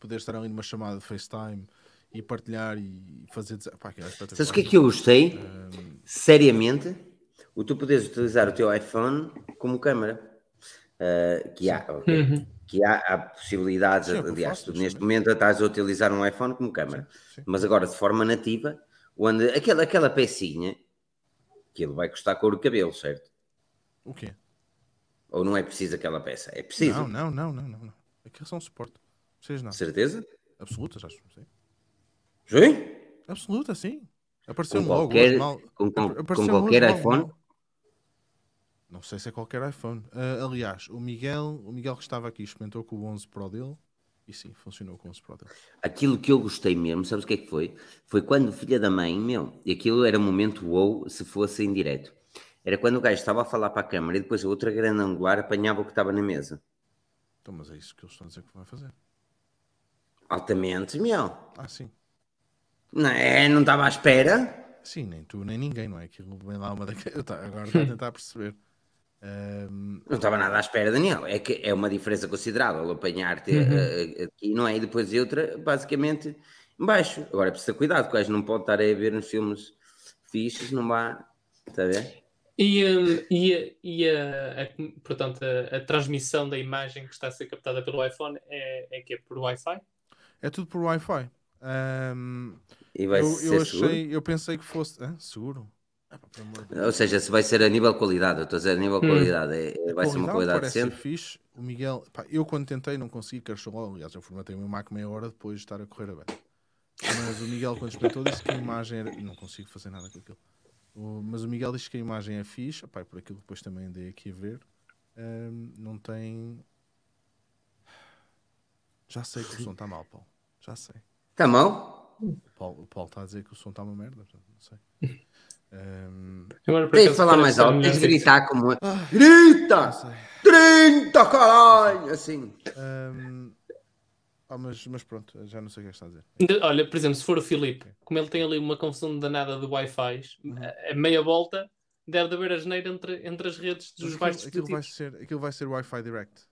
Speaker 1: poder estar ali numa chamada de FaceTime e partilhar e fazer. Pá, aquilo é.
Speaker 2: Sabes o que é que eu gostei? Seriamente, o tu poderes utilizar o teu iPhone como câmera. Ah, que há, ok.
Speaker 3: Uhum.
Speaker 2: que há, há possibilidades,
Speaker 1: Sim, é que
Speaker 2: aliás,
Speaker 1: faço,
Speaker 2: tu neste momento estás a utilizar um iPhone como câmera,
Speaker 1: Sim.
Speaker 2: mas agora de forma nativa, onde aquela, aquela pecinha, aquilo vai custar couro de cabelo, certo?
Speaker 1: O quê?
Speaker 2: Ou não é preciso aquela peça? É preciso,
Speaker 1: Não, não, não, não, não. não. Aquilo são suporte. Não nada.
Speaker 2: certeza?
Speaker 1: Absolutas, acho. Sim.
Speaker 2: Sim?
Speaker 1: Absoluta, sim. Apareceu-me
Speaker 2: Com
Speaker 1: logo.
Speaker 2: qualquer-
Speaker 1: mal.
Speaker 2: com- com-
Speaker 1: Apa-
Speaker 2: com qualquer iPhone?
Speaker 1: Não sei se é qualquer iPhone. Ah, aliás, o Miguel, o Miguel que estava aqui experimentou com o 11 Pro dele e sim, funcionou com o 11 Pro dele.
Speaker 2: Aquilo que eu gostei mesmo, sabes o que é que foi? Foi quando filha da mãe, meu, e aquilo era um momento wow se fosse em direto. Era quando o gajo estava a falar para a câmara e depois a outra grande angular apanhava o que estava na mesa.
Speaker 1: Então, mas é isso que eles estão a dizer que vai fazer.
Speaker 2: Altamente, meu.
Speaker 1: Ah, sim.
Speaker 2: Não, é, não estava à espera.
Speaker 1: Sim, nem tu, nem ninguém, não é? Aquilo vem lá uma daquelas. Agora está a tentar perceber. Ahm,
Speaker 2: Não estava nada à espera, Daniel. É que é uma diferença considerável apanhar-te eh, aqui, não é? E depois de outra, basicamente, embaixo. Agora precisa ter cuidado, o gajo não pode estar a ver uns filmes fixos, não vá. Está a ver?
Speaker 3: E, hum, e, a- e a, a- portanto, a, a transmissão da imagem que está a ser captada pelo iPhone é, é que é por Wi-Fi?
Speaker 1: é tudo por Wi-Fi. Ahm,
Speaker 2: E vai
Speaker 1: eu,
Speaker 2: ser
Speaker 1: eu
Speaker 2: seguro.
Speaker 1: achei, eu pensei que fosse. Hã? seguro? Ah.
Speaker 2: Ou seja, se vai ser a nível de qualidade, eu estou a dizer a nível de
Speaker 3: Hum.
Speaker 2: qualidade, é- vai ser uma qualidade decente.
Speaker 1: fixe. O Miguel, pá, eu quando tentei não consegui, logo. Aliás, eu formatei o meu Mac meia hora depois de estar a correr a beta. Mas o Miguel, quando experimentou, disse que a imagem era. Não consigo fazer nada com aquilo. O- Mas o Miguel disse que a imagem é fixe. Pá, e por aquilo que depois também andei aqui a ver, hum, não tem. Já sei que o som está mal, Paulo. Já sei.
Speaker 2: Está mal?
Speaker 1: O Paulo, está a dizer que o som está uma merda. Não sei. Hum,
Speaker 3: Agora,
Speaker 2: falar mais
Speaker 3: ser
Speaker 2: alto, tens de gritar como.
Speaker 1: não
Speaker 2: Grita!
Speaker 1: sei.
Speaker 2: 30, caralho! Assim.
Speaker 1: Hum, ah, mas, mas pronto, já não sei o que é que está a dizer.
Speaker 3: Olha, por exemplo, se for o Filipe, como ele tem ali uma confusão danada de Wi-Fi,
Speaker 1: Uhum.
Speaker 3: a, meia volta deve de haver a geneira entre, entre as redes dos
Speaker 1: Mas
Speaker 3: vários
Speaker 1: aquilo, aquilo vai ser, aquilo vai ser Wi-Fi Direct.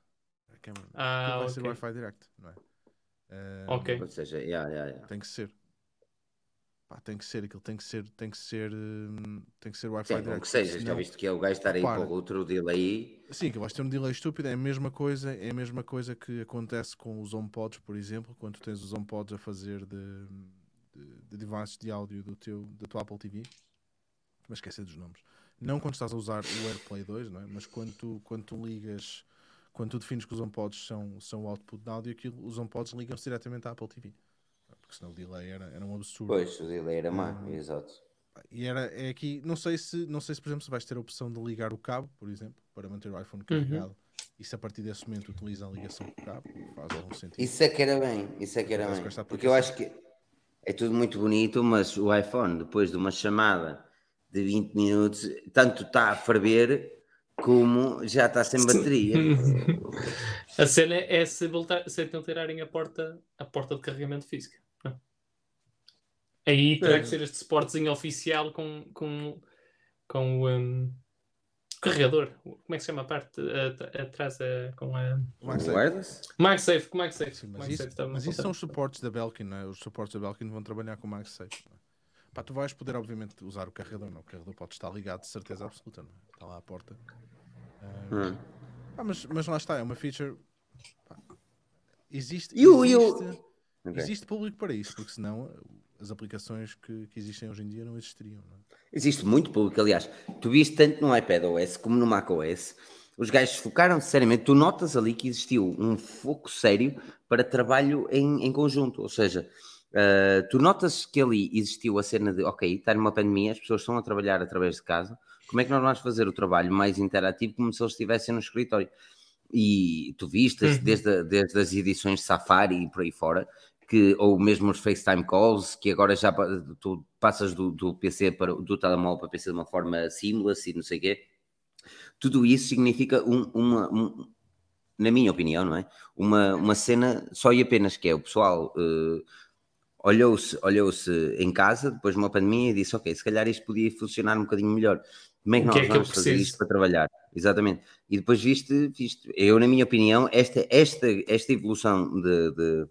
Speaker 3: Ah,
Speaker 1: aquilo vai ser
Speaker 3: ok.
Speaker 1: Wi-Fi Direct, não é? Hum,
Speaker 3: Ok.
Speaker 2: Ou seja, yeah, yeah, yeah.
Speaker 1: Tem que ser. Pá, tem que ser, aquilo tem que ser, tem que ser, hum, tem que ser Wi-Fi
Speaker 2: Sim,
Speaker 1: Direct.
Speaker 2: que seja, já
Speaker 1: senão-
Speaker 2: visto que é o gajo estar aí para o outro delay.
Speaker 1: Sim, que vais ter um delay estúpido, é a mesma coisa, é a mesma coisa que acontece com os HomePods, por exemplo, quando tu tens os HomePods a fazer de, de, de devices de áudio do teu, da tua Apple TV, mas esquecer dos nomes. Não quando estás a usar o AirPlay 2, não é? mas quando tu, quando tu ligas quando tu defines que os HomePods são, são o output de áudio, aquilo, os HomePods ligam-se diretamente à Apple TV. Porque senão o delay era, era um absurdo.
Speaker 2: Pois, o delay era má,
Speaker 1: Hum.
Speaker 2: exato.
Speaker 1: E era, é aqui, não sei, se, não sei se, por exemplo, se vais ter a opção de ligar o cabo, por exemplo, para manter o iPhone carregado. E se a partir desse momento utiliza a ligação com o cabo, faz algum sentido.
Speaker 2: Isso é que era bem, isso é que era bem. Porque eu acho que é tudo muito bonito, mas o iPhone, depois de uma chamada de 20 minutos, tanto está a ferver como já está sem bateria.
Speaker 3: A cena é se, voltar, se então tirarem a porta, a porta de carregamento física. É? Aí terá que ser este suportezinho oficial com, com, com o um, carregador. Como é que se chama a parte atrás a- com a.
Speaker 1: O MagSafe.
Speaker 2: Wireless?
Speaker 3: MagSafe, como é que safe?
Speaker 1: Sim, mas
Speaker 3: MagSafe
Speaker 1: isso,
Speaker 3: estava
Speaker 1: mas isso são os suportes da Belkin, não é? Os suportes da Belkin vão trabalhar com o MagSafe. é? Pá, tu vais poder, obviamente, usar o carregador, não? O carregador pode estar ligado de certeza absoluta, não é? Está lá à porta. Ah,
Speaker 2: Hum.
Speaker 1: pá, mas, mas lá está, é uma feature. pá, existe,
Speaker 2: E o- e o-
Speaker 1: existe, público para isso, porque senão as aplicações que, que existem hoje em dia não existiriam. Não é?
Speaker 2: Existe muito público, aliás. Tu viste tanto no iPad OS como no Mac OS. Os gajos focaram-se seriamente. Tu notas ali que existiu um foco sério para trabalho em, em conjunto. Ou seja, ah, tu notas que ali existiu a cena de, ok, está numa pandemia, as pessoas estão a trabalhar através de casa. Como é que nós vamos fazer o trabalho mais interativo como se eles estivessem no escritório? E tu viste,
Speaker 3: Uhum.
Speaker 2: desde, desde as edições de Safari e por aí fora, que, ou mesmo os FaceTime calls, que agora já tu passas do, do PC para do telemóvel para PC de uma forma seamless e não sei o quê. Tudo isso significa um- uma, um- na minha opinião, não é? Uma, uma cena só e apenas que é o pessoal eh, olhou-se olhou-se em casa depois de uma pandemia e disse, ok, se calhar isto podia funcionar um bocadinho melhor. Como é que
Speaker 3: O
Speaker 2: nós
Speaker 3: que é que eu
Speaker 2: vamos fazer
Speaker 3: preciso?
Speaker 2: isto para trabalhar? Exatamente. E depois viste, viste eu na minha opinião, esta, esta, esta evolução de, de,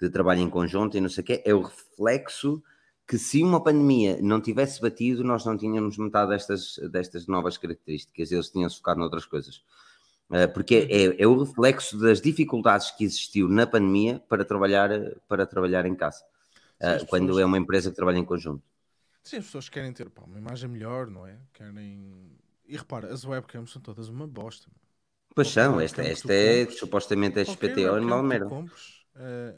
Speaker 2: de trabalho em conjunto e não sei o quê, é o reflexo que se uma pandemia não tivesse batido, nós não tínhamos metade destas, destas novas características, eles tinham-se focado noutras coisas. Uh, porque é, é o reflexo das dificuldades que existiu na pandemia para trabalhar, para trabalhar em casa,
Speaker 1: Sim,
Speaker 2: uh,
Speaker 1: as
Speaker 2: quando
Speaker 1: pessoas-
Speaker 2: é uma empresa que trabalha em conjunto.
Speaker 1: Sim, as pessoas querem ter pá, uma imagem melhor, não é? Querem. E repara, as webcams são todas uma bosta.
Speaker 2: Pois são, esta, esta é
Speaker 1: compres,
Speaker 2: supostamente
Speaker 1: Qualquer
Speaker 2: XPTO e
Speaker 1: webcam
Speaker 2: mal merda.
Speaker 1: compres, eh,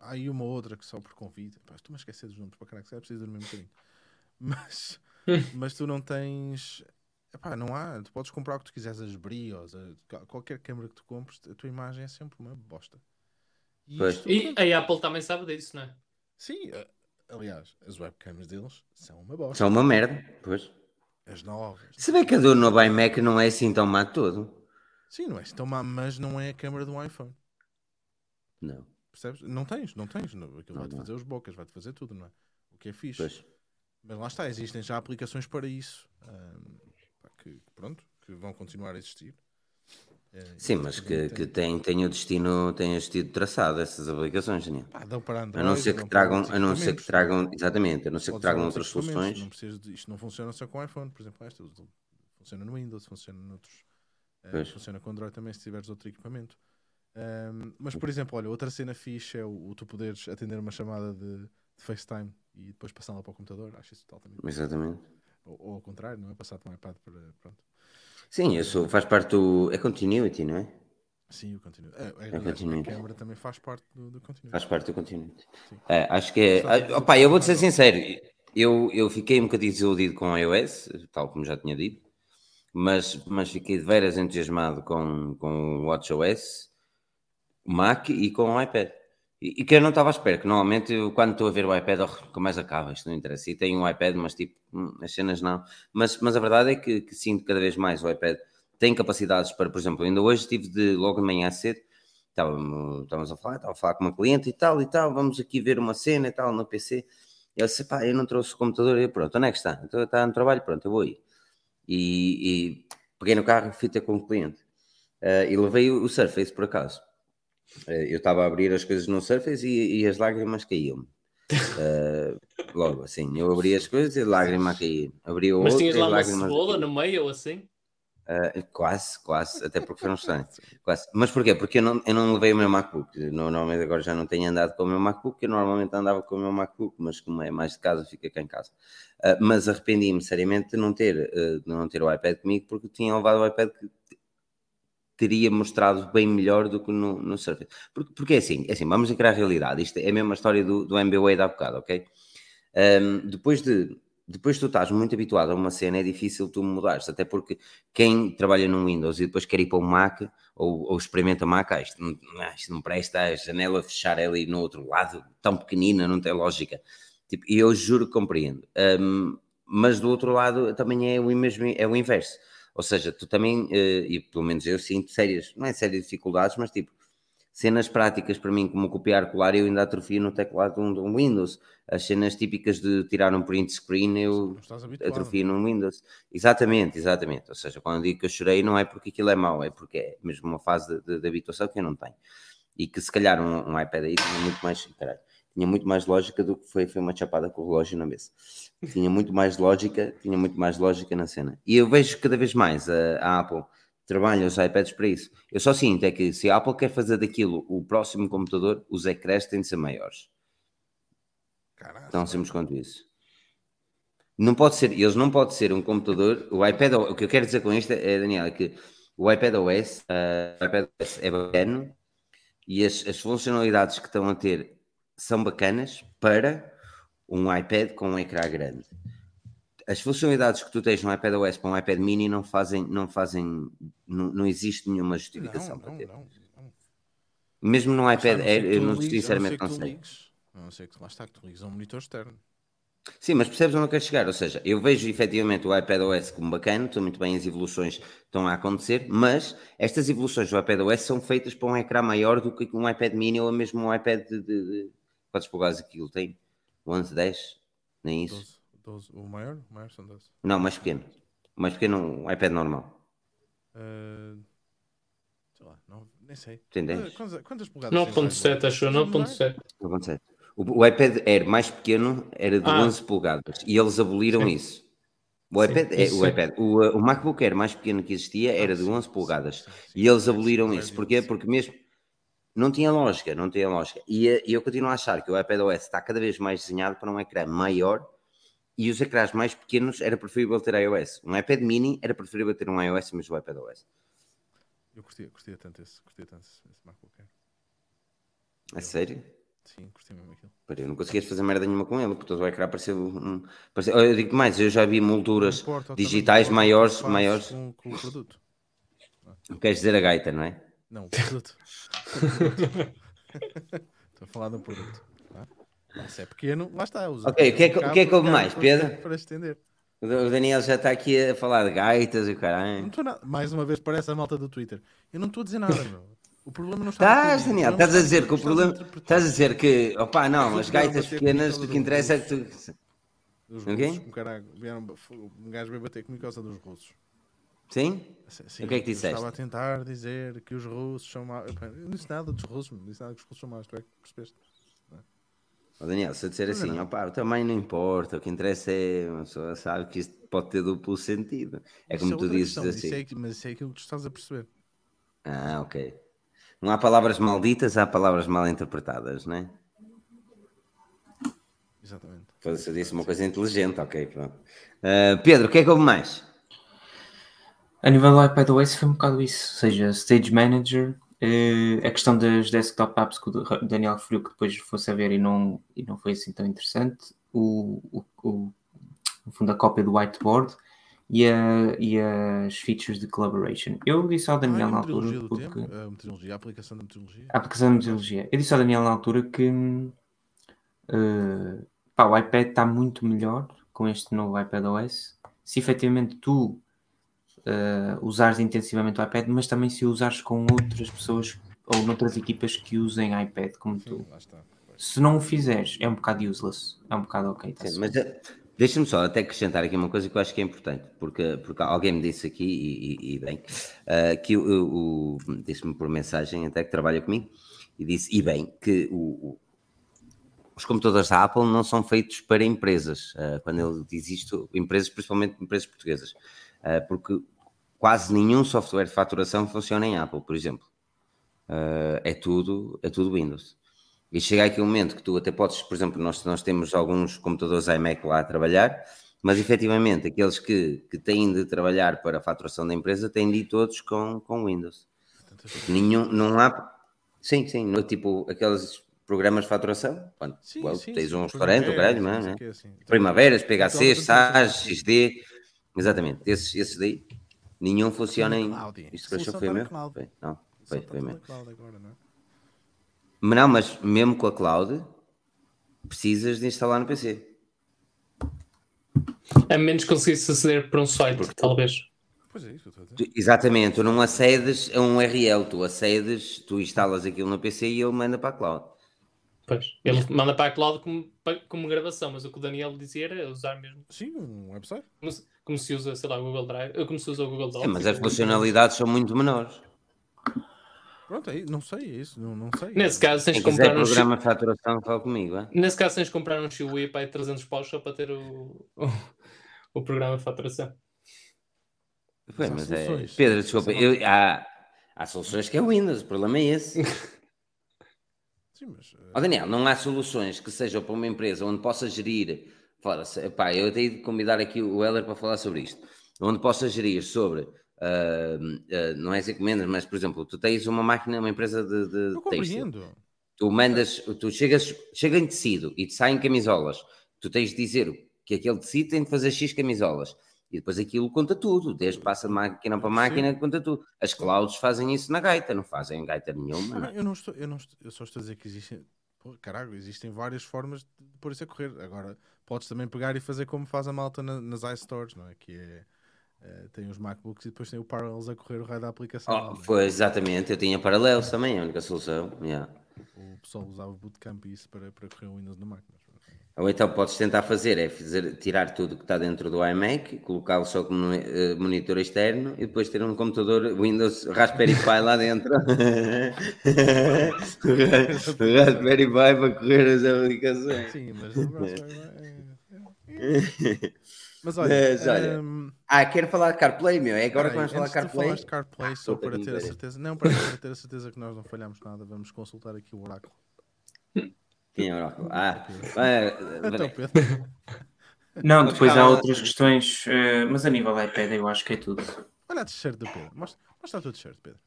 Speaker 1: há aí uma outra que só por convite. Pá, Estou-me a esquecer dos nomes para caralho, que é preciso dormir um bocadinho. Mas, mas tu não tens. Epá, não há. Tu podes comprar o que tu quiseres, as brios, a- qualquer câmera que tu compres, a tua imagem é sempre uma bosta. E isto-
Speaker 3: E a Apple também sabe disso, não é?
Speaker 1: Sim, aliás, as webcams deles são uma bosta.
Speaker 2: São uma merda, pois.
Speaker 1: As novas.
Speaker 2: Se bem que a do novo iMac não é assim tão má todo.
Speaker 1: Sim, não é assim tão má, mas não é a câmera de um iPhone.
Speaker 2: Não,
Speaker 1: Percebes? Não tens, não tens. Não, aquilo vai-te fazer os bocas, vai-te fazer tudo, não é? O que é fixe.
Speaker 2: pois.
Speaker 1: Mas lá está, existem já aplicações para isso. pá, que, pronto, que vão continuar a existir. Eh,
Speaker 2: Sim, mas que, que tem, tem o destino, tem o destino traçado, essas aplicações, Daniel.
Speaker 1: pá, dão para
Speaker 2: A
Speaker 1: Android,
Speaker 2: não ser que tragam, a não ser que tragam, exatamente, a não ser que tragam outras soluções.
Speaker 1: Não precisas de- isto não funciona só com iPhone, por exemplo, esta funciona no Windows, funciona noutros.
Speaker 2: Pois.
Speaker 1: funciona com Android também se tiveres outro equipamento. Ahm, mas, por exemplo, olha, outra cena fixe é o, o tu poderes atender uma chamada de, de FaceTime e depois passá-la para o computador. Acho isso totalmente.
Speaker 2: Exatamente.
Speaker 1: Ou, ou ao contrário, não é? Passar para um iPad para. Pronto.
Speaker 2: Sim, isso faz parte do. É continuity, não é?
Speaker 1: Sim, o continuo. É, é,
Speaker 2: É continuity.
Speaker 1: a câmera também faz parte do, do continuo.
Speaker 2: Faz parte do continuity. É, acho que é.
Speaker 1: Sabe,
Speaker 2: ah, Opa, eu vou-te ser sincero, eu, eu fiquei um bocadinho desiludido com a iOS, tal como já tinha dito, mas, mas fiquei de veras entusiasmado com, com o WatchOS, Mac e com o iPad. E, que eu não estava à espera, que normalmente eu, quando estou a ver o iPad, oh, como mais acaba, isto não interessa. E tenho um iPad, mas tipo, hum, as cenas não. Mas, mas a verdade é que, que sinto cada vez mais o iPad tem capacidades para, por exemplo, ainda hoje estive de logo de manhã cedo, estávamos, estávamos a falar, estava a falar com uma cliente e tal e tal, vamos aqui ver uma cena e tal no PC. E eu disse, pá, eu não trouxe o computador, e eu, pronto, onde é que está? Então está no trabalho, pronto, eu vou aí. E, e peguei no carro fui ter com o cliente. Eh, e levei o Surface, por acaso. Eh, eu estava a abrir as coisas no Surface e, e as lágrimas caíam. Eh, logo, assim, eu abri as coisas e a lágrima caía. Abri o
Speaker 3: Mas
Speaker 2: outro
Speaker 3: tinhas lá uma cebola no meio ou assim?
Speaker 2: Uh, quase, quase, até porque foi um. Quase. Mas porquê? Porque eu não, eu não levei o meu MacBook. Normalmente agora já não tenho andado com o meu MacBook, eu normalmente andava com o meu MacBook, mas como é mais de casa, fica cá em casa. Uh, mas arrependi-me seriamente de não ter, uh, de não ter o iPad comigo, porque tinha levado o iPad que teria mostrado bem melhor do que no, no Surface. Porque, porque é assim, é assim, vamos encarar a realidade. Isto é a mesma história do, do MBA da bocado, ok? Um, depois de depois tu estás muito habituado a uma cena, é difícil tu mudares, até porque quem trabalha no Windows e depois quer ir para o Mac ou, ou experimenta Mac, ah, isto, não, ah, isto não presta, a janela fechar ali no outro lado, tão pequenina, não tem lógica. Tipo, e eu juro que compreendo. Um, mas do outro lado também é o mesmo, é o inverso. Ou seja, tu também, uh, e pelo menos eu sinto sérias, não é sérias dificuldades, mas tipo, cenas práticas para mim, como copiar, colar, eu ainda atrofio no teclado de um, de um Windows. As cenas típicas de tirar um print screen, eu atrofio no Windows. Exatamente, exatamente. Ou seja, quando eu digo que eu chorei, não é porque aquilo é mau, é porque é mesmo uma fase de, de, de habituação que eu não tenho. E que se calhar um, um iPad aí tinha muito mais. Caralho, tinha muito mais lógica do que foi, foi uma chapada com o relógio na mesa. Tinha muito mais lógica, tinha muito mais lógica na cena. E eu vejo cada vez mais a, a Apple trabalha os iPads para isso. Eu só sinto é que se a Apple quer fazer daquilo o próximo computador, os ecrãs têm de ser maiores. Caraca. Tão simples quanto isso. Não pode ser, eles não podem ser um computador. O iPad, o que eu quero dizer com isto é, Daniel, é que o iPad OS, uh, o iPad OS é bacana e as, as funcionalidades que estão a ter são bacanas para um iPad com um ecrã grande. As funcionalidades que tu tens no iPad OS para um iPad mini não fazem, não fazem, não, não existe nenhuma justificação não, para ter. Não, não, Mesmo no iPad Air, eu não, sinceramente não sei.
Speaker 1: Não sei que lá está que tu ligas a um monitor externo.
Speaker 2: Sim, mas percebes onde eu quero chegar? Ou seja, eu vejo efetivamente o iPad OS como bacana, estou muito bem, as evoluções estão a acontecer, mas estas evoluções do iPad OS são feitas para um ecrã maior do que um iPad mini ou mesmo um iPad de, de Quantos polegadas aquilo tem? 11, 10? Nem isso.
Speaker 1: 12, 12. O maior? O maior são 12.
Speaker 2: Não, mais pequeno. O mais pequeno, um iPad normal.
Speaker 1: Uh, sei lá, não, nem sei.
Speaker 2: Tem 10?
Speaker 1: Quantas, quantas polegadas
Speaker 3: 9.7, acho eu, 9.7.
Speaker 2: 9.7. O, o iPad Air mais pequeno era de ah. 11 polegadas e eles aboliram Sim. isso. O iPad, sim, é, o, iPad o, o, MacBook Air mais pequeno que existia era de 11 polegadas e eles aboliram isso. Porquê? Porque mesmo não tinha lógica, não tinha lógica. E, e eu continuo a achar que o iPadOS está cada vez mais desenhado para um ecrã maior e os ecrãs mais pequenos era preferível ter iOS. Um iPad mini era preferível ter um iOS, mas o iPadOS.
Speaker 1: Eu curtia, curtia tanto esse, curtia tanto esse, esse MacBook Air.
Speaker 2: É sério?
Speaker 1: Sim, curti mesmo aquilo.
Speaker 2: Pera, eu não conseguias fazer merda nenhuma com ele, porque todo o ecrã parecia um. Parecia, eu digo mais, eu já vi molduras importa, digitais maiores. maiores... Com, com o produto. Queres dizer a gaita, não é?
Speaker 1: Não, o produto. Estou a falar do produto. Tá? Se é pequeno, lá está.
Speaker 2: Usa ok, o que é que, que, é que houve mais, Pedro? Para estender. O Daniel já está aqui a falar de gaitas e o caralho.
Speaker 1: Mais uma vez, parece a malta do Twitter. Eu não estou a dizer nada, meu. O problema não está.
Speaker 2: Estás, Daniel, estás a dizer que o problema. Estás a dizer que, opá, não, as gaitas pequenas, o que interessa é que tu.
Speaker 1: Dos russos, um, caralho, vieram, um gajo veio bater comigo por causa dos russos.
Speaker 2: Sim? Sim, o que é que disseste?
Speaker 1: Estava a tentar dizer que os russos são maus. Eu não disse nada dos russos, não disse nada que os russos são maus. Tu é que percebeste?
Speaker 2: Oh, Daniel, se eu disser assim, não. Opa, o tamanho não importa, o que interessa é uma pessoa sabe que isto pode ter duplo sentido. É como é tu dizes questão, assim.
Speaker 1: Isso é, mas isso é aquilo que tu estás a perceber.
Speaker 2: Ah, ok. Não há palavras malditas, há palavras mal interpretadas, não é?
Speaker 1: Exatamente.
Speaker 2: Foda-se, eu disse uma coisa inteligente, ok, pronto. Uh, Pedro, o que é que houve mais?
Speaker 4: A nível do iPadOS foi um bocado isso, ou seja, Stage Manager, uh, a questão das desktop apps que o Daniel referiu que depois fosse a ver e não, e não foi assim tão interessante, o, o, o, no fundo a cópia do whiteboard e, a, e as features de collaboration. Eu disse ao Daniel ah, na altura. Porque...
Speaker 1: A metodologia, a aplicação da metodologia.
Speaker 4: A aplicação da metodologia. Eu disse ao Daniel na altura que uh, pá, o iPad está muito melhor com este novo iPadOS. Se efetivamente tu uh, usares intensivamente o iPad, mas também se usares com outras pessoas ou noutras equipas que usem iPad como Sim, tu. Se não o fizeres, é um bocado useless, é um bocado ok.
Speaker 2: Tá Sim, mas eh, deixa-me só até acrescentar aqui uma coisa que eu acho que é importante, porque, porque alguém me disse aqui, e, e, e bem, uh, que o, o disse-me por mensagem até que trabalha comigo, e disse, e bem, que o, o os computadores da Apple não são feitos para empresas. Uh, quando ele diz isto, empresas, principalmente empresas portuguesas, porque quase nenhum software de faturação funciona em Apple, por exemplo. Uh, é tudo é tudo Windows. E chega aqui um momento que tu até podes, por exemplo, nós, nós temos alguns computadores iMac lá a trabalhar, mas efetivamente aqueles que, que têm de trabalhar para a faturação da empresa têm de ir todos com, com Windows. Nenhum, não há. Sim, sim, no, tipo aqueles programas de faturação. Quando,
Speaker 1: Sim,
Speaker 2: well,
Speaker 1: sim,
Speaker 2: tens um restaurante, o caralho,
Speaker 1: é,
Speaker 2: não é?
Speaker 1: assim.
Speaker 2: Primaveras, PHC,
Speaker 1: então,
Speaker 2: SAS, XD. Exatamente, esses, esses daí. Nenhum funciona em. Isto que eu
Speaker 1: Solução
Speaker 2: foi meu? Foi, não, foi, foi
Speaker 1: cloud agora, não é?
Speaker 2: Mas Não, mas mesmo com a cloud, precisas de instalar no PC.
Speaker 3: A menos que conseguisse aceder por um site, talvez.
Speaker 1: Pois é, isso que eu estou a dizer.
Speaker 2: Tu- exatamente, tu não acedes a um URL, tu acedes, tu instalas aquilo no PC e ele manda para a cloud.
Speaker 3: Pois. Ele manda para a cloud como, como gravação, mas o que o Daniel dizia era usar mesmo.
Speaker 1: Sim, um website.
Speaker 3: Se, como se usa, sei lá, o Google Drive. eh, Como se usa o Google Drive.
Speaker 2: É, mas as funcionalidades são muito menores.
Speaker 1: Pronto, é, não sei, é isso, não, não sei.
Speaker 3: Nesse caso, tens de
Speaker 2: quiser
Speaker 3: comprar um
Speaker 2: programa de faturação, fala comigo. É?
Speaker 3: Nesse caso, tens de comprar um Xiaomi para 300 paus só para ter o, o, o programa de faturação.
Speaker 2: Pois,
Speaker 1: há
Speaker 2: mas é... Pedro, desculpa, eu- há, há soluções que é Windows, o problema é esse.
Speaker 1: Sim, mas. eh,
Speaker 2: Ó Daniel, não há soluções que sejam para uma empresa onde possa gerir. Fala-se, eu tenho de convidar aqui o Heller para falar sobre isto. Onde possa gerir sobre. ah, ah, não é as encomendas, mas por exemplo, tu tens uma máquina, uma empresa de, de
Speaker 1: eu compreendo.
Speaker 2: Tu mandas, tu chegas, chega em tecido e te saem camisolas. Tu tens de dizer que aquele tecido tem de fazer X camisolas. E depois aquilo conta tudo, desde passa de máquina para máquina, conta tudo. As clouds fazem isso na gaita, não fazem gaita nenhuma. Não
Speaker 1: eu, não estou, eu, não estou, eu só estou a dizer que existem. Pô, caralho, existem várias formas de pôr isso a correr. Agora, podes também pegar e fazer como faz a malta na- nas iStores, não é? Que é. eh, tem os MacBooks e depois tem o Parallels a correr o raio da aplicação.
Speaker 2: Oh,
Speaker 1: não é?
Speaker 2: foi exatamente, eu tinha paralelos também, a única solução. yeah.
Speaker 1: O pessoal usava o Bootcamp e isso para, para correr o Windows no Mac.
Speaker 2: Ou então podes tentar fazer, é fazer, tirar tudo que está dentro do iMac, colocá-lo só como eh, monitor externo e depois ter um computador Windows Raspberry Pi lá dentro. Raspberry Pi para correr as aplicações.
Speaker 1: Sim, mas. o Raspberry é- Mas olha.
Speaker 2: Mas, olha,
Speaker 1: ehm,
Speaker 2: Ah, quero falar de CarPlay, meu. É agora que vamos falar de CarPlay.
Speaker 1: de CarPlay, só
Speaker 2: puta
Speaker 1: para ter a certeza. Não, para, ter a certeza que nós não falhamos nada, vamos consultar aqui o oráculo.
Speaker 2: Quem é o Oráculo? Ah, vai-
Speaker 1: Então, Pedro,
Speaker 4: Não, depois há outras questões, eh, mas a nível iPad eu acho que é tudo.
Speaker 1: olha a t-shirt do Pedro. Mostra, mostra a tua t-shirt, Pedro.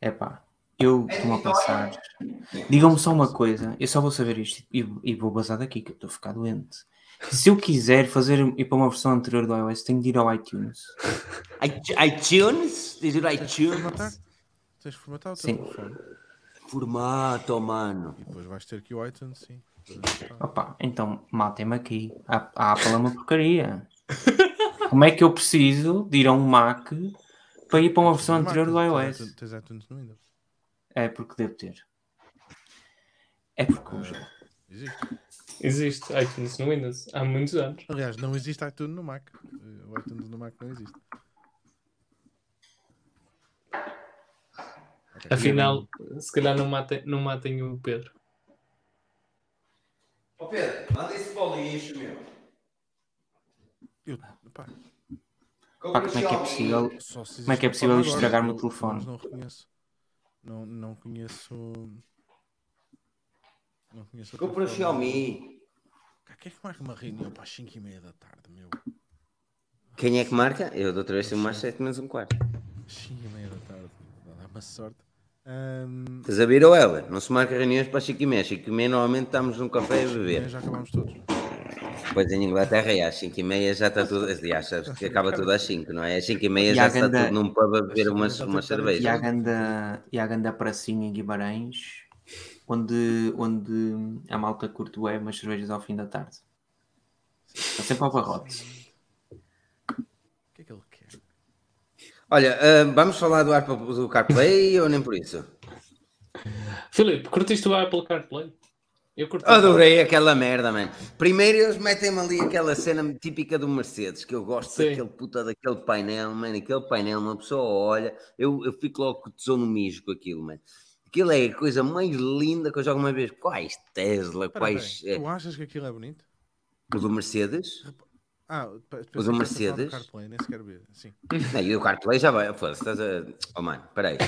Speaker 4: É pá, eu estou a pensar. Digam-me só uma coisa, eu só vou saber isto e, e vou basar daqui que eu estou a ficar doente. Se eu quiser fazer ir para uma versão anterior do iOS, tenho de ir ao iTunes.
Speaker 2: iTu- iTunes? Dizer
Speaker 1: Formatar?
Speaker 2: iTunes?
Speaker 1: Tens de formatar o teu
Speaker 4: Sim.
Speaker 1: telefone.
Speaker 2: Formato, mano.
Speaker 1: E depois vais ter aqui o iTunes, sim.
Speaker 4: Opa, então matem-me aqui. A, a Apple é uma porcaria. Como é que eu preciso de ir a um Mac para ir para uma versão anterior do
Speaker 1: Tens
Speaker 4: iOS?
Speaker 1: Tens iTunes no Windows.
Speaker 4: É porque devo ter. É porque uso.
Speaker 1: Existe.
Speaker 3: Existe iTunes no Windows há muitos anos.
Speaker 1: Aliás, não existe iTunes no Mac. O iTunes no Mac não existe.
Speaker 3: Afinal, se calhar não matem, não matem o Pedro.
Speaker 2: Ó Pedro, manda isso para o lixo, meu.
Speaker 1: Eu, pá,
Speaker 4: Pá, como é que é possível? Como é que é possível
Speaker 1: para
Speaker 4: isto
Speaker 1: agora,
Speaker 4: estragar o telefone?
Speaker 1: Não reconheço. Não, não conheço. Não conheço.
Speaker 2: Compra. Xiaomi.
Speaker 1: Quem é que marca uma reunião para as 5 e meia da tarde, meu?
Speaker 2: Quem é que marca? Eu da outra vez tive mais 7 menos um quarto.
Speaker 1: 5 e meia da tarde. Dá-me sorte. Ahm,
Speaker 2: Estás a ver ou ela? Não se marca reuniões para as 5 e meia. 5 e meia normalmente estamos num café a beber.
Speaker 1: já acabámos todos.
Speaker 2: Depois em Inglaterra é às 5 e meia já está tudo. Aliás, sabes que acaba tudo às 5, não é? Às 5 e meia
Speaker 4: E
Speaker 2: já
Speaker 4: a
Speaker 2: está
Speaker 4: ganda-
Speaker 2: tudo num pub a beber umas,
Speaker 1: Já estar
Speaker 2: cervejas.
Speaker 4: E há ganda, e há ganda pracinha em Guimarães, onde, onde a malta curte bué umas cervejas ao fim da tarde. Está sempre ao barrote.
Speaker 1: O que é que ele quer?
Speaker 2: Olha, ah, vamos falar do, Apple, do CarPlay ou nem por isso?
Speaker 3: Filipe, curtiste o Apple CarPlay? Eu curti.
Speaker 2: Adorei aquela merda, mano. Primeiro eles metem-me ali aquela cena típica do Mercedes, que eu gosto
Speaker 3: Sim.
Speaker 2: daquele puta daquele painel, mano. Aquele painel, uma pessoa olha, eu, eu fico logo com o tesouro no mijo com aquilo, mano. Aquilo é a coisa mais linda que eu já alguma vez. Quais Tesla,
Speaker 1: Espera,
Speaker 2: quais. É,
Speaker 1: Tu achas que aquilo é bonito?
Speaker 2: o do Mercedes?
Speaker 1: Ah,
Speaker 2: O do Mercedes?
Speaker 1: CarPlay, nem sequer vi. Sim.
Speaker 2: Não, e o CarPlay já vai. Foda-se, estás a. Oh, mano, peraí.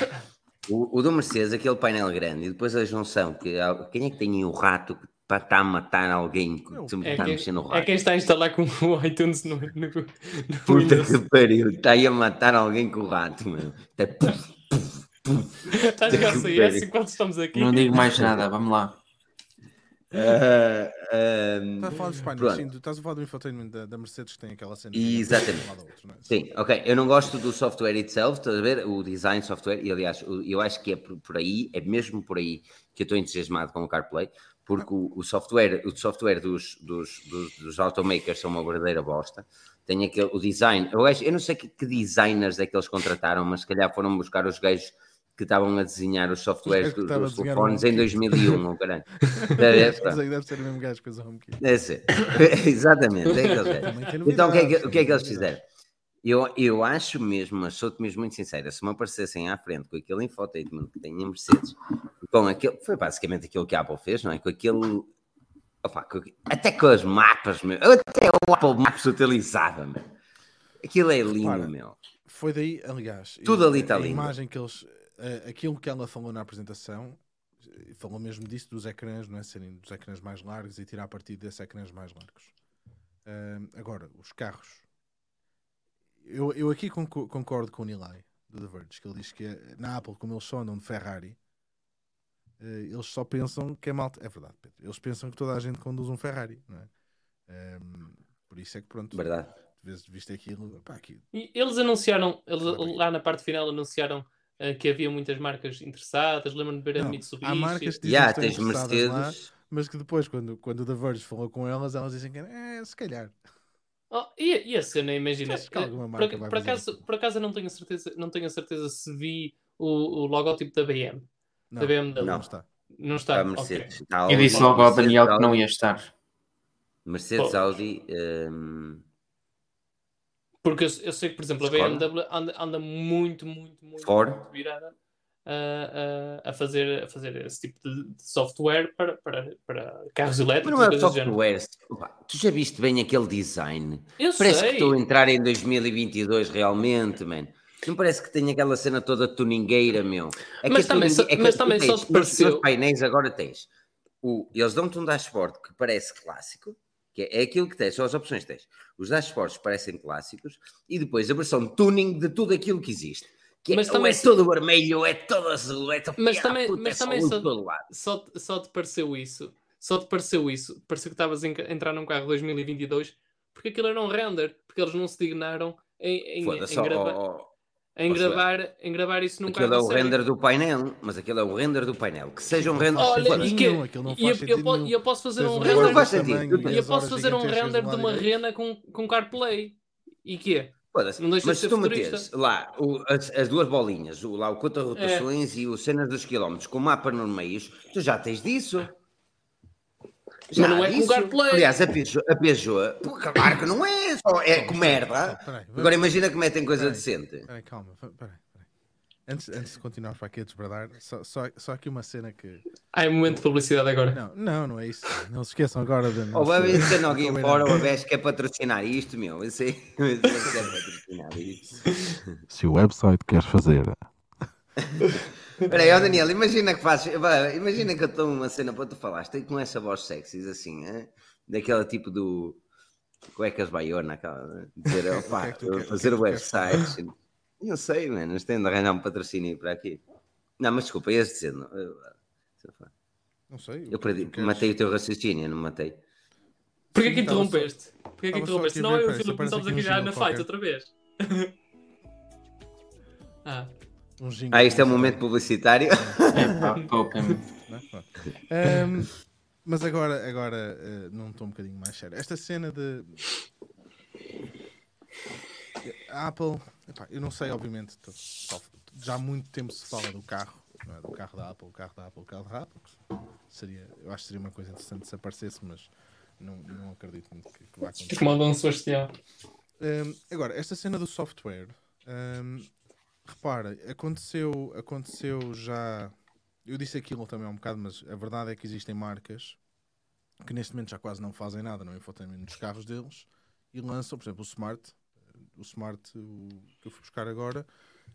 Speaker 2: O, o do Mercedes, aquele painel grande, e depois a junção, que quem é que tem o rato que está tá a matar alguém que sempre
Speaker 3: É
Speaker 2: está mexer no
Speaker 3: é
Speaker 2: rato?
Speaker 3: quem está a instalar com o iTunes no, no, no
Speaker 2: Puta
Speaker 3: Windows.
Speaker 2: que pariu, está aí a matar alguém com o rato, meu. Até puf, puf.
Speaker 3: Está a jogar CS enquanto estamos aqui.
Speaker 4: Não digo mais nada, vamos lá.
Speaker 2: Ah,
Speaker 1: Estás a falar dos painéis,
Speaker 2: Pronto.
Speaker 1: sim, tu estás a falar do infotainment da, da Mercedes que tem aquela cena.
Speaker 2: Exatamente.
Speaker 1: de um outro, não é?
Speaker 2: Sim, ok. Eu não gosto do software itself, estás a ver? O design software, e aliás, eu acho que é por, por aí, é mesmo por aí que eu estou entusiasmado com o CarPlay, porque o, o software, o software dos, dos, dos, dos automakers são uma verdadeira bosta. Tem aquele, o design, eu, acho, eu não sei que, que designers é que eles contrataram, mas se calhar foram buscar os gajos que estavam a desenhar os softwares
Speaker 1: que
Speaker 2: dos,
Speaker 1: a
Speaker 2: telefones em 2001, ou caralho. Está a ver?
Speaker 1: Mas aí deve ser o mesmo gajo que.
Speaker 2: Deve ser. Exatamente, é Então o que é que, o que, é que eles fizeram? Eu, eu acho mesmo, mas sou-te mesmo muito sincera, se me aparecessem à frente com aquele infotainment que tem a Mercedes, com aquele, foi basicamente aquilo que a Apple fez, não é? Com aquele, opa, até com as mapas, meu, até o Apple Maps utilizava, meu. Aquilo é lindo,
Speaker 1: Repara,
Speaker 2: meu.
Speaker 1: Foi daí, aliás,
Speaker 2: Tudo ali está
Speaker 1: a
Speaker 2: lindo.
Speaker 1: imagem que eles, eh, aquilo que ela falou na apresentação, eh, falou mesmo disso dos ecrãs, não é? Serem dos ecrãs mais largos e tirar partido desses ecrãs mais largos. Ahm, agora, os carros. Eu, eu aqui conco- concordo com o Nilay, do The Verge, que ele diz que eh, na Apple, como eles só andam de Ferrari, eh, eles só pensam que é malta. É verdade, Pedro. Eles pensam que toda a gente conduz um Ferrari, não é? Por isso é que pronto,
Speaker 2: Verdade.
Speaker 1: vezes viste aquilo, pá, aqui,
Speaker 3: E eles anunciaram, eles, lá na parte final anunciaram que havia muitas marcas interessadas. Lembro-me de ver a Mitsubishi.
Speaker 1: há marcas que dizem
Speaker 2: Já,
Speaker 1: que
Speaker 2: tens
Speaker 1: estão interessadas lá,
Speaker 2: Mercedes,
Speaker 1: mas que depois, quando, quando o The Verge falou com elas, elas dizem que é, se calhar.
Speaker 3: Oh, e, e a cena, imagina. Eh, por, acaso, por acaso eu não tenho a certeza, não tenho a certeza se vi o, o logótipo da BM.
Speaker 1: Não,
Speaker 3: da BMW.
Speaker 1: não
Speaker 2: Não.
Speaker 1: está.
Speaker 3: Não está.
Speaker 2: a. Mercedes. Está
Speaker 4: Eu disse
Speaker 2: Audi,
Speaker 4: logo ao
Speaker 2: Mercedes,
Speaker 4: Daniel que
Speaker 2: Audi,
Speaker 4: não ia estar.
Speaker 2: Mercedes,
Speaker 3: Pô.
Speaker 2: Audi, hum,
Speaker 3: Porque eu, eu sei que, por exemplo, a. BMW anda, anda muito, muito, muito, muito virada a, a, a, fazer, a fazer esse tipo de, de software para, para, para carros
Speaker 2: Mas
Speaker 3: elétricos
Speaker 2: não
Speaker 3: e
Speaker 2: é software. Tu já viste bem aquele design?
Speaker 3: Eu
Speaker 2: Parece
Speaker 3: sei.
Speaker 2: que estou a entrar em 2022 realmente, man. Não parece que tem aquela cena toda tuningueira, meu. É
Speaker 3: Mas
Speaker 2: a
Speaker 3: também
Speaker 2: tuning-
Speaker 3: só-
Speaker 2: é
Speaker 3: mas também só
Speaker 2: tens-
Speaker 3: te
Speaker 2: nos-
Speaker 3: pareceu-
Speaker 2: Nos painéis agora tens. O, eles dão-te um dashboard que parece clássico, que é, é aquilo que tens, são as opções que tens. Os dashboards parecem clássicos e depois a versão tuning de tudo aquilo que existe. Que é,
Speaker 3: Mas
Speaker 2: ou
Speaker 3: também
Speaker 2: é todo vermelho, é todo azul, é todo
Speaker 3: Mas também-
Speaker 2: puta,
Speaker 3: mas
Speaker 2: é
Speaker 3: também só-. Só, te- só te pareceu isso. Só te pareceu isso. Pareceu que estavas a entrar num carro 2022 porque aquilo era um render. Porque eles não se dignaram em, em, em,
Speaker 2: ó,
Speaker 3: grava-
Speaker 2: ó, ó.
Speaker 3: Em gravar, em gravar isso num
Speaker 2: Aquilo é o
Speaker 3: sério.
Speaker 2: render do painel, mas aquilo é o render do painel. Que seja um render.
Speaker 3: Olha, e que,
Speaker 1: nenhum, não
Speaker 3: e
Speaker 1: faz
Speaker 3: eu, eu,
Speaker 1: nenhum.
Speaker 3: posso fazer um
Speaker 1: um
Speaker 2: render não faz sentido.
Speaker 1: e
Speaker 3: eu posso fazer um render de uma rena com, com CarPlay. E quê? Não deixa de
Speaker 2: Mas
Speaker 3: ser
Speaker 2: se tu
Speaker 3: futurista.
Speaker 2: meteres lá o- as, as duas bolinhas, o, lá o conta rotações e o cenas dos quilómetros com o mapa no meio, tu já tens disso.
Speaker 3: Mas não é com
Speaker 2: disso.
Speaker 3: CarPlay.
Speaker 2: Aliás, a Peugeot, a Peugeot pô, claro que não é, só é com merda.
Speaker 1: Peraí, vamos-
Speaker 2: Agora imagina que metem coisa
Speaker 1: Peraí.
Speaker 2: decente.
Speaker 1: Peraí, calma, peraí, peraí. Antes, antes de continuar para aqui a desbradar, só, só, só aqui uma cena que.
Speaker 3: Ah, é momento de publicidade agora.
Speaker 1: Não, não, não é isso. Não se esqueçam agora da
Speaker 2: Ou vai dizer alguém fora, ou vez quer patrocinar isto, meu. Eu sei, eu sei que quer patrocinar isto.
Speaker 1: Se o website queres fazer.
Speaker 2: Espera aí, ó Daniel, imagina que fazes, imagina que eu estou uma cena para tu falaste com essa voz sexy assim, hein? daquela tipo do cuecas baiona, aquela, dizer,
Speaker 1: é quer-
Speaker 2: fazer
Speaker 1: que é que
Speaker 2: websites. Não sei, mano, nós temos de arranjar um patrocínio para aqui. Não, mas desculpa, ias dizendo. Eu,
Speaker 1: Não sei.
Speaker 2: eu
Speaker 1: que
Speaker 2: perdi, matei o teu raciocínio, não matei.
Speaker 3: Porquê
Speaker 1: Sim,
Speaker 3: que
Speaker 1: só-
Speaker 3: interrompeste? Porquê que interrompeste? Não, eu e o Filipe começámos
Speaker 1: aqui
Speaker 3: já na fight outra vez. ah,
Speaker 1: Um jingle
Speaker 2: Ah, isto é um momento publicitário.
Speaker 4: É,
Speaker 1: né? Pronto. Ahm, mas agora, agora eh, não estou um bocadinho mais sério. Esta cena de. A Apple, epá, eu não sei, obviamente, tô- já há muito tempo se fala do carro, não é? do carro da Apple, o carro da Apple, o carro da Apple. Seria, eu acho que seria uma coisa interessante se aparecesse, mas não, não acredito muito que, que vá acontecer.
Speaker 3: como o Dom Sebastião.
Speaker 1: Hum, agora, esta cena do software, hum, repara, aconteceu, aconteceu já. Eu disse aquilo também há um bocado, mas a verdade é que existem marcas que neste momento já quase não fazem nada no infotainment dos carros deles e lançam, por exemplo, o Smart. O Smart o que eu fui buscar agora,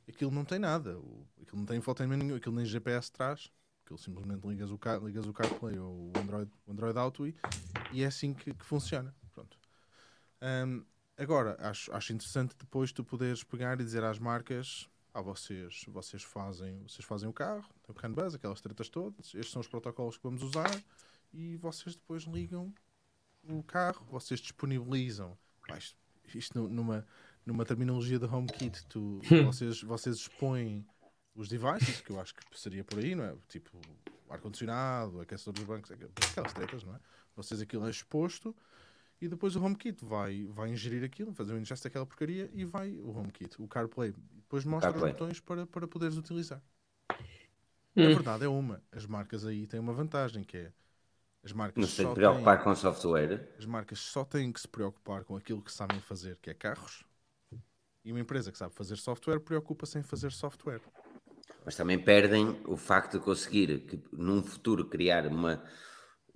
Speaker 1: aquilo não tem nada, o, aquilo não tem infotainment nenhum, aquilo nem GPS traz. Aquilo simplesmente ligas o, car, ligas o CarPlay ou o Android, o Android Auto e, e é assim que, que funciona. Pronto. Hum, Agora, acho, acho interessante depois tu poderes pegar e dizer às marcas: ah, vocês, vocês, fazem, vocês fazem o carro, o CAN bus, aquelas tretas todas, estes são os protocolos que vamos usar e vocês depois ligam o carro, vocês disponibilizam. Pá, isto, isto nu- numa, numa terminologia de HomeKit, tu, vocês, vocês expõem os devices, que eu acho que seria por aí, não é? Tipo, o ar-condicionado, aquecedor dos bancos, aqu- aquelas tretas, não é? Vocês aquilo é exposto e depois o HomeKit vai, vai ingerir aquilo, fazer um ingest daquela porcaria e vai o HomeKit, o CarPlay. Depois mostra
Speaker 2: CarPlay.
Speaker 1: os botões para, para poderes utilizar. A
Speaker 3: Hum.
Speaker 1: verdade é uma. As marcas aí têm uma vantagem que é as marcas
Speaker 2: Não se
Speaker 1: só
Speaker 2: preocupar
Speaker 1: têm,
Speaker 2: com software.
Speaker 1: as marcas só têm que se preocupar com aquilo que sabem fazer, que é carros. E uma empresa que sabe fazer software preocupa-se em fazer software.
Speaker 2: Mas também perdem o facto de conseguir, que, num futuro, criar uma,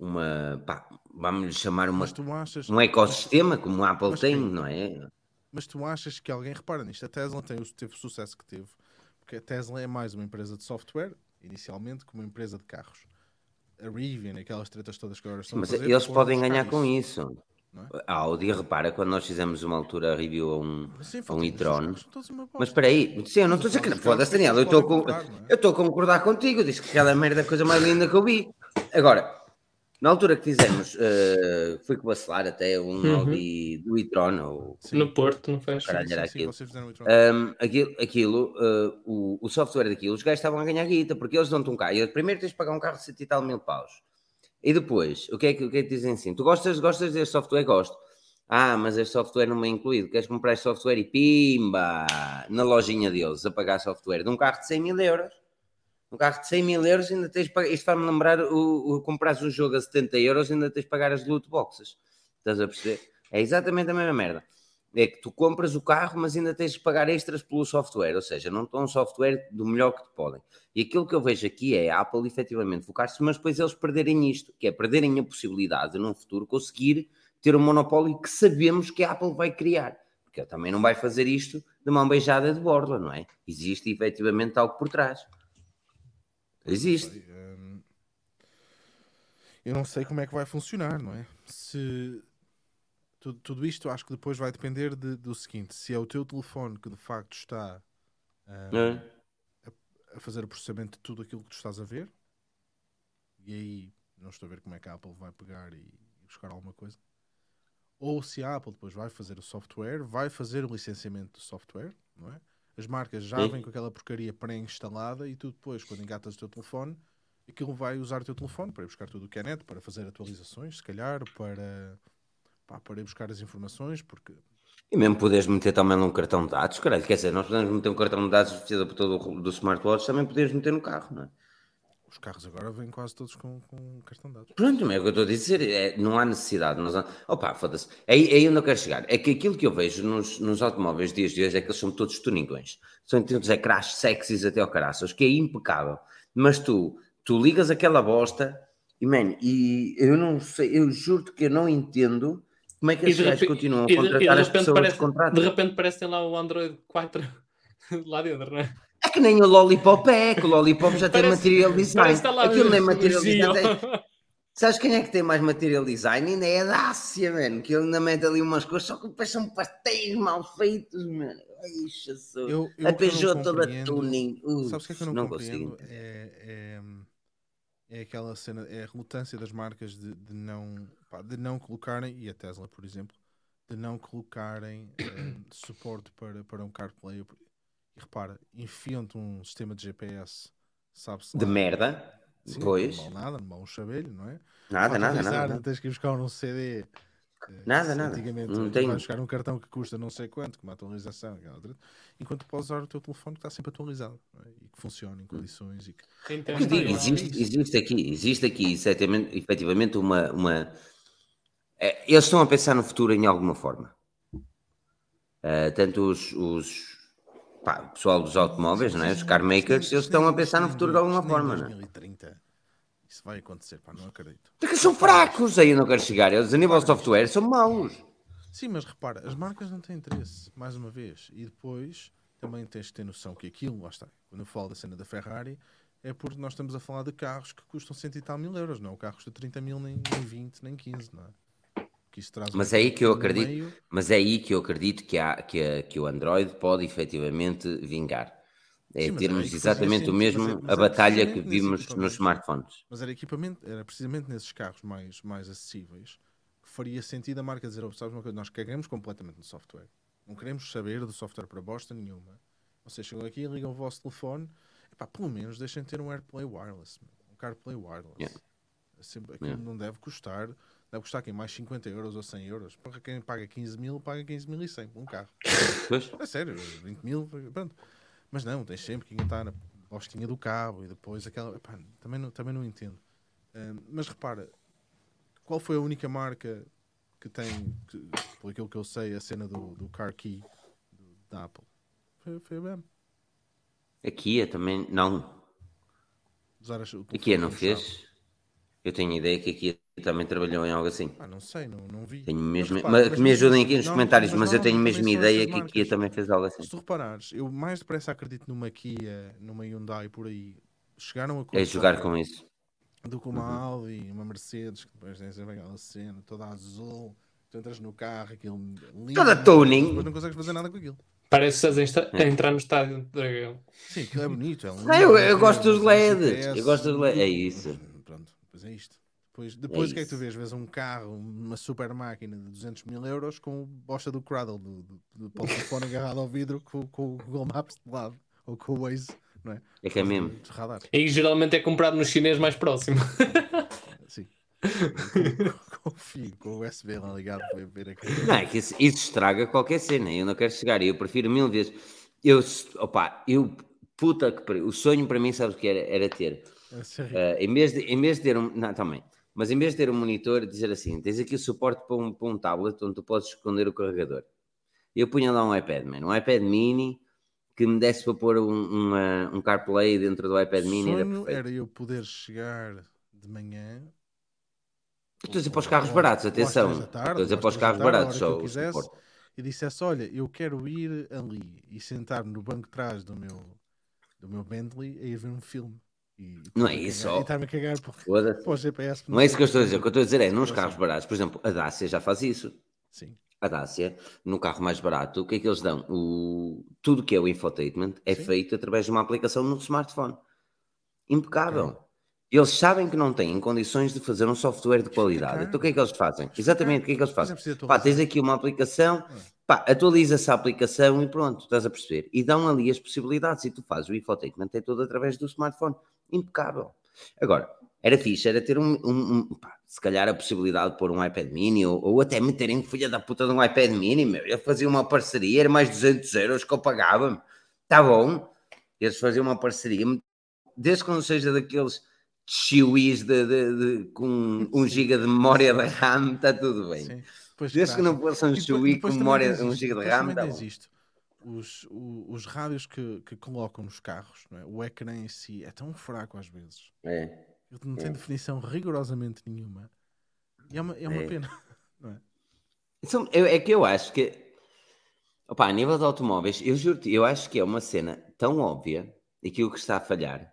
Speaker 2: uma pá, vamos chamar uma,
Speaker 1: achas,
Speaker 2: um ecossistema como a Apple tem,
Speaker 1: sim.
Speaker 2: não é?
Speaker 1: mas tu achas que alguém repara nisto? A Tesla tem, o- teve o sucesso que teve, porque a Tesla é mais uma empresa de software, inicialmente, que uma empresa de carros. A Rivian, aquelas tretas todas que agora estão
Speaker 2: Mas
Speaker 1: fazer,
Speaker 2: eles podem ganhar com isso.
Speaker 1: é?
Speaker 2: A Audi, repara, quando nós fizemos uma altura review a um,
Speaker 1: Sim,
Speaker 2: a um e-tron. Mas espera aí, sim, eu não estou a dizer que. Foda-se, Daniel, eu estou a con- eu estou a concordar contigo. Disse que aquela merda é a coisa mais linda que eu vi. Agora, na altura que fizemos, eh, foi com o Bacelar até um
Speaker 3: Uhum.
Speaker 2: Audi do e-tron, ou.
Speaker 3: No Porto, não faz?
Speaker 2: Caralho,
Speaker 1: Sim,
Speaker 2: era
Speaker 1: sim,
Speaker 2: aquilo. Um, aquilo, aquilo, uh, o, o software daquilo, os gajos estavam a ganhar guita, porque eles dão-te um carro. Primeiro tens de pagar um carro de 70 e tal mil paus. E depois, o que é que, o que, é que dizem assim? Tu gostas, gostas deste software? Gosto. Ah, mas este software não é incluído. Queres comprar este software e pimba! Na lojinha deles, a pagar software de um carro de 100 mil euros. Um carro de 100 mil euros ainda tens pagar. Isto vai-me lembrar o, o comprares um jogo a 70 euros ainda tens de pagar as loot boxes. Estás a perceber? É exatamente a mesma merda. É que tu compras o carro, mas ainda tens de pagar extras pelo software, ou seja, não estão um software do melhor que te podem. E aquilo que eu vejo aqui é a Apple efetivamente focar-se, mas depois eles perderem isto, que é perderem a possibilidade de num futuro conseguir ter um monopólio que sabemos que a Apple vai criar. Porque também não vai fazer isto de mão beijada de borla, não é? Existe efetivamente algo por trás. Existe.
Speaker 1: Hum, eu não sei como é que vai funcionar, não é? Se tudo, tudo isto acho que depois vai depender de- do seguinte: se é o teu telefone que de facto está hum,
Speaker 2: É.
Speaker 1: a fazer o processamento de tudo aquilo que tu estás a ver, e aí não estou a ver como é que a Apple vai pegar e buscar alguma coisa. Ou se a Apple depois vai fazer o software, vai fazer o licenciamento do software, não é? As marcas já
Speaker 2: Sim.
Speaker 1: vêm com aquela porcaria pré-instalada e tu depois, quando engatas o teu telefone, aquilo vai usar o teu telefone para ir buscar tudo o que é net, para fazer atualizações, se calhar, para, pá, para ir buscar as informações, porque
Speaker 2: E mesmo poderes meter também num cartão de dados, caralho, quer dizer, nós podemos meter um cartão de dados vestido por todo o do smartwatch, também poderes meter no carro, não é?
Speaker 1: Os carros agora vêm quase todos com, com cartão de dados.
Speaker 2: Pronto, mas é o que eu estou a dizer, é, não há necessidade. Nós, opa, foda-se. É aí, é aí onde eu quero chegar. É que aquilo que eu vejo nos, nos automóveis dias de hoje é que eles são todos tuningões. São todos ecrãs sexys até ao caraças, que é impecável. Mas tu, tu ligas aquela bosta e, man, e eu não sei, eu juro que eu não entendo como é que esses
Speaker 3: de
Speaker 2: gajos continuam a
Speaker 3: E de, e de
Speaker 2: contratar as
Speaker 3: repente
Speaker 2: pessoas
Speaker 3: parece,
Speaker 2: contratam.
Speaker 3: de repente parece que tem lá o Android 4 lá dentro, não é?
Speaker 2: É que nem o Lollipop é, que o Lollipop já tem material design. Aquilo nem
Speaker 3: o- o
Speaker 2: material design. tem- Sabes quem é que tem mais material design? Ainda é a Dácia, mano. Que ele ainda mete ali umas coisas, só que depois são pastéis mal feitos, mano. Ai, Jesus.
Speaker 1: Eu- eu
Speaker 2: a
Speaker 1: não
Speaker 2: Peugeot toda tuning. Uf,
Speaker 1: Sabes o que é que eu não,
Speaker 2: consigo
Speaker 1: compreendo? É, é, é aquela cena, é a relutância das marcas de, de não, pá, de não colocarem, e a Tesla, por exemplo, de não colocarem eh, suporte para, para um CarPlay. E repara, enfiam-te um sistema de GPS, sabe-se
Speaker 2: De
Speaker 1: lá.
Speaker 2: merda.
Speaker 1: Sim,
Speaker 2: Pois.
Speaker 1: Não vale nada, não vale um chavelho, não é?
Speaker 2: Nada, nada, nada.
Speaker 1: Tens que ir buscar um CD. eh,
Speaker 2: Nada, nada.
Speaker 1: Antigamente
Speaker 2: Não
Speaker 1: vais buscar um cartão que custa não sei quanto, com uma atualização, enquanto podes usar o teu telefone que está sempre atualizado não é? e que funciona em condições e que
Speaker 3: Quem tem
Speaker 2: O que eu digo,
Speaker 3: Android,
Speaker 2: existe, existe aqui, existe aqui efetivamente, efetivamente uma. uma é, eles estão a pensar no futuro em alguma forma. Eh, tanto os, os pá, o pessoal dos automóveis, não é? os car makers, eles estão a pensar no futuro de alguma forma. Não é?
Speaker 1: 2030 isso vai acontecer, pá, não acredito.
Speaker 2: Porque são fracos, aí eu não quero chegar. Eles, a nível de software, são maus.
Speaker 1: Sim, mas repara, as marcas não têm interesse, mais uma vez. E depois também tens de ter noção que aquilo, lá está, quando eu falo da cena da Ferrari, é porque nós estamos a falar de carros que custam cento e tal mil euros, não? O carro custa 30 mil, nem, nem 20, nem 15, não é?
Speaker 2: Mas é aí que eu acredito.
Speaker 1: meio.
Speaker 2: Mas é aí que eu acredito que, há, que, a- que o Android pode efetivamente vingar. É
Speaker 1: Sim,
Speaker 2: termos exatamente o mesmo
Speaker 1: mas é-
Speaker 2: a
Speaker 1: mas era
Speaker 2: batalha que vimos nos smartphones.
Speaker 1: Mas era equipamento, era precisamente nesses carros mais, mais acessíveis que faria sentido a marca dizer, "Oh, sabes uma coisa, nós cagamos completamente no software. Não queremos saber do software para bosta nenhuma. Vocês chegam aqui, ligam o vosso telefone, epá, pelo menos deixem ter um AirPlay wireless, um CarPlay wireless.
Speaker 2: Yeah.
Speaker 1: É aquilo
Speaker 2: Yeah.
Speaker 1: não deve custar, deve custar aqui mais 50 euros ou 100 euros. Para quem paga 15 mil, paga 15 mil e 100 por um carro. É sério, 20 mil, pronto. Mas não, tens sempre que engatar na bostinha do cabo e depois aquela. epá, também, não, também não entendo. Ahm, mas repara, qual foi a única marca que tem, que, por aquilo que eu sei, a cena do, do Car Key do- da Apple? Foi, foi a BM.
Speaker 2: a Kia também não.
Speaker 1: Usar as-
Speaker 2: A Kia não fez. Eu tenho ideia que a Kia também trabalhou em algo assim.
Speaker 1: Ah, não sei, não, não vi.
Speaker 2: Tenho mesmo,
Speaker 1: repara,
Speaker 2: mas,
Speaker 1: mas
Speaker 2: que me ajudem
Speaker 1: assim,
Speaker 2: aqui nos
Speaker 1: não,
Speaker 2: comentários, mas eu tenho mesmo ideia que a Kia também fez algo assim.
Speaker 1: Se tu reparares, eu mais depressa acredito numa Kia, numa Hyundai por aí, chegaram a
Speaker 2: É jogar com isso.
Speaker 1: do que uma
Speaker 2: Uhum.
Speaker 1: Audi, uma Mercedes, que depois tem sempre aquela cena toda azul, tu entras no carro, aquilo lindo,
Speaker 2: Toda
Speaker 1: mas
Speaker 2: tuning.
Speaker 1: Depois não consegues fazer nada com aquilo.
Speaker 3: Parece que estás a a entrar no estádio de Dragão.
Speaker 1: Sim, aquilo é bonito. É lindo,
Speaker 2: Não, eu-
Speaker 1: é
Speaker 2: eu gosto dos LEDs, eu gosto dos LEDs, é isso.
Speaker 1: mas Pronto, depois é isto. Depois, depois o que é que tu vês? Vês um carro, uma super máquina de 200 mil euros com o bosta do Cradle, do, do, do, do telefone agarrado ao vidro com, com o Google Maps de lado, ou com o Waze, não é?
Speaker 2: É que é mesmo.
Speaker 3: E geralmente é comprado no chinês mais próximo.
Speaker 1: Sim. com, com o fio, com o USB lá ligado para ver aqui.
Speaker 2: Não, é que isso, isso estraga qualquer cena. Eu não quero chegar. Eu prefiro mil vezes. Eu, opa, eu, puta que pariu. O sonho para mim, sabes o que era? Era ter.
Speaker 1: É
Speaker 2: eh, em, vez de, em vez de ter um. Não, também. Mas em vez de ter um monitor, dizer assim: tens aqui o suporte para um, para um tablet onde tu podes esconder o carregador. Eu punha lá um iPad, man, um iPad mini que me desse para pôr um, uma- um CarPlay dentro do iPad mini. Era
Speaker 1: sonho
Speaker 2: perfeito.
Speaker 1: era eu poder chegar de manhã.
Speaker 2: Estou a dizer para os carros baratos, atenção. Estou a dizer para os carros baratos. Só o
Speaker 1: quisesse, e dissesse: Olha, eu quero ir ali e sentar-me no banco de trás do meu, do meu Bentley a ir ver um filme.
Speaker 2: Não é isso,
Speaker 1: cagar- estar-me a cagar por, GPS.
Speaker 2: Não é isso que eu estou a dizer. O que eu estou a dizer é, nos carros baratos, por exemplo, a Dacia já faz isso.
Speaker 1: Sim.
Speaker 2: A Dacia, no carro mais barato, o que é que eles dão? O... Tudo que é o infotainment é
Speaker 1: Sim.
Speaker 2: feito através de uma aplicação no smartphone. Impecável. Eles sabem que não têm condições de fazer um software de qualidade.
Speaker 1: caro.
Speaker 2: Então o que é que eles fazem? Exatamente, o que é que eles
Speaker 1: é
Speaker 2: fazem? Pá, tens aqui uma aplicação,
Speaker 1: É.
Speaker 2: pá, atualiza-se a aplicação e pronto, estás a perceber. E dão ali as possibilidades e tu fazes o infotainment, é tudo através do smartphone. Impecável. Agora, era fixe, era ter um, um- um- pá, se calhar a possibilidade de pôr um iPad mini ou, ou até meterem filha da puta de um iPad mini, meu. Eu fazia uma parceria, era mais 200 euros que eu pagava. Tá bom. Eles faziam uma parceria, desde que não seja daqueles chiuis de, de- de- com 1 GB de memória de RAM, está tudo bem.
Speaker 1: Sim.
Speaker 2: Desde que
Speaker 1: traz-
Speaker 2: não fosse um chiui com memória de 1
Speaker 1: isto,
Speaker 2: GB de RAM, tá bom.
Speaker 1: isto. Os, o- os rádios que, que colocam nos carros, não é? o ecrã em si é tão fraco às vezes.
Speaker 2: É.
Speaker 1: Ele não tem definição rigorosamente nenhuma. E é uma, é uma
Speaker 2: É.
Speaker 1: pena. Não é?
Speaker 2: É que eu acho que, opá, a nível de automóveis, eu juro-te, eu acho que é uma cena tão óbvia aquilo que está a falhar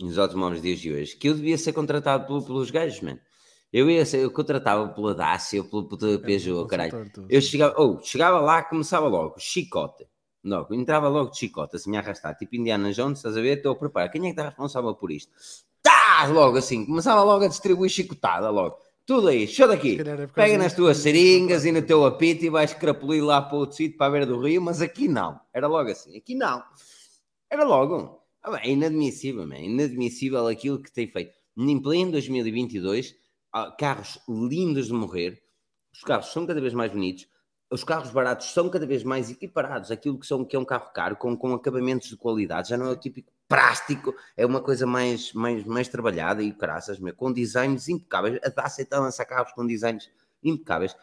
Speaker 2: nos automóveis de hoje que eu devia ser contratado pelo- pelos gajos, mano. Eu ia eu contratava pela Dacia, pelo, pelo
Speaker 1: É,
Speaker 2: Peugeot,
Speaker 1: um
Speaker 2: caralho. Eu chegava, ou chegava lá, começava logo, chicote. Logo, entrava logo de chicote, assim a arrastar, tipo Indiana Jones, estás a ver? Estou a preparar. Quem é que está responsável por isto? Tá! Logo assim, começava logo a distribuir chicotada, logo. Tudo aí, show daqui.
Speaker 1: É
Speaker 2: Pega nas tuas
Speaker 1: que-
Speaker 2: seringas e no teu apito e vais crapulir lá para outro sítio para a beira do rio, mas aqui não. Era logo assim, aqui não. Era logo. Ah, bem, é inadmissível, man. inadmissível aquilo que tem feito. Em pleno 2022, há carros lindos de morrer, os carros são cada vez mais bonitos, os carros baratos são cada vez mais equiparados àquilo que, são, que é um carro caro, com, com acabamentos de qualidade, já não é o típico plástico, é uma coisa mais, mais, mais trabalhada e caraças, meu, com designs impecáveis. A Dacia está a lançar carros com designs impecáveis.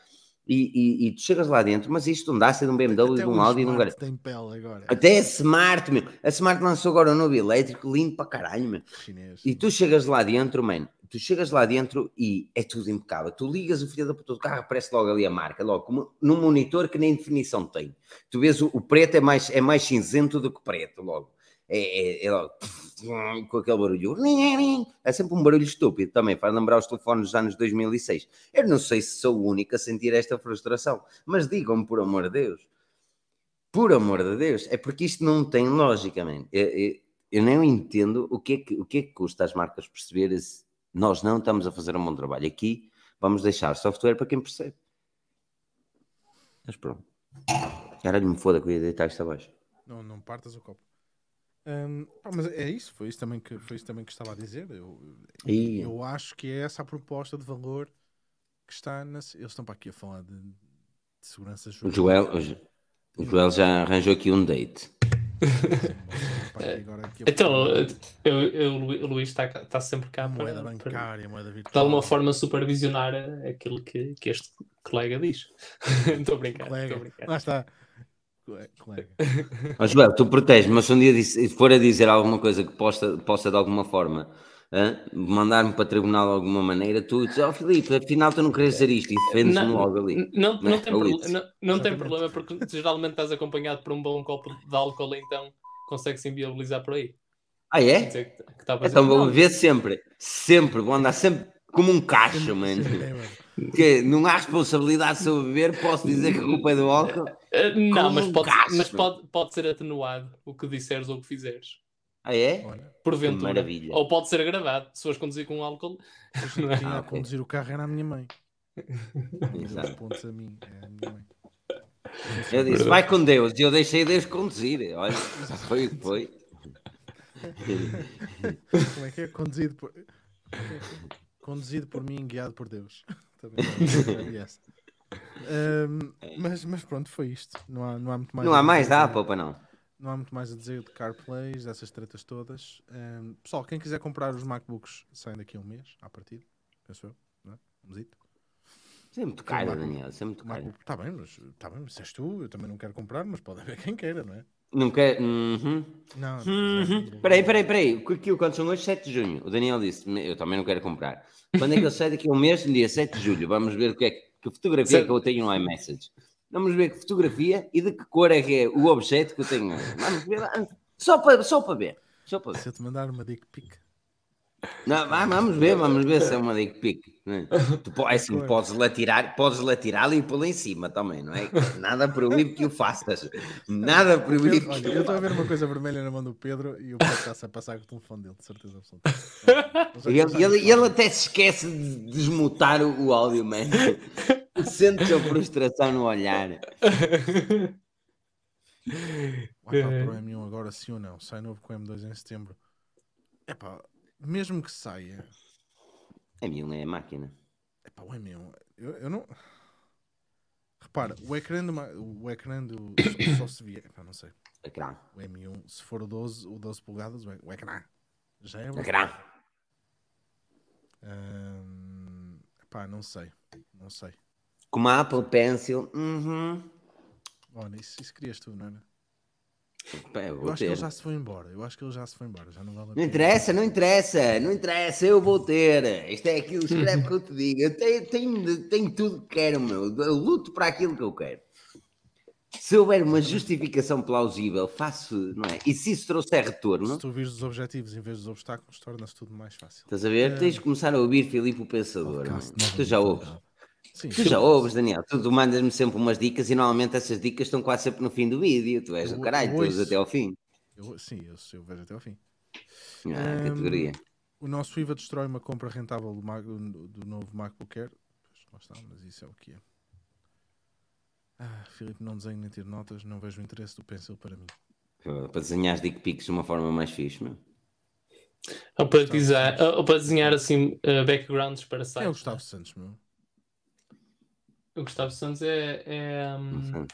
Speaker 2: E, e, e tu chegas lá dentro, mas isto não dá ser de um BMW,
Speaker 1: Até
Speaker 2: de um Audi e de um
Speaker 1: Smart
Speaker 2: Gar-
Speaker 1: tem pele agora.
Speaker 2: Até a Smart, meu. A Smart lançou agora um novo elétrico, lindo para caralho, meu.
Speaker 1: Chinês.
Speaker 2: E tu chegas lá dentro, mano, tu chegas lá dentro e é tudo impecável. Tu ligas o filho da puta do carro, aparece logo ali a marca, logo, como num monitor que nem definição tem. Tu vês o, o preto é mais, é mais cinzento do que preto, logo. É, é, é logo, com aquele barulho. É sempre um barulho estúpido também, faz lembrar os telefones dos anos 2006. Eu não sei se sou o único a sentir esta frustração, mas digam-me, por amor de Deus. Por amor de Deus, é porque isto não tem lógica, man. Eu, eu, eu entendo o que, é que, o que é que custa às marcas perceberem se nós não estamos a fazer um bom trabalho. Aqui vamos deixar software para quem percebe. Mas pronto. Caralho, me foda que eu ia deitar isto abaixo.
Speaker 1: Não, não partas o copo. Hum, pá, mas é isso, foi isso também que, foi isso também que estava a dizer. Eu,
Speaker 2: Ih.
Speaker 1: eu acho que é essa a proposta de valor que está na. Eles estão para aqui a falar de, de segurança jurídica.
Speaker 2: Joel, o Jo- o Joel já arranjou aqui um date.
Speaker 3: Então, eu, eu, o Lu- o Luís está, está sempre cá
Speaker 1: moeda
Speaker 3: para, para
Speaker 1: bancária, moeda virtual.
Speaker 3: de alguma forma supervisionar aquilo que, que este colega diz. Estou a brincar, estou a
Speaker 1: Colega,
Speaker 3: brincar.
Speaker 1: lá está. Cole- Colega.
Speaker 2: Ó Joel, tu proteges, mas se um dia for a dizer alguma coisa que possa, possa de alguma forma mandar-me para tribunal de alguma maneira, tu dizes, ó Filipe, afinal tu não queres dizer isto e defendes-me logo ali.
Speaker 3: Não, não,
Speaker 2: Né?
Speaker 3: tem, não, não tem problema porque geralmente estás acompanhado por um bom copo de álcool, então consegue-se inviabilizar por aí.
Speaker 2: Ah, é?
Speaker 3: que- que está a fazer
Speaker 2: Então vou ver sempre, sempre, vou andar sempre como um cacho, mano.
Speaker 1: É.
Speaker 2: Que não há responsabilidade se eu beber, posso dizer que a culpa é do álcool.
Speaker 3: Ah, não,
Speaker 2: como
Speaker 3: mas,
Speaker 2: um
Speaker 3: pode, mas pode, pode ser atenuado o que disseres ou o que fizeres.
Speaker 2: Ah, é?
Speaker 1: Olha,
Speaker 3: Porventura.
Speaker 2: maravilha.
Speaker 3: Ou pode ser gravado. Se fores conduzir com álcool. não é?
Speaker 2: Ah, ok.
Speaker 1: conduzir o carro era a minha mãe.
Speaker 2: Exato.
Speaker 1: pontos a mim, é a minha mãe.
Speaker 2: Eu disse, vai com Deus, e eu deixei Deus conduzir. Olha, foi o que foi.
Speaker 1: Como é que é? Conduzido por. Conduzido por mim, guiado por Deus. Também é essa. Ahm, mas, mas pronto, foi isto. Não há, não há muito mais.
Speaker 2: Não
Speaker 1: a
Speaker 2: há mais da Apple, para não.
Speaker 1: Não há muito mais a dizer de CarPlays, dessas tretas todas. Ahm, pessoal, quem quiser comprar os MacBooks saem daqui a um mês, à partida. Penso eu. Não é? Um mesito.
Speaker 2: Isso é muito caro, Daniel, isso é muito caro.
Speaker 1: Está bem, mas está bem, se és tu, eu também não quero comprar, mas pode haver quem queira, não é?
Speaker 2: Não quer. Uhum.
Speaker 1: Não,
Speaker 2: Uhum. Peraí, peraí, peraí. Aquilo quando são hoje 7 de junho. O Daniel disse, eu também não quero comprar. Quando é que ele sai daqui a um mês? No dia 7 de julho. Vamos ver o que é que, que fotografia
Speaker 3: Certo.
Speaker 2: que eu tenho no iMessage. Vamos ver que fotografia e de que cor é que é o objeto que eu tenho. Vamos ver. Só para, só para ver. Só para ver.
Speaker 1: Se eu te mandar uma dick pic,
Speaker 2: Não, vamos ver, vamos ver se é uma dick pic. né? Tu, é assim, podes lá tirar, podes lá tirá-la e pô-la em cima também, não é? Nada proíbe que o faças. Nada proíbe
Speaker 1: Pedro, olha,
Speaker 2: que
Speaker 1: eu estou a ver uma coisa vermelha na mão do Pedro e o Pedro está-se a passar com o telefone dele, de certeza absoluta.
Speaker 2: E ele, ele- ele até se esquece de desmutar o, o áudio, mano. Sente a frustração no olhar.
Speaker 1: O iPad Pro M1 agora sim ou não? Sai novo com o M2 em setembro. Epá, mesmo que saia,
Speaker 2: É mil, não é a máquina.
Speaker 1: epá, o M1, eu, eu não. Repara, o ecrã do, ma- o ecrã do só, se via, epá, não sei.
Speaker 2: Ecrã.
Speaker 1: O M1, se for o 12, o 12 polegadas, o o ecrã já é.
Speaker 2: Ecrã.
Speaker 1: Hum, epá, não sei, não sei.
Speaker 2: Com uma Apple Pencil. Uhum.
Speaker 1: Olha, isso, isso querias tu, não era?
Speaker 2: Pá, eu
Speaker 1: acho que
Speaker 2: ter.
Speaker 1: ele já se foi embora. Eu acho que ele já se foi embora. Já não vale
Speaker 2: Não interessa, não interessa, não interessa, eu vou ter. Isto é aquilo, escreve que eu te digo. Eu tenho, tenho, tenho tudo que quero, meu. Eu luto para aquilo que eu quero. Se houver uma justificação plausível, faço, não é? E se isso trouxer retorno,
Speaker 1: Se tu vires os objetivos em vez dos obstáculos, torna-se tudo mais fácil.
Speaker 2: estás a ver? Tens de começar a ouvir Filipe o Pensador.
Speaker 1: Podcast
Speaker 2: Tu já ouves.
Speaker 1: Sim,
Speaker 2: Tu já ouves, Daniel. Tu, tu mandas-me sempre umas dicas e normalmente essas dicas estão quase sempre no fim do vídeo. Tu és
Speaker 1: Eu-
Speaker 2: o caralho, tu ouves até ao fim.
Speaker 1: Eu, sim, eu, eu vejo até ao fim.
Speaker 2: Ah,
Speaker 1: Hum,
Speaker 2: categoria.
Speaker 1: O nosso IVA destrói uma compra rentável do, Mac- do- do novo MacBook Air. Pois, lá está, mas isso é o que é. Ah, Filipe, não desenho nem tiro notas, não vejo o interesse do Pencil para mim.
Speaker 2: Para desenhar as dick pics de uma forma mais fixe, meu.
Speaker 3: Ou para, desenhar, ou para desenhar assim uh, backgrounds para sites.
Speaker 1: É o Gustavo Santos, meu?
Speaker 3: O Gustavo Santos é, é, um,
Speaker 2: sei.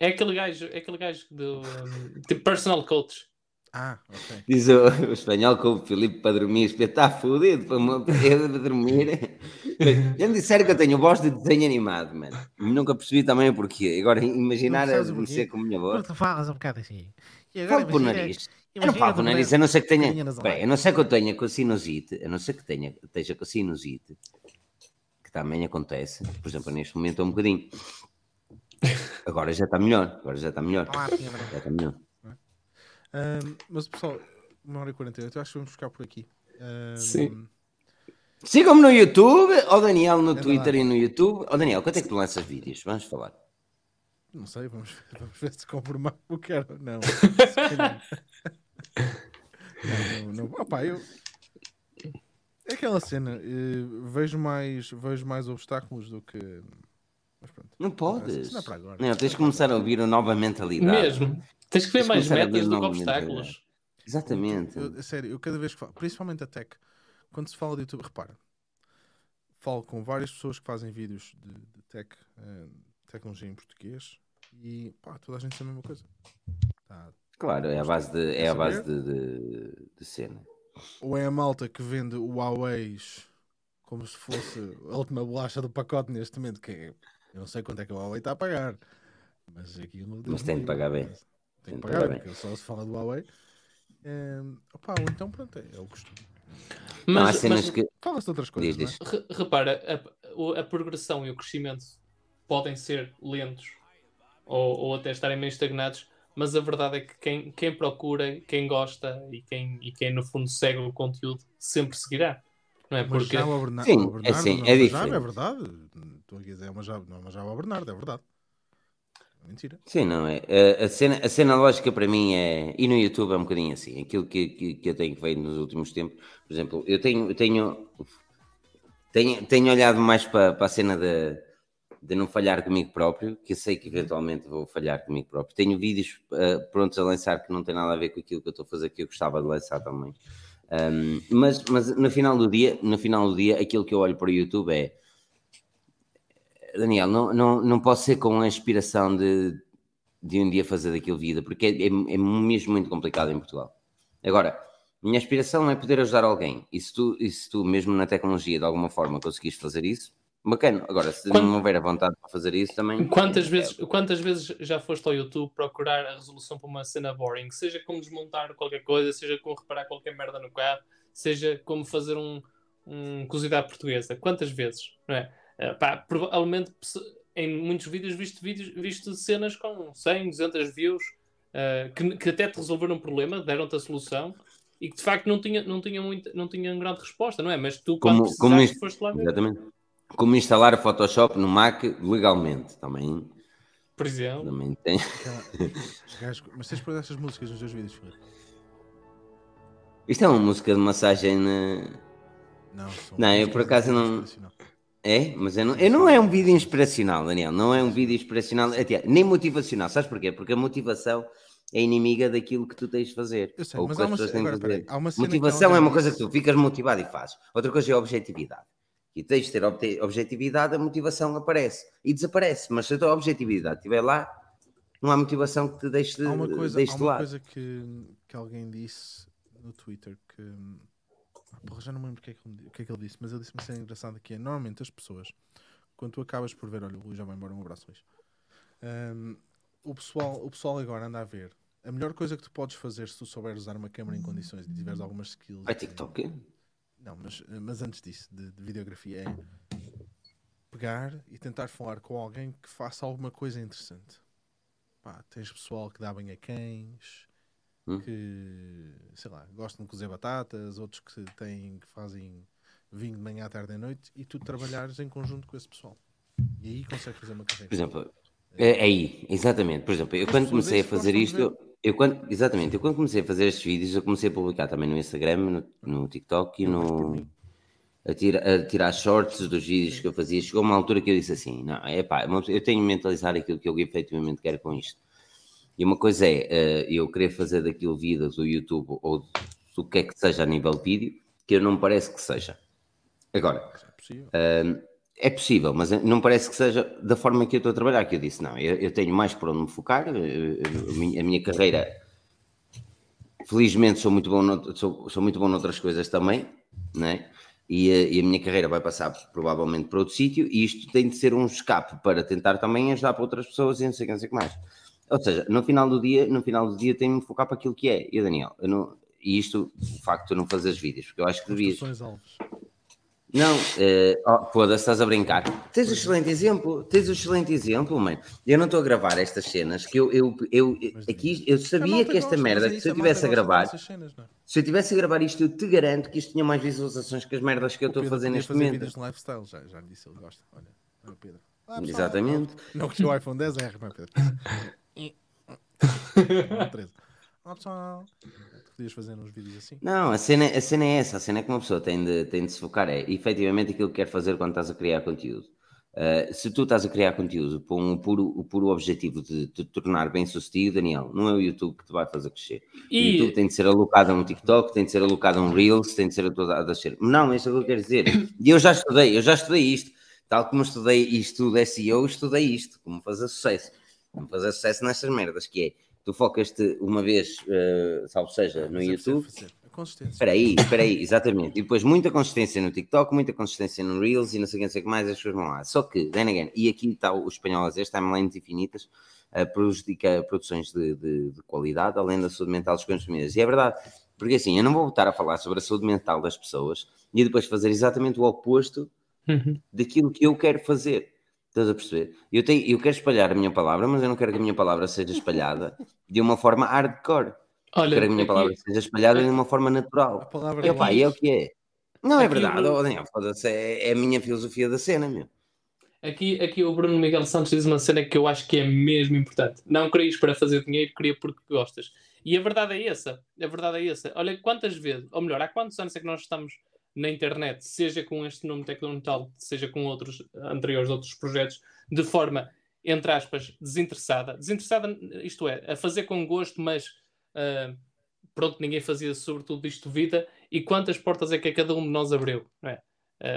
Speaker 3: é aquele gajo, é aquele gajo do um, tipo personal coach.
Speaker 1: Ah, ok.
Speaker 2: Diz o, o espanhol que o Filipe para dormir, está fodido para uma parede para dormir. Já me disseram que eu tenho voz de desenho animado, mano. Nunca percebi também o porquê. Agora imaginar
Speaker 1: Não
Speaker 2: a adormecer com a minha voz.
Speaker 5: Tu falas um bocado assim.
Speaker 2: Falo por nariz. Eu não falo por nariz,
Speaker 5: ver-
Speaker 2: a não ser que tenha. Bem, a
Speaker 5: orelhas.
Speaker 2: não ser que eu tenha com a sinusite, a não ser que tenha, esteja com a sinusite, que também acontece. Por exemplo, neste momento estou um bocadinho. Agora já está melhor. Agora já está melhor.
Speaker 5: Olá, Pedro.
Speaker 2: Já está melhor.
Speaker 1: Ahm, mas pessoal, uma hora e 48, eu acho que vamos ficar por aqui.
Speaker 3: Sim.
Speaker 2: Sigam-me no YouTube, ou Daniel no
Speaker 1: É
Speaker 2: Twitter
Speaker 1: verdade.
Speaker 2: e no YouTube. Ó Daniel, quanto é que tu lanças vídeos? Vamos falar.
Speaker 1: Não sei, vamos ver, vamos ver se compro o Air ou não. Não, não, não. Opá, eu... É aquela cena, eh, vejo, mais, vejo mais obstáculos do que. Mas pronto.
Speaker 2: Não podes.
Speaker 1: Não é para agora.
Speaker 2: Não, tens de começar a ouvir a nova mentalidade.
Speaker 3: Mesmo. Tens que ver
Speaker 2: Tens
Speaker 3: mais metas do que obstáculos.
Speaker 2: Exatamente.
Speaker 1: Eu, a sério, eu cada vez que falo, principalmente a tech, quando se fala de YouTube, repara, falo com várias pessoas que fazem vídeos de, de tech, eh, tecnologia em português e pá, toda a gente sabe a mesma coisa. Tá.
Speaker 2: Claro, é a base de, é a base de, de, de cena.
Speaker 1: Ou é a malta que vende o Huawei como se fosse a última bolacha do pacote neste momento, que é, eu não sei quanto é que o Huawei está a pagar, mas aquilo
Speaker 2: Mas tem de pagar bem.
Speaker 1: Tem
Speaker 2: Tem
Speaker 1: que
Speaker 2: de
Speaker 1: pagar,
Speaker 2: pagar bem.
Speaker 1: porque só se fala do Huawei. Eh, opá, ou então pronto, é, é o costume.
Speaker 2: Não,
Speaker 3: Mas,
Speaker 2: cenas
Speaker 3: mas
Speaker 2: que.
Speaker 1: Fala-se de outras coisas,
Speaker 2: Diz,
Speaker 1: não é?
Speaker 2: diz.
Speaker 3: re- repara, a, a progressão e o crescimento podem ser lentos ou, ou até estarem meio estagnados, mas a verdade é que quem, quem procura, quem gosta e quem, e quem no fundo segue o conteúdo sempre seguirá. Não é? Porque
Speaker 1: já o Berna-
Speaker 2: Sim,
Speaker 1: o Bernardo
Speaker 2: é sim,
Speaker 1: não
Speaker 2: é
Speaker 1: uma
Speaker 2: diferente.
Speaker 1: Java, é verdade. Estou a dizer, é uma Java, não é uma Java ao Bernardo, é verdade. É Mentira.
Speaker 2: Sim, não é? A, cena, a cena lógica para mim é. E no YouTube é um bocadinho assim. Aquilo que, que, que eu tenho feito nos últimos tempos. Por exemplo, eu tenho. eu tenho tenho, tenho olhado mais para, para a cena de, de não falhar comigo próprio, que eu sei que eventualmente vou falhar comigo próprio. Tenho vídeos eh, prontos a lançar que não têm nada a ver com aquilo que eu estou a fazer, que eu gostava de lançar também. Um, mas, mas no final do dia, no final do dia, aquilo que eu olho para o YouTube é Daniel, não, não, não posso ser com a inspiração de, de um dia fazer daquilo vida, porque é, é, é mesmo muito complicado em Portugal. Agora, minha aspiração é poder ajudar alguém, e se tu, e se tu mesmo na tecnologia de alguma forma conseguires fazer isso, bacana. Agora, se
Speaker 3: Quando-
Speaker 2: não houver a vontade para fazer isso também.
Speaker 3: Quantas
Speaker 2: é-
Speaker 3: vezes, quantas vezes já foste ao YouTube procurar a resolução para uma cena boring? Seja como desmontar qualquer coisa, seja como reparar qualquer merda no carro, seja como fazer um, um cozido à portuguesa. Quantas vezes? Não é? Eh, pá, provavelmente em muitos vídeos viste, vídeos viste cenas com 100, 200 views eh, que, que até te resolveram um problema, deram-te a solução e que de facto não tinha, não tinha, muito, não tinha grande resposta, não é? Mas tu, quando
Speaker 2: Como- como isto-
Speaker 3: foste lá ver,
Speaker 2: Exatamente. Como instalar o Photoshop no Mac legalmente também,
Speaker 3: por exemplo.
Speaker 2: também tem.
Speaker 1: Mas tens por essas músicas nos teus vídeos, Filipe?
Speaker 2: Isto é uma música de massagem na.
Speaker 1: Não,
Speaker 2: Não, eu por acaso não-
Speaker 1: inspiracional.
Speaker 2: É, mas eu não, eu não é um vídeo inspiracional, Daniel. Não é um vídeo inspiracional, até, nem motivacional. Sabes porquê? Porque a motivação é inimiga daquilo que tu tens de fazer.
Speaker 1: Eu sei,
Speaker 2: ou
Speaker 1: mas
Speaker 2: que
Speaker 1: há
Speaker 2: as
Speaker 1: uma, agora,
Speaker 2: fazer.
Speaker 1: peraí, há uma cena que
Speaker 2: Motivação é uma coisa que tu ficas motivado e fazes. Outra coisa é a objetividade. E tens de ter objetividade, a motivação aparece. E desaparece. Mas se a tua objetividade estiver lá, não há motivação que te deixe de,
Speaker 1: Há uma coisa, há uma
Speaker 2: lado.
Speaker 1: coisa que, que alguém disse no Twitter que. Porra, já não me lembro o que, é que, ele- que é que ele disse, mas ele disse uma cena engraçada que é normalmente as pessoas, quando tu acabas por ver, olha, o Rui já vai embora, um abraço Luís. Ahm, o, pessoal, o pessoal agora anda a ver. A melhor coisa que tu podes fazer se tu souberes usar uma câmera em condições e tiveres algumas skills. Em-
Speaker 2: TikTok?
Speaker 1: Não, mas, mas antes disso, de, de videografia, é pegar e tentar falar com alguém que faça alguma coisa interessante. Pá, tens pessoal que dá bem a cães,
Speaker 2: Hum.
Speaker 1: que sei lá, gostam de cozer batatas, outros que têm que fazem vinho de manhã à tarde à noite e tu trabalhares em conjunto com esse pessoal. E aí consegues fazer uma carreira.
Speaker 2: Por exemplo, é, é aí, exatamente. Por exemplo, eu quando comecei a fazer isto, eu quando, exatamente, eu quando comecei a fazer estes vídeos, eu comecei a publicar também no Instagram, no, no TikTok e
Speaker 1: por
Speaker 2: no. A, tira, a tirar shorts dos vídeos que eu fazia. Chegou uma altura que eu disse assim: não, é pá, eu tenho de mentalizar aquilo que eu efetivamente quero com isto. E uma coisa é eh, eu querer fazer daquilo vida do YouTube ou do que é que seja a nível de vídeo, que eu não me parece que seja. Agora,
Speaker 1: é possível.
Speaker 2: É possível, mas não parece que seja da forma que eu estou a trabalhar. Que eu disse, não, eu, eu tenho mais por onde me focar. eh, eh, A minha, a minha carreira, felizmente, sou muito bom, nout- sou, sou muito bom noutras coisas também, né? E, a- e a minha carreira vai passar provavelmente para outro sítio. E isto tem de ser um escape para tentar também ajudar para outras pessoas e não sei não sei o que mais. Ou seja, no final do dia, no final do dia, tenho de me focar para aquilo que é. E Daniel, eu não, e isto, o facto de não fazeres vídeos, porque eu acho que devias.
Speaker 1: Alves.
Speaker 2: Não, eh, oh, foda-se, estás a brincar. Tens um excelente exemplo, tens um excelente exemplo, mano. Eu não estou a gravar estas cenas que eu, eu, eu aqui eu sabia que esta merda,
Speaker 1: é
Speaker 2: que se eu
Speaker 1: malta
Speaker 2: tivesse a gravar,
Speaker 1: dessas cenas, não é?
Speaker 2: se eu tivesse a gravar isto, eu te garanto que isto tinha mais visualizações que as merdas que eu estou a
Speaker 1: Pedro
Speaker 2: fazer neste
Speaker 1: fazer
Speaker 2: momento.
Speaker 1: vídeos de lifestyle, já, já lhe disse, ele gosta. Olha, olha o Pedro. Ah,
Speaker 2: Exatamente.
Speaker 1: Não que o iPhone 10 é, Pedro. Não, 13. Ah, pessoal. Podias fazer uns vídeos assim.
Speaker 2: Não, a cena, a cena é essa. A cena é que uma pessoa tem de, tem de se focar. É efetivamente aquilo que quer fazer quando estás a criar conteúdo. Uh, se tu estás a criar conteúdo com o puro, o puro objetivo de te tornar bem sucedido, Daniel, não é o YouTube que te vai fazer crescer.
Speaker 3: E-
Speaker 2: O YouTube tem de ser alocado a um TikTok, tem de ser alocado a um Reels, tem de ser a descer. Não, isso é o que eu quero dizer. E eu já estudei, eu já estudei isto. Tal como estudei isto de SEO, estudei isto, como fazer sucesso. Como fazer sucesso nestas merdas, que é, tu focas-te uma vez, uh, salvo seja, no
Speaker 1: Mas é
Speaker 2: YouTube,
Speaker 1: fazer. A consistência.
Speaker 2: Espera aí, espera aí, exatamente. E depois muita consistência no TikTok, muita consistência no Reels e não sei o que, não sei o que mais, as pessoas vão lá. Só que, then again, e aqui está o espanhol a dizer, timelines infinitas, uh, prejudica produções de, de- de qualidade, além da saúde mental dos consumidores. E é verdade, porque assim, eu não vou voltar a falar sobre a saúde mental das pessoas e depois fazer exatamente o oposto
Speaker 3: Uhum.
Speaker 2: daquilo que eu quero fazer. Estás a perceber? Eu, tenho, eu quero espalhar a minha palavra, mas eu não quero que a minha palavra seja espalhada de uma forma hardcore.
Speaker 3: Olha,
Speaker 2: quero que a minha
Speaker 3: aqui-
Speaker 2: palavra seja espalhada de uma forma natural.
Speaker 1: A palavra
Speaker 2: É, e é o que é. Não é
Speaker 3: Aqui
Speaker 2: verdade,
Speaker 3: o-
Speaker 2: oh, Daniel, é, é a minha filosofia da cena, meu.
Speaker 3: Aqui, aqui o Bruno Miguel Santos diz uma cena que eu acho que é mesmo importante. Não querias para fazer dinheiro, queria porque gostas. E a verdade é essa. A verdade é essa. Olha, quantas vezes, ou melhor, há quantos anos é que nós estamos na internet, seja com este nome Tecnometal, seja com outros anteriores, outros projetos, de forma, entre aspas, desinteressada. Desinteressada, isto é, a fazer com gosto, mas ah, pronto, ninguém fazia sobretudo isto vida. E quantas portas é que cada um de nós abriu, não é?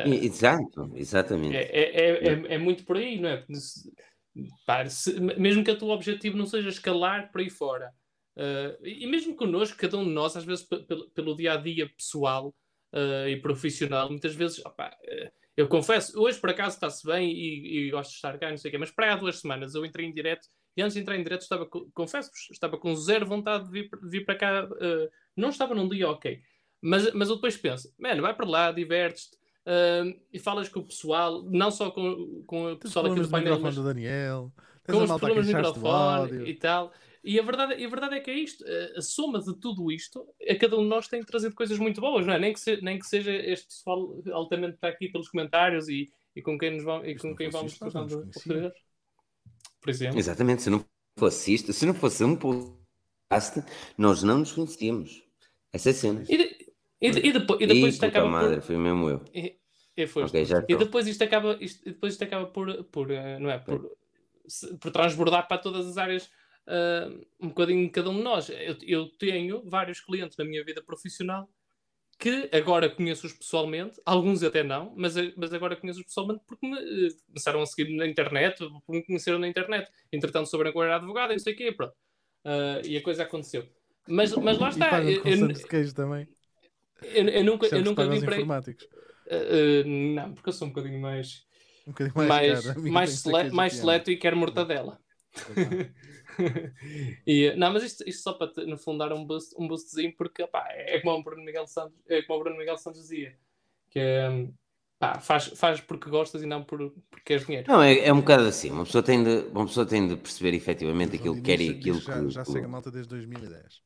Speaker 2: E- Exato, exatamente.
Speaker 3: é, é, é, é, é muito por aí, não é? Pá, se- mesmo que o teu objetivo não seja escalar por aí fora, eh, e mesmo connosco, cada um de nós, às vezes pe- pelo, pelo dia a dia pessoal eh, e profissional, muitas vezes, opá, eh, eu confesso, hoje por acaso está-se bem e, e gosto de estar cá, não sei o quê, mas para há duas semanas eu entrei em direto e antes de entrar em direto estava, co- confesso-vos, estava com zero vontade de vir, de vir para cá, eh, não estava num dia ok. Mas, mas eu depois penso, mano, vai para lá, divertes-te, Uh, e falas com o pessoal, não só com, com o pessoal aqui do painel, mas
Speaker 1: do Daniel.
Speaker 3: Com os problemas
Speaker 1: do
Speaker 3: microfone e tal. E a verdade, a verdade é que é isto: a- a soma de tudo isto, a cada um de nós tem trazido coisas muito boas, não é? Nem que, se- nem que seja este pessoal altamente que está aqui pelos comentários e, e com quem, nos vamos, e com quem vamos oportunidades. Por exemplo.
Speaker 2: Exatamente, se não fosse isto, se não fosse um podcast, nós não nos conhecíamos. Essa é a cena.
Speaker 3: E, de- e, de- e depois, e depois isto acaba
Speaker 2: madre,
Speaker 3: por.
Speaker 2: foi mesmo eu.
Speaker 3: E, e foste.
Speaker 2: Ok, já
Speaker 3: E depois isto acaba, isto, depois isto acaba por, por eh, não é, por, por transbordar para todas as áreas ah, um bocadinho de cada um de nós. Eu, eu tenho vários clientes na minha vida profissional que agora conheço-os pessoalmente, alguns até não, mas, mas agora conheço-os pessoalmente porque me eh, começaram a seguir na internet, porque me conheceram na internet. Entretanto, sobre a era advogada, e não sei o quê, pronto. Ah, e a coisa aconteceu. Mas, mas lá
Speaker 1: E
Speaker 3: está.
Speaker 1: pagam
Speaker 3: Eu, eu,
Speaker 1: de queijo também.
Speaker 3: eu- eu nunca,
Speaker 1: é
Speaker 3: eu
Speaker 1: que
Speaker 3: nunca vim para
Speaker 1: informáticos.
Speaker 3: Ah, não, porque eu sou um bocadinho mais
Speaker 1: Um bocadinho mais,
Speaker 3: mais,
Speaker 1: caro. A minha
Speaker 3: mais,
Speaker 1: que ser
Speaker 3: sele- mais seleto e quero mortadela. e, não, mas isto, isto só para te, no fundo dar um, boost, um boostzinho, porque opá, é como o Bruno Miguel Santos, é como o Bruno Miguel Santos dizia, que é, pá, faz, faz porque gostas e não por, porque queres dinheiro.
Speaker 2: Não, é, é um bocado assim. Uma pessoa tem de, uma pessoa tem de perceber efetivamente aquilo que quer e aquilo
Speaker 1: já,
Speaker 2: que.
Speaker 1: já segue a malta desde 2010.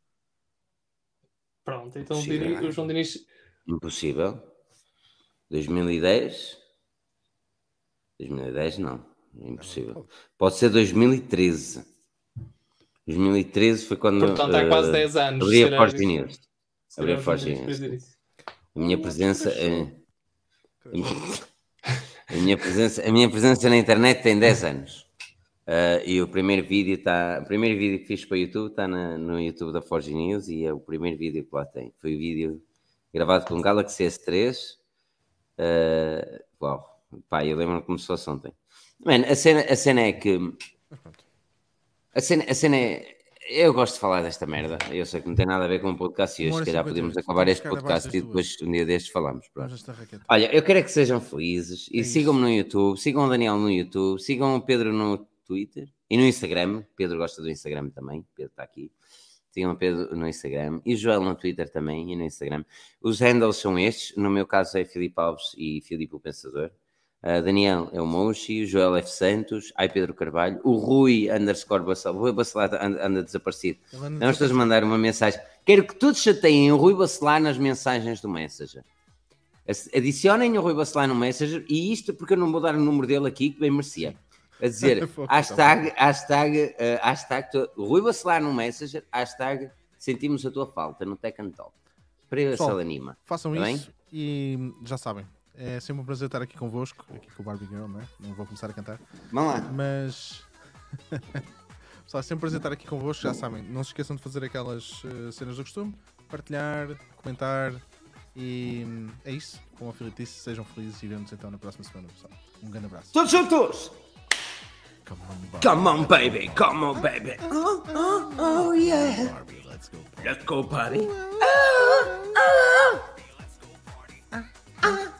Speaker 3: Pronto, então
Speaker 2: é.
Speaker 3: o João Diniz
Speaker 2: Impossível. 2010. 2010 não. Impossível. Pode ser 2013. 2013 foi quando.
Speaker 3: portanto há quase
Speaker 2: eh,
Speaker 3: 10 anos.
Speaker 2: Abri a Forge. News. Abri a Forge News. A minha presença. eh, A minha presença, a minha presença na internet tem 10 anos. Ah, e o primeiro vídeo está. O primeiro vídeo que fiz para o YouTube está na- no YouTube da Forge News e é o primeiro vídeo que lá tem. Foi o vídeo gravado com um Galaxy S3. Ah, uau, pá, eu lembro como se fosse ontem. Mano, a cena, a cena é que. A cena, a cena é. Eu gosto de falar desta merda. Eu sei que não tem nada a ver com o podcast e hoje, se calhar,
Speaker 1: 58.
Speaker 2: podemos acabar este podcast e depois um dia destes falamos. Olha, eu quero é que sejam felizes e
Speaker 1: É
Speaker 2: sigam-me no YouTube, sigam o Daniel no YouTube, sigam o Pedro no Twitter e no Instagram. Pedro gosta do Instagram também, Pedro está aqui. Sigam o Pedro no Instagram e o Joel no Twitter também e no Instagram. Os handles são estes, no meu caso é Filipe Alves e Filipe o Pensador. Uh, Daniel é o Mochi, o Joel F. Santos, ai Pedro Carvalho, o Rui underscore Bacelar, o Rui Bacelar anda, anda desaparecido. Vamos todos mandar uma mensagem. Quero que todos chateiem o Rui Bacelar nas mensagens do Messenger. Adicionem o Rui Bacelar no Messenger e isto porque eu não vou dar o número dele aqui que bem merecia. a dizer hashtag, hashtag, eh, hashtag, Rui Bacelar no Messenger, hashtag sentimos a tua falta no Tech and Talk. Ele anima.
Speaker 1: Façam
Speaker 2: Tá bem?
Speaker 1: isso e já sabem. É sempre um prazer estar aqui convosco, aqui com o Barbie Girl, não é? Não vou começar a cantar.
Speaker 2: Vamos lá.
Speaker 1: Mas. Pessoal, é sempre um prazer estar aqui convosco, já sabem. Não se esqueçam de fazer aquelas eh, cenas do costume, partilhar, comentar. E hum, é isso. Como a Filipe disse, sejam felizes e vemos então na próxima semana, pessoal. Um grande abraço.
Speaker 2: Todos juntos!
Speaker 1: Come on.
Speaker 2: Come on, baby, come on, baby. Oh, oh, oh, yeah.
Speaker 1: Barbie, let's go.
Speaker 2: Let's go, party. Oh,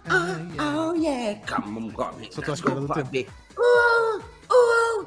Speaker 2: Oh, yeah. Oh, yeah. Come on,
Speaker 1: Só tô à espera do tempo.
Speaker 2: Oh, oh,